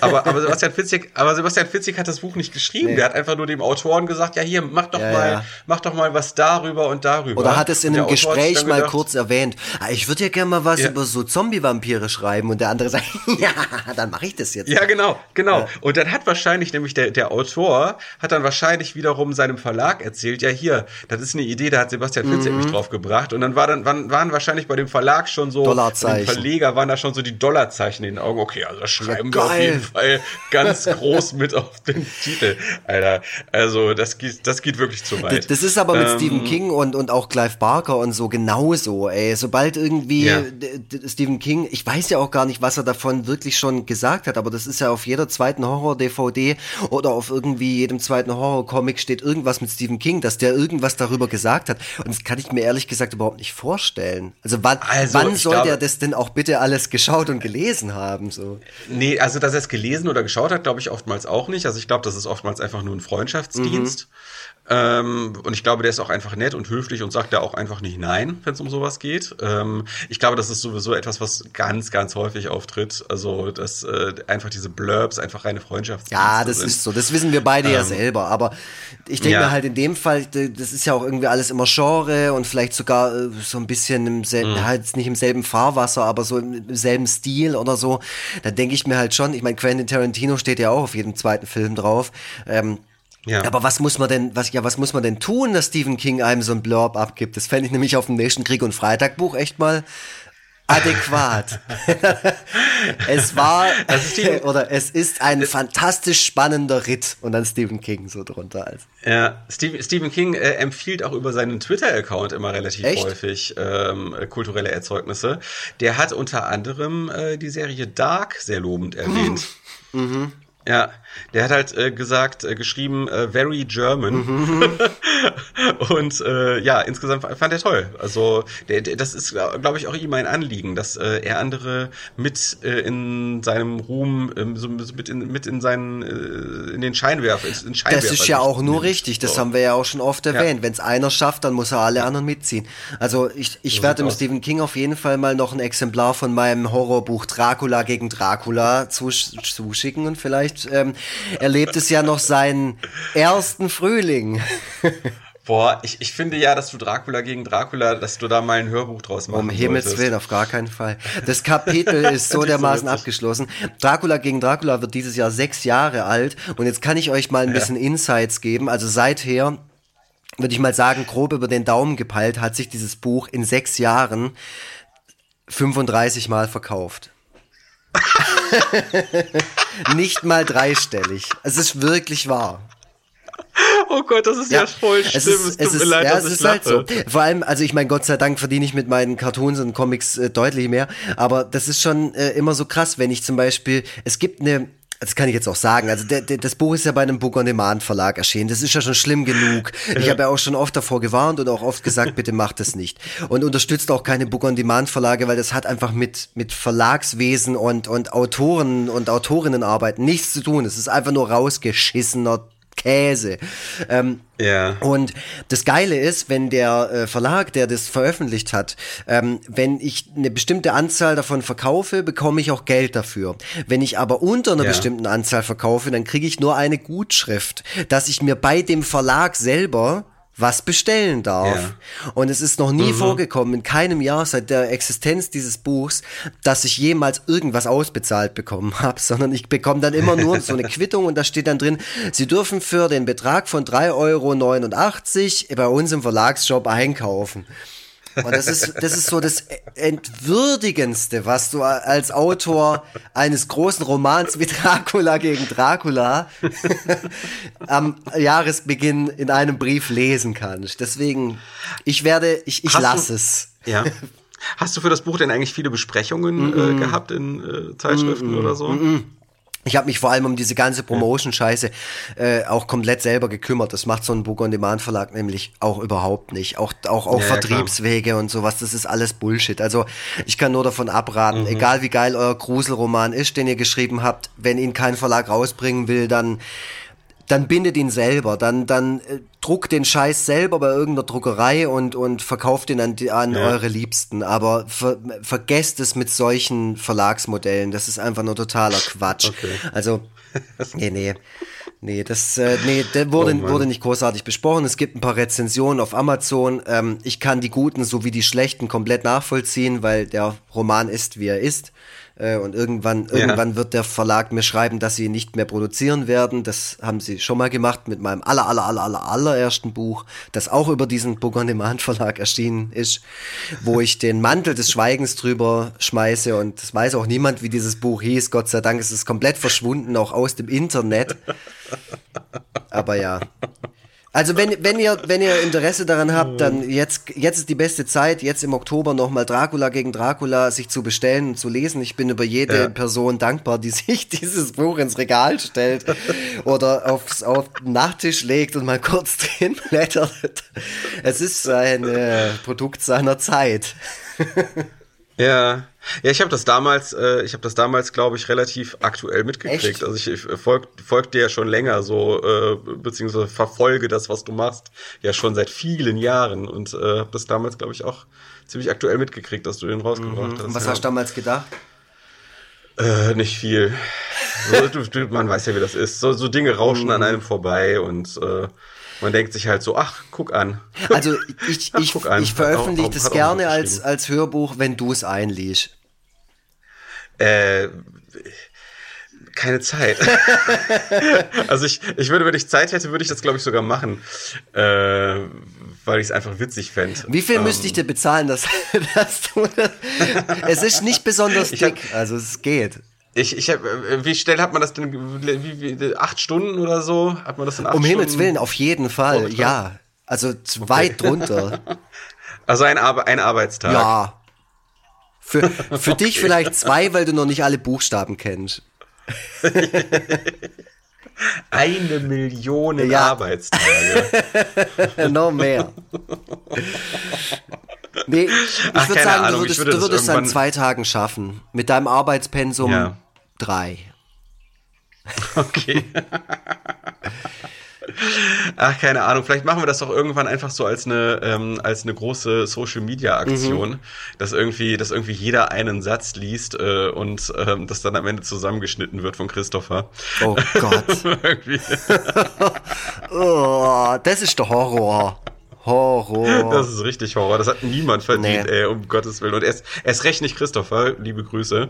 Aber, aber, Sebastian Fitzek, aber Sebastian Fitzek hat das Buch nicht geschrieben. Nee. Der hat einfach nur dem Autoren gesagt, ja hier, mach doch ja, mal, ja. mach doch mal was darüber und darüber. Oder hat es in einem Gespräch mal gedacht, kurz erwähnt. Ah, ich würde ja gerne mal was ja. über so Zombie-Vampire schreiben und der andere sagt, ja, dann mache ich das jetzt. Ja, genau, genau. Und dann hat wahrscheinlich nämlich der, der Autor hat dann wahrscheinlich wiederum seinem Verlag erzählt, ja hier, das ist eine Idee, da hat Sebastian Fitzek mhm. mich drauf gebracht. Und dann war dann waren, waren wahrscheinlich bei dem Verlag schon so, Dollarzeichen. Verleger waren da schon so die Dollarzeichen in den Augen. Okay, also schreiben wir auf jeden Fall ganz groß mit auf den Titel, Alter. Also das geht, das geht wirklich zu weit. Das ist aber mit ähm, Stephen King und und auch Clive Barker und so genauso. Ey, sobald irgendwie ja. Stephen King, ich weiß ja auch gar nicht, was er davon wirklich schon gesagt hat, aber das ist ja auf jeder zweiten Horror-DVD oder auf irgendwie jedem zweiten Horror-Comic steht irgendwas mit Stephen King, dass der irgendwas darüber gesagt hat. Und das kann ich mir ehrlich gesagt überhaupt nicht vorstellen. Also wann, also, wann soll glaube, der das denn auch bitte alles geschaut und gelesen haben? So? Nee, also dass er es gelesen oder geschaut hat, glaube ich oftmals auch nicht. Also ich glaube, das ist oftmals einfach nur ein Freundschaftsdienst. Mhm. Ähm, und ich glaube, der ist auch einfach nett und höflich und sagt da auch einfach nicht nein, wenn es um sowas geht. Ähm, ich glaube, das ist sowieso etwas, was ganz, ganz häufig auftritt. Also, dass äh, einfach diese Blurbs einfach reine Freundschaftsdienste Ja, das sind. ist so. Das wissen wir beide ähm, ja selber. Aber ich denke ja. mir halt in dem Fall, das ist ja auch irgendwie alles immer Genre und vielleicht sogar äh, so ein bisschen im selben, mhm. halt nicht im selben Fahrwasser, aber so im selben Stil oder so. Da denke ich mir halt schon, ich meine, Quentin Tarantino steht ja auch auf jedem zweiten Film drauf. Ähm, ja. Aber was muss man denn, was, ja, was muss man denn tun, dass Stephen King einem so ein Blurb abgibt? Das fände ich nämlich auf dem Nation Krieg und Freitag Buch echt mal adäquat. es war oder es ist ein fantastisch spannender Ritt und dann Stephen King so drunter als. Ja, Steve, Stephen King äh, empfiehlt auch über seinen Twitter-Account immer relativ Echt? häufig ähm, kulturelle Erzeugnisse. Der hat unter anderem äh, die Serie Dark sehr lobend erwähnt. mhm. Ja, der hat halt äh, gesagt, äh, geschrieben, äh, very German. Mhm. und äh, ja, insgesamt fand er toll. Also der, der, das ist, glaube ich, auch ihm ein Anliegen, dass äh, er andere mit äh, in seinem Ruhm, äh, so mit in, mit in seinen äh, in den Scheinwerfer, in Scheinwerfer. Das ist ja auch nur richtig. Das so. haben wir ja auch schon oft erwähnt. Ja. Wenn es einer schafft, dann muss er alle anderen mitziehen. Also ich, ich so werde dem Stephen King auf jeden Fall mal noch ein Exemplar von meinem Horrorbuch Dracula gegen Dracula zusch zuschicken und vielleicht ähm, erlebt es ja noch seinen ersten Frühling. Boah, ich, ich finde ja, dass du Dracula gegen Dracula, dass du da mal ein Hörbuch draus machst. Um Himmels Willen, auf gar keinen Fall. Das Kapitel ist so dermaßen so abgeschlossen. Dracula gegen Dracula wird dieses Jahr sechs Jahre alt und jetzt kann ich euch mal ein bisschen ja. Insights geben. Also seither würde ich mal sagen, grob über den Daumen gepeilt, hat sich dieses Buch in sechs Jahren 35 Mal verkauft. Nicht mal dreistellig. Es ist wirklich wahr. Oh Gott, das ist ja, ja voll schlimm. Es, ist, es, es ist, leid, ja, es ist halt so. Vor allem, also ich meine, Gott sei Dank verdiene ich mit meinen Cartoons und Comics äh, deutlich mehr. Aber das ist schon äh, immer so krass, wenn ich zum Beispiel, es gibt eine, das kann ich jetzt auch sagen. Also der, der, das Buch ist ja bei einem Book on Demand Verlag erschienen. Das ist ja schon schlimm genug. Ich habe ja auch schon oft davor gewarnt und auch oft gesagt, bitte macht das nicht. Und unterstützt auch keine Book on Demand Verlage, weil das hat einfach mit mit Verlagswesen und und Autoren und Autorinnenarbeit nichts zu tun. Es ist einfach nur rausgeschissener Käse. Ähm, ja. Und das Geile ist, wenn der äh, Verlag, der das veröffentlicht hat, ähm, wenn ich eine bestimmte Anzahl davon verkaufe, bekomme ich auch Geld dafür. Wenn ich aber unter einer ja. bestimmten Anzahl verkaufe, dann kriege ich nur eine Gutschrift, dass ich mir bei dem Verlag selber was bestellen darf. Ja. Und es ist noch nie mhm. vorgekommen, in keinem Jahr seit der Existenz dieses Buchs, dass ich jemals irgendwas ausbezahlt bekommen habe, sondern ich bekomme dann immer nur so eine Quittung und da steht dann drin, Sie dürfen für den Betrag von 3,89 Euro bei uns im Verlagsshop einkaufen. Und das ist, das ist so das Entwürdigendste, was du als Autor eines großen Romans wie Dracula gegen Dracula am Jahresbeginn in einem Brief lesen kannst. Deswegen, ich werde, ich, ich lasse es. Ja. Hast du für das Buch denn eigentlich viele Besprechungen mm -mm. Äh, gehabt in äh, Zeitschriften mm oder so? Ich habe mich vor allem um diese ganze Promotion-Scheiße äh, auch komplett selber gekümmert. Das macht so ein Book on Demand Verlag nämlich auch überhaupt nicht. Auch auch, auch ja, Vertriebswege klar. und sowas. Das ist alles Bullshit. Also ich kann nur davon abraten. Mhm. Egal wie geil euer Gruselroman ist, den ihr geschrieben habt, wenn ihn kein Verlag rausbringen will, dann dann bindet ihn selber. Dann dann äh, druckt den Scheiß selber bei irgendeiner Druckerei und, und verkauft den an, an Ja. eure Liebsten. Aber ver, vergesst es mit solchen Verlagsmodellen. Das ist einfach nur totaler Quatsch. Okay. Also, nee, nee. Nee, das äh, nee, der wurde, Oh wurde nicht großartig besprochen. Es gibt ein paar Rezensionen auf Amazon. Ähm, ich kann die guten sowie die schlechten komplett nachvollziehen, weil der Roman ist, wie er ist. Äh, und irgendwann, irgendwann wird der Verlag mir schreiben, dass sie nicht mehr produzieren werden. Das haben sie schon mal gemacht mit meinem aller, aller, aller, aller, allerersten Buch, das auch über diesen Bourgogne-Demand Verlag erschienen ist, wo ich den Mantel des Schweigens drüber schmeiße und es weiß auch niemand, wie dieses Buch hieß. Gott sei Dank ist es komplett verschwunden, auch aus dem Internet. Aber ja. Also wenn, wenn ihr wenn ihr Interesse daran habt, dann jetzt jetzt ist die beste Zeit, jetzt im Oktober nochmal Dracula gegen Dracula sich zu bestellen und zu lesen. Ich bin über jede Ja. Person dankbar, die sich dieses Buch ins Regal stellt oder aufs auf den Nachttisch legt und mal kurz drin blättert. Es ist ein äh, Produkt seiner Zeit. Ja, ja, ich habe das damals, äh, ich habe das damals, glaube ich, relativ aktuell mitgekriegt. Echt? Also ich, ich folg, folg dir ja schon länger so, äh, beziehungsweise verfolge das, was du machst, ja schon seit vielen Jahren und äh, habe das damals, glaube ich, auch ziemlich aktuell mitgekriegt, dass du den rausgebracht hast. Und was ja. hast du damals gedacht? Äh, nicht viel. So, man weiß ja, wie das ist. So, so Dinge rauschen Mhm. an einem vorbei und äh, man denkt sich halt so, ach, guck an. Also ich, Ach, ich, ich veröffentliche auch- das gerne als, als Hörbuch, wenn du es einliest. Äh, keine Zeit. also ich, ich würde, wenn ich Zeit hätte, würde ich das, glaube ich, sogar machen. Äh, weil ich es einfach witzig fände. Wie viel Ähm, müsste ich dir bezahlen, dass, dass du das, Es ist nicht besonders Ich hab- dick, also es geht. Ich, ich hab, äh, wie schnell hat man das denn? Wie, wie, acht Stunden oder so? Hat man das in acht Um Stunden? Himmels Willen, auf jeden Fall, ja. Also weit drunter. Also ein, Arbe ein Arbeitstag. Ja. Für, für dich vielleicht zwei, weil du noch nicht alle Buchstaben kennst. Eine Million Ja. Arbeitstage. noch mehr. Nee, ich würde sagen, Ahnung, du würdest, würde du würdest es an zwei Tagen schaffen. Mit deinem Arbeitspensum Ja. drei. Okay. Ach, keine Ahnung. Vielleicht machen wir das doch irgendwann einfach so als eine, ähm, als eine große Social Media Aktion, Mhm. dass irgendwie, dass irgendwie jeder einen Satz liest äh, und ähm, das dann am Ende zusammengeschnitten wird von Christopher. Oh Gott. Oh, das ist der Horror. Horror. Das ist richtig Horror. Das hat niemand verdient, Nee. ey, um Gottes Willen. Und erst, erst recht nicht Christopher. Liebe Grüße.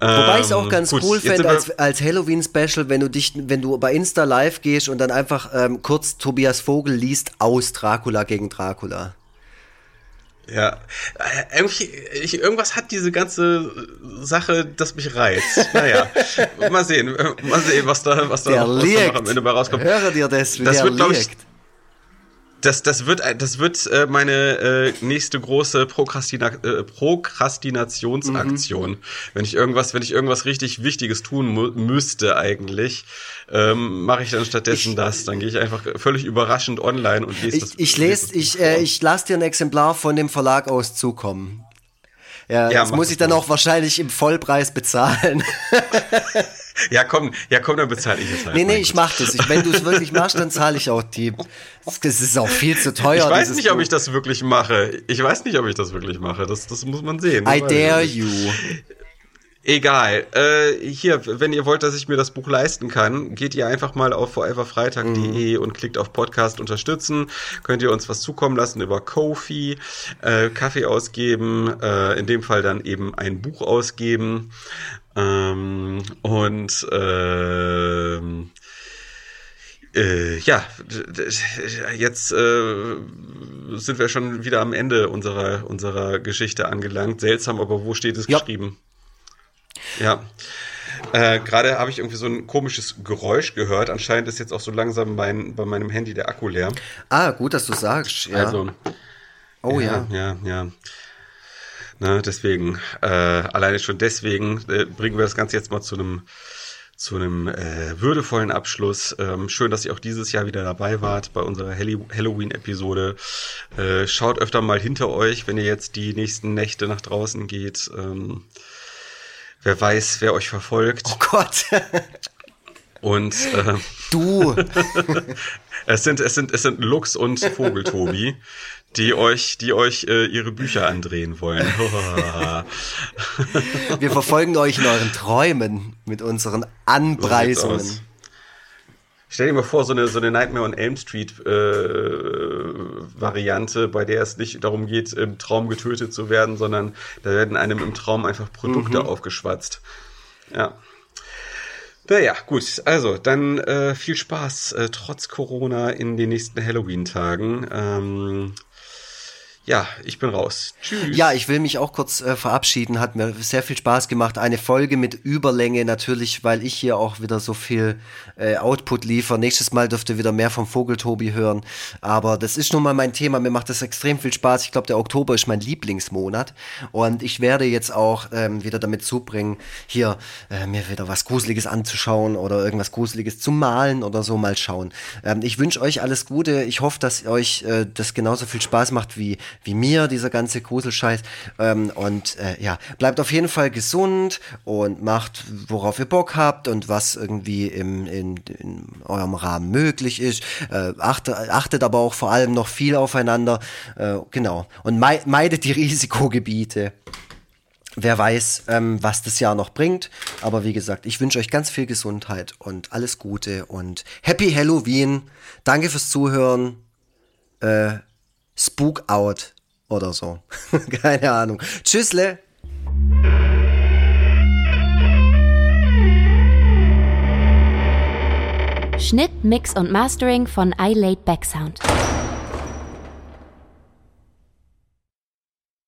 Wobei ich es auch Ähm, ganz gut, cool fände als, als Halloween-Special, wenn du dich, wenn du bei Insta live gehst und dann einfach ähm, kurz Tobias Vogel liest aus Dracula gegen Dracula. Ja, Äh, irgendwie, ich, irgendwas hat diese ganze Sache, das mich reizt. Naja, mal sehen, mal sehen, was da, was da, was da am Ende bei rauskommt. Höre dir das, Das wird, glaub ich. Das, das wird, das wird äh, meine äh, nächste große Prokrastina äh, Prokrastinationsaktion. Wenn ich irgendwas, wenn ich irgendwas richtig Wichtiges tun mu müsste eigentlich, ähm, mache ich dann stattdessen das. Dann gehe ich einfach völlig überraschend online und lese das. Ich, ich lese das ich, äh, ich lasse dir ein Exemplar von dem Verlag aus zukommen. Ja, Ja, das muss ich dann mal. auch wahrscheinlich im Vollpreis bezahlen. Ja, komm, ja, komm, dann bezahle ich es halt. nee, nee, ich mach das. Ich, wenn du es wirklich machst, dann zahle ich auch die. Das ist auch viel zu teuer. Ich weiß nicht, ob Buch. ich das wirklich mache. Ich weiß nicht, ob ich das wirklich mache. Das, das muss man sehen. I dare you. Egal. Äh, hier, wenn ihr wollt, dass ich mir das Buch leisten kann, geht ihr einfach mal auf foreverfreitag.de Mhm. und klickt auf Podcast unterstützen. Könnt ihr uns was zukommen lassen über Kofi, äh, Kaffee ausgeben, äh, in dem Fall dann eben ein Buch ausgeben. Ähm, und ähm, äh, ja, jetzt äh, sind wir schon wieder am Ende unserer, unserer Geschichte angelangt. Seltsam, aber wo steht es Ja. geschrieben? Ja. Äh, Gerade habe ich irgendwie so ein komisches Geräusch gehört. Anscheinend ist jetzt auch so langsam mein, bei meinem Handy der Akku leer. Ah, gut, dass du sagst. Ja. Also, oh ja. ja, ja. Na, deswegen, äh, alleine schon deswegen äh, bringen wir das Ganze jetzt mal zu einem zu einem äh, würdevollen Abschluss. Ähm, schön, dass ihr auch dieses Jahr wieder dabei wart bei unserer Halloween-Episode. Äh, schaut öfter mal hinter euch, wenn ihr jetzt die nächsten Nächte nach draußen geht. Ähm, wer weiß, wer euch verfolgt. Oh Gott. Und äh, Du. es sind, es sind, es sind Lux und Vogeltobi, die euch, die euch äh, ihre Bücher andrehen wollen. Wir verfolgen euch in euren Träumen mit unseren Anpreisungen. So Stell dir mal vor, so eine, so eine Nightmare on Elm Street äh, Variante, bei der es nicht darum geht, im Traum getötet zu werden, sondern da werden einem im Traum einfach Produkte mhm. aufgeschwatzt. Ja. Naja, gut. Also, dann äh, viel Spaß äh, trotz Corona in den nächsten Halloween-Tagen. Ähm, ja, ich bin raus. Tschüss. Ja, ich will mich auch kurz äh, verabschieden. Hat mir sehr viel Spaß gemacht. Eine Folge mit Überlänge natürlich, weil ich hier auch wieder so viel äh, Output liefere. Nächstes Mal dürft ihr wieder mehr vom Vogeltobi hören. Aber das ist nun mal mein Thema. Mir macht das extrem viel Spaß. Ich glaube, der Oktober ist mein Lieblingsmonat. Und ich werde jetzt auch ähm, wieder damit zubringen, hier äh, mir wieder was Gruseliges anzuschauen oder irgendwas Gruseliges zu malen oder so mal schauen. Ähm, ich wünsche euch alles Gute. Ich hoffe, dass euch äh, das genauso viel Spaß macht wie wie mir, dieser ganze Gruselscheiß. Ähm, und äh, ja, bleibt auf jeden Fall gesund und macht, worauf ihr Bock habt und was irgendwie im, in, in eurem Rahmen möglich ist. Äh, achtet, achtet aber auch vor allem noch viel aufeinander. Äh, genau. Und meidet die Risikogebiete. Wer weiß, ähm, was das Jahr noch bringt. Aber wie gesagt, ich wünsche euch ganz viel Gesundheit und alles Gute und Happy Halloween. Danke fürs Zuhören. Äh, Spook Out oder so. Keine Ahnung. Tschüssle. Schnitt, Mix und Mastering von iLaid Backsound.